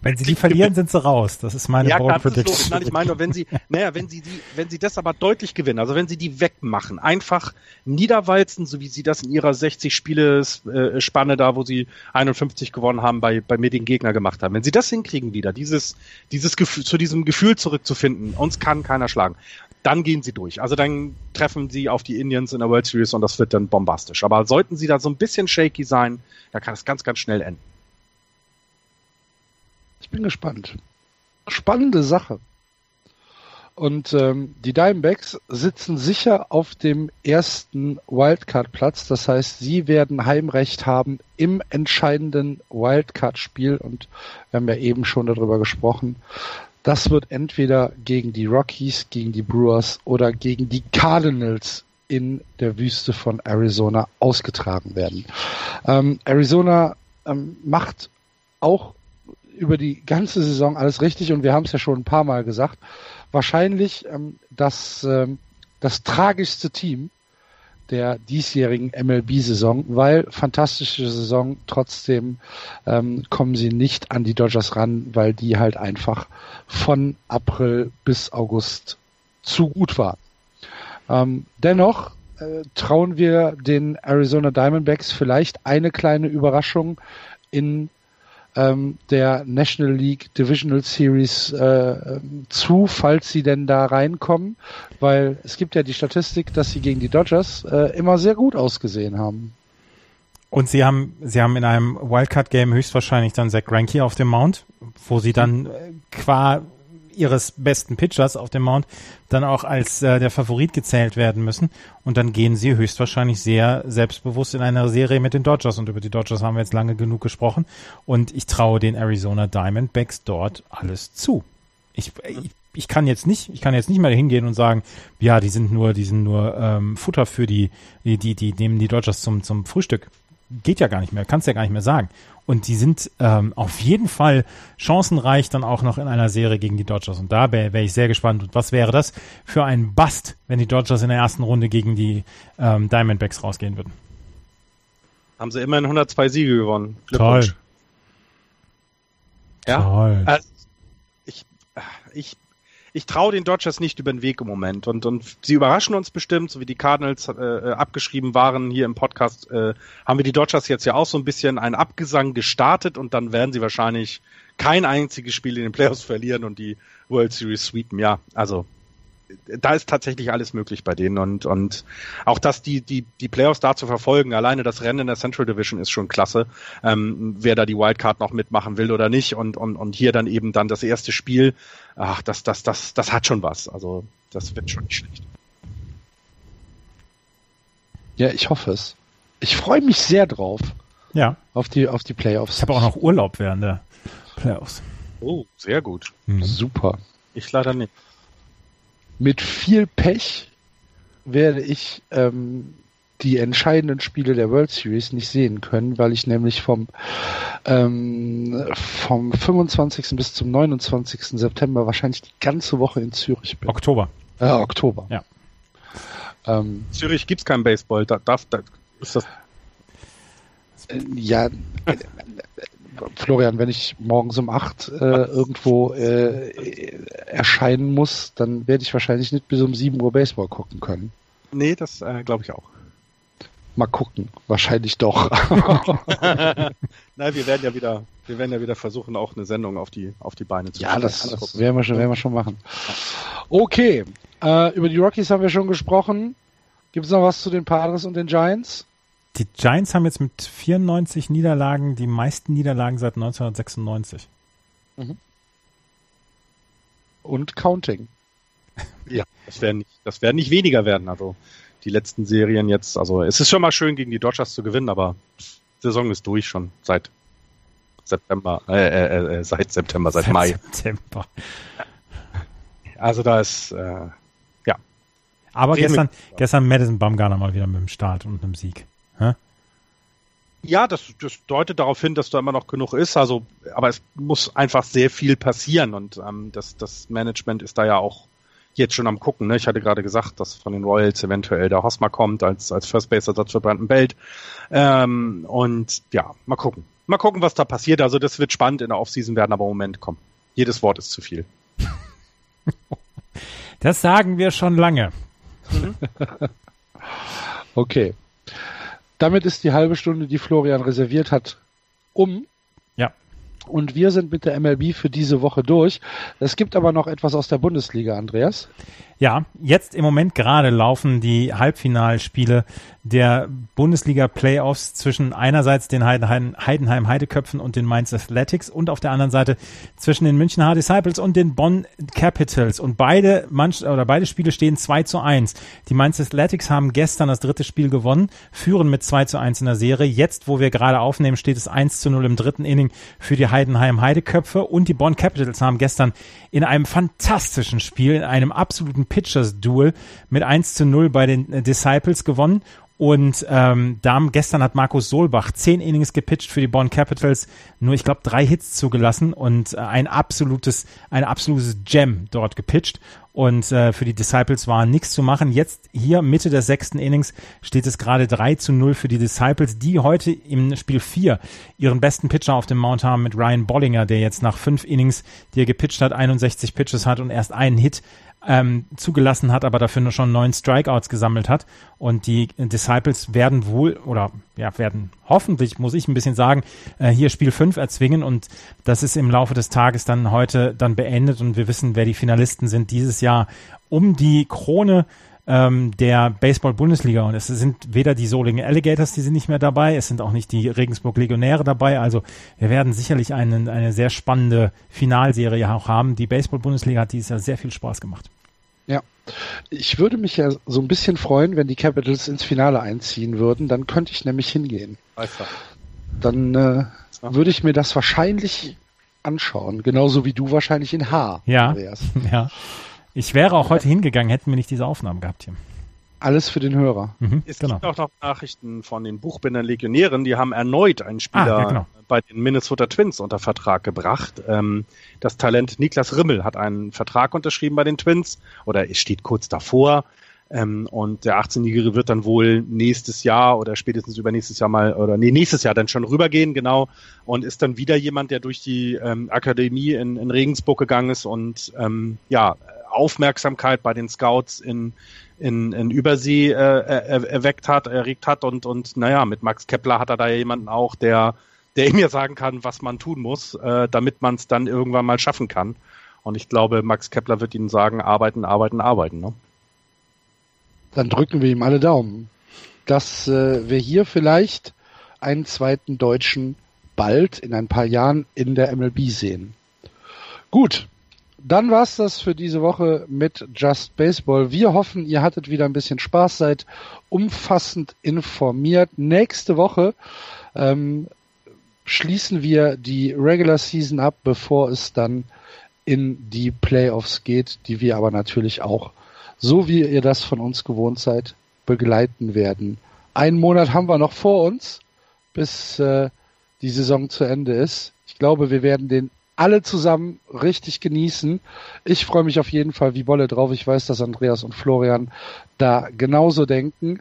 wenn sie die verlieren, sind sie raus. Das ist meine ja, Board Prediction. So. Nein, ich meine, wenn sie, naja, wenn sie die, wenn sie das aber deutlich gewinnen, also wenn sie die wegmachen, einfach niederwalzen, so wie sie das in ihrer 60 Spiele äh, Spanne da, wo sie 51 gewonnen haben, bei bei mir den Gegner gemacht haben. Wenn sie das hinkriegen wieder, dieses dieses Gefühl, zu diesem Gefühl zurückzufinden, uns kann keiner schlagen dann gehen sie durch. Also dann treffen sie auf die Indians in der World Series und das wird dann bombastisch. Aber sollten sie da so ein bisschen shaky sein, dann kann es ganz, ganz schnell enden. Ich bin gespannt. Spannende Sache. Und ähm, die Diamondbacks sitzen sicher auf dem ersten Wildcard-Platz. Das heißt, sie werden Heimrecht haben im entscheidenden Wildcard-Spiel. Und wir haben ja eben schon darüber gesprochen. Das wird entweder gegen die Rockies, gegen die Brewers oder gegen die Cardinals in der Wüste von Arizona ausgetragen werden. Ähm, Arizona ähm, macht auch über die ganze Saison alles richtig und wir haben es ja schon ein paar Mal gesagt. Wahrscheinlich ähm, das, ähm, das tragischste Team der diesjährigen MLB-Saison, weil fantastische Saison, trotzdem ähm, kommen sie nicht an die Dodgers ran, weil die halt einfach von April bis August zu gut waren. Ähm, dennoch äh, trauen wir den Arizona Diamondbacks vielleicht eine kleine Überraschung in ähm, der National League Divisional Series äh, zu, falls sie denn da reinkommen, weil es gibt ja die Statistik, dass sie gegen die Dodgers äh, immer sehr gut ausgesehen haben. Und sie haben, sie haben in einem Wildcard-Game höchstwahrscheinlich dann Zach Greinke auf dem Mount, wo sie dann äh, qua ihres besten Pitchers auf dem Mount dann auch als äh, der Favorit gezählt werden müssen. Und dann gehen sie höchstwahrscheinlich sehr selbstbewusst in eine Serie mit den Dodgers. Und über die Dodgers haben wir jetzt lange genug gesprochen. Und ich traue den Arizona Diamondbacks dort alles zu. Ich, ich, ich kann jetzt nicht, ich kann jetzt nicht mehr hingehen und sagen, ja, die sind nur, die sind nur ähm, Futter für die, die, die, die nehmen die Dodgers zum, zum Frühstück. Geht ja gar nicht mehr, kannst ja gar nicht mehr sagen. Und die sind ähm, auf jeden Fall chancenreich dann auch noch in einer Serie gegen die Dodgers. Und da wäre wär ich sehr gespannt. Und was wäre das für ein Bust, wenn die Dodgers in der ersten Runde gegen die ähm, Diamondbacks rausgehen würden? Haben sie immerhin 102 Siege gewonnen. Toll. Ja. Toll. Also, ich, ich ich traue den Dodgers nicht über den Weg im Moment. Und, und sie überraschen uns bestimmt, so wie die Cardinals äh, äh, abgeschrieben waren hier im Podcast, äh, haben wir die Dodgers jetzt ja auch so ein bisschen einen Abgesang gestartet und dann werden sie wahrscheinlich kein einziges Spiel in den Playoffs verlieren und die World Series sweepen. Ja, also da ist tatsächlich alles möglich bei denen und, und auch dass die, die, die Playoffs da zu verfolgen, alleine das Rennen in der Central Division ist schon klasse, ähm, wer da die Wildcard noch mitmachen will oder nicht und, und, und hier dann eben dann das erste Spiel, ach, das, das, das, das hat schon was, also das wird schon nicht schlecht. Ja, ich hoffe es. Ich freue mich sehr drauf. Ja. Auf die, auf die Playoffs. Ich habe auch noch Urlaub während der Playoffs. Oh, sehr gut. Mhm. Super. Ich leider nicht. Mit viel Pech werde ich ähm, die entscheidenden Spiele der World Series nicht sehen können, weil ich nämlich vom, ähm, vom 25. bis zum 29. September wahrscheinlich die ganze Woche in Zürich bin. Oktober. Äh, Oktober. Ja. Ähm, Zürich gibt's kein Baseball. Da, darf, da ist das. Äh, ja, äh, Florian, wenn ich morgens um acht äh, irgendwo äh, erscheinen muss, dann werde ich wahrscheinlich nicht bis um sieben Uhr Baseball gucken können. Nee, das äh, glaube ich auch. Mal gucken, wahrscheinlich doch. Nein, wir werden ja wieder, wir werden ja wieder versuchen, auch eine Sendung auf die auf die Beine zu Ja, das, das werden wir schon, werden wir schon machen. Okay, äh, über die Rockies haben wir schon gesprochen. Gibt es noch was zu den Padres und den Giants? Die Giants haben jetzt mit 94 Niederlagen die meisten Niederlagen seit 1996. Mhm. Und Counting. Ja, das werden nicht, das werden nicht weniger werden. Also die letzten Serien jetzt, also es ist schon mal schön gegen die Dodgers zu gewinnen, aber Saison ist durch schon seit September, äh, äh, äh, seit September, seit, seit Mai. September. Also da ist äh, ja. Aber Reden gestern, gestern Madison Bumgarner mal wieder mit dem Start und einem Sieg. Hä? Ja, das, das deutet darauf hin, dass da immer noch genug ist. Also, aber es muss einfach sehr viel passieren und ähm, das, das Management ist da ja auch jetzt schon am gucken. Ne? Ich hatte gerade gesagt, dass von den Royals eventuell der Hosmer kommt als, als First Base Ersatz für Brandon Belt. Ähm, und ja, mal gucken. Mal gucken, was da passiert. Also das wird spannend in der Offseason werden, aber im Moment kommen. Jedes Wort ist zu viel. Das sagen wir schon lange. okay. Damit ist die halbe Stunde, die Florian reserviert hat, um. Ja. Und wir sind mit der MLB für diese Woche durch. Es gibt aber noch etwas aus der Bundesliga, Andreas. Ja, jetzt im Moment gerade laufen die Halbfinalspiele der Bundesliga-Playoffs zwischen einerseits den Heidenheim Heideköpfen und den Mainz Athletics und auf der anderen Seite zwischen den München Hard Disciples und den Bonn Capitals. Und beide oder beide Spiele stehen 2 zu 1. Die Mainz Athletics haben gestern das dritte Spiel gewonnen, führen mit 2 zu 1 in der Serie. Jetzt, wo wir gerade aufnehmen, steht es 1 zu 0 im dritten Inning für die Heidenheim Heideköpfe und die Bonn Capitals haben gestern in einem fantastischen Spiel, in einem absoluten Pitchers-Duel mit 1 zu 0 bei den äh, Disciples gewonnen. Und ähm, da gestern hat Markus Solbach zehn Innings gepitcht für die Bonn Capitals, nur ich glaube drei Hits zugelassen und äh, ein absolutes, ein absolutes Gem dort gepitcht. Und äh, für die Disciples war nichts zu machen. Jetzt hier Mitte des sechsten Innings steht es gerade 3 zu 0 für die Disciples, die heute im Spiel 4 ihren besten Pitcher auf dem Mount haben mit Ryan Bollinger, der jetzt nach fünf Innings, die er gepitcht hat, 61 Pitches hat und erst einen Hit ähm, zugelassen hat, aber dafür nur schon neun Strikeouts gesammelt hat. Und die Disciples werden wohl, oder ja, werden hoffentlich, muss ich ein bisschen sagen, äh, hier Spiel 5 erzwingen. Und das ist im Laufe des Tages dann heute dann beendet. Und wir wissen, wer die Finalisten sind dieses Jahr um die Krone ähm, der Baseball-Bundesliga. Und es sind weder die Solingen Alligators, die sind nicht mehr dabei, es sind auch nicht die Regensburg Legionäre dabei. Also wir werden sicherlich einen, eine sehr spannende Finalserie auch haben. Die Baseball-Bundesliga hat dieses Jahr sehr viel Spaß gemacht. Ja. Ich würde mich ja so ein bisschen freuen, wenn die Capitals ins Finale einziehen würden. Dann könnte ich nämlich hingehen. Einfach. Dann äh, würde ich mir das wahrscheinlich anschauen. Genauso wie du wahrscheinlich in H. Ja. Ja. Ich wäre auch heute hingegangen, hätten wir nicht diese Aufnahmen gehabt hier. Alles für den Hörer. Mhm, es genau. gibt auch noch Nachrichten von den Buchbindern Legionären, die haben erneut einen Spieler ah, ja, genau. bei den Minnesota Twins unter Vertrag gebracht. Ähm, das Talent Niklas Rimmel hat einen Vertrag unterschrieben bei den Twins oder es steht kurz davor. Ähm, und der 18-Jährige wird dann wohl nächstes Jahr oder spätestens übernächstes Jahr mal, oder nee, nächstes Jahr dann schon rübergehen, genau, und ist dann wieder jemand, der durch die ähm, Akademie in, in Regensburg gegangen ist und ähm, ja, Aufmerksamkeit bei den Scouts in, in, in Übersee äh, erweckt hat, erregt hat und, und naja, mit Max Kepler hat er da jemanden auch, der, der ihm ja sagen kann, was man tun muss, äh, damit man es dann irgendwann mal schaffen kann. Und ich glaube, Max Kepler wird ihnen sagen, arbeiten, arbeiten, arbeiten. Ne? Dann drücken wir ihm alle Daumen, dass äh, wir hier vielleicht einen zweiten Deutschen bald in ein paar Jahren in der MLB sehen. Gut, dann war's das für diese Woche mit Just Baseball. Wir hoffen, ihr hattet wieder ein bisschen Spaß, seid umfassend informiert. Nächste Woche ähm, schließen wir die Regular Season ab, bevor es dann in die Playoffs geht, die wir aber natürlich auch, so wie ihr das von uns gewohnt seid, begleiten werden. Einen Monat haben wir noch vor uns, bis äh, die Saison zu Ende ist. Ich glaube, wir werden den alle zusammen richtig genießen. Ich freue mich auf jeden Fall wie Bolle drauf. Ich weiß, dass Andreas und Florian da genauso denken.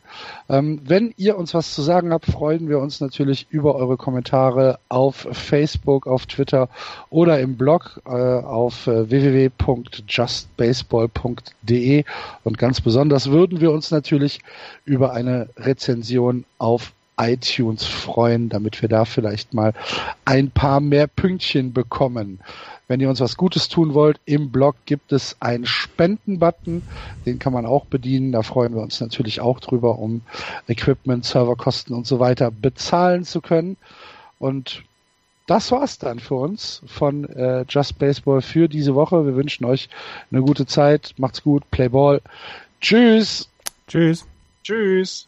Ähm, wenn ihr uns was zu sagen habt, freuen wir uns natürlich über eure Kommentare auf Facebook, auf Twitter oder im Blog äh, auf äh, www.justbaseball.de und ganz besonders würden wir uns natürlich über eine Rezension auf iTunes freuen, damit wir da vielleicht mal ein paar mehr Pünktchen bekommen. Wenn ihr uns was Gutes tun wollt, im Blog gibt es einen Spenden-Button. Den kann man auch bedienen. Da freuen wir uns natürlich auch drüber, um Equipment, Serverkosten und so weiter bezahlen zu können. Und das war's dann für uns von äh, Just Baseball für diese Woche. Wir wünschen euch eine gute Zeit. Macht's gut. Play Ball. Tschüss. Tschüss. Tschüss.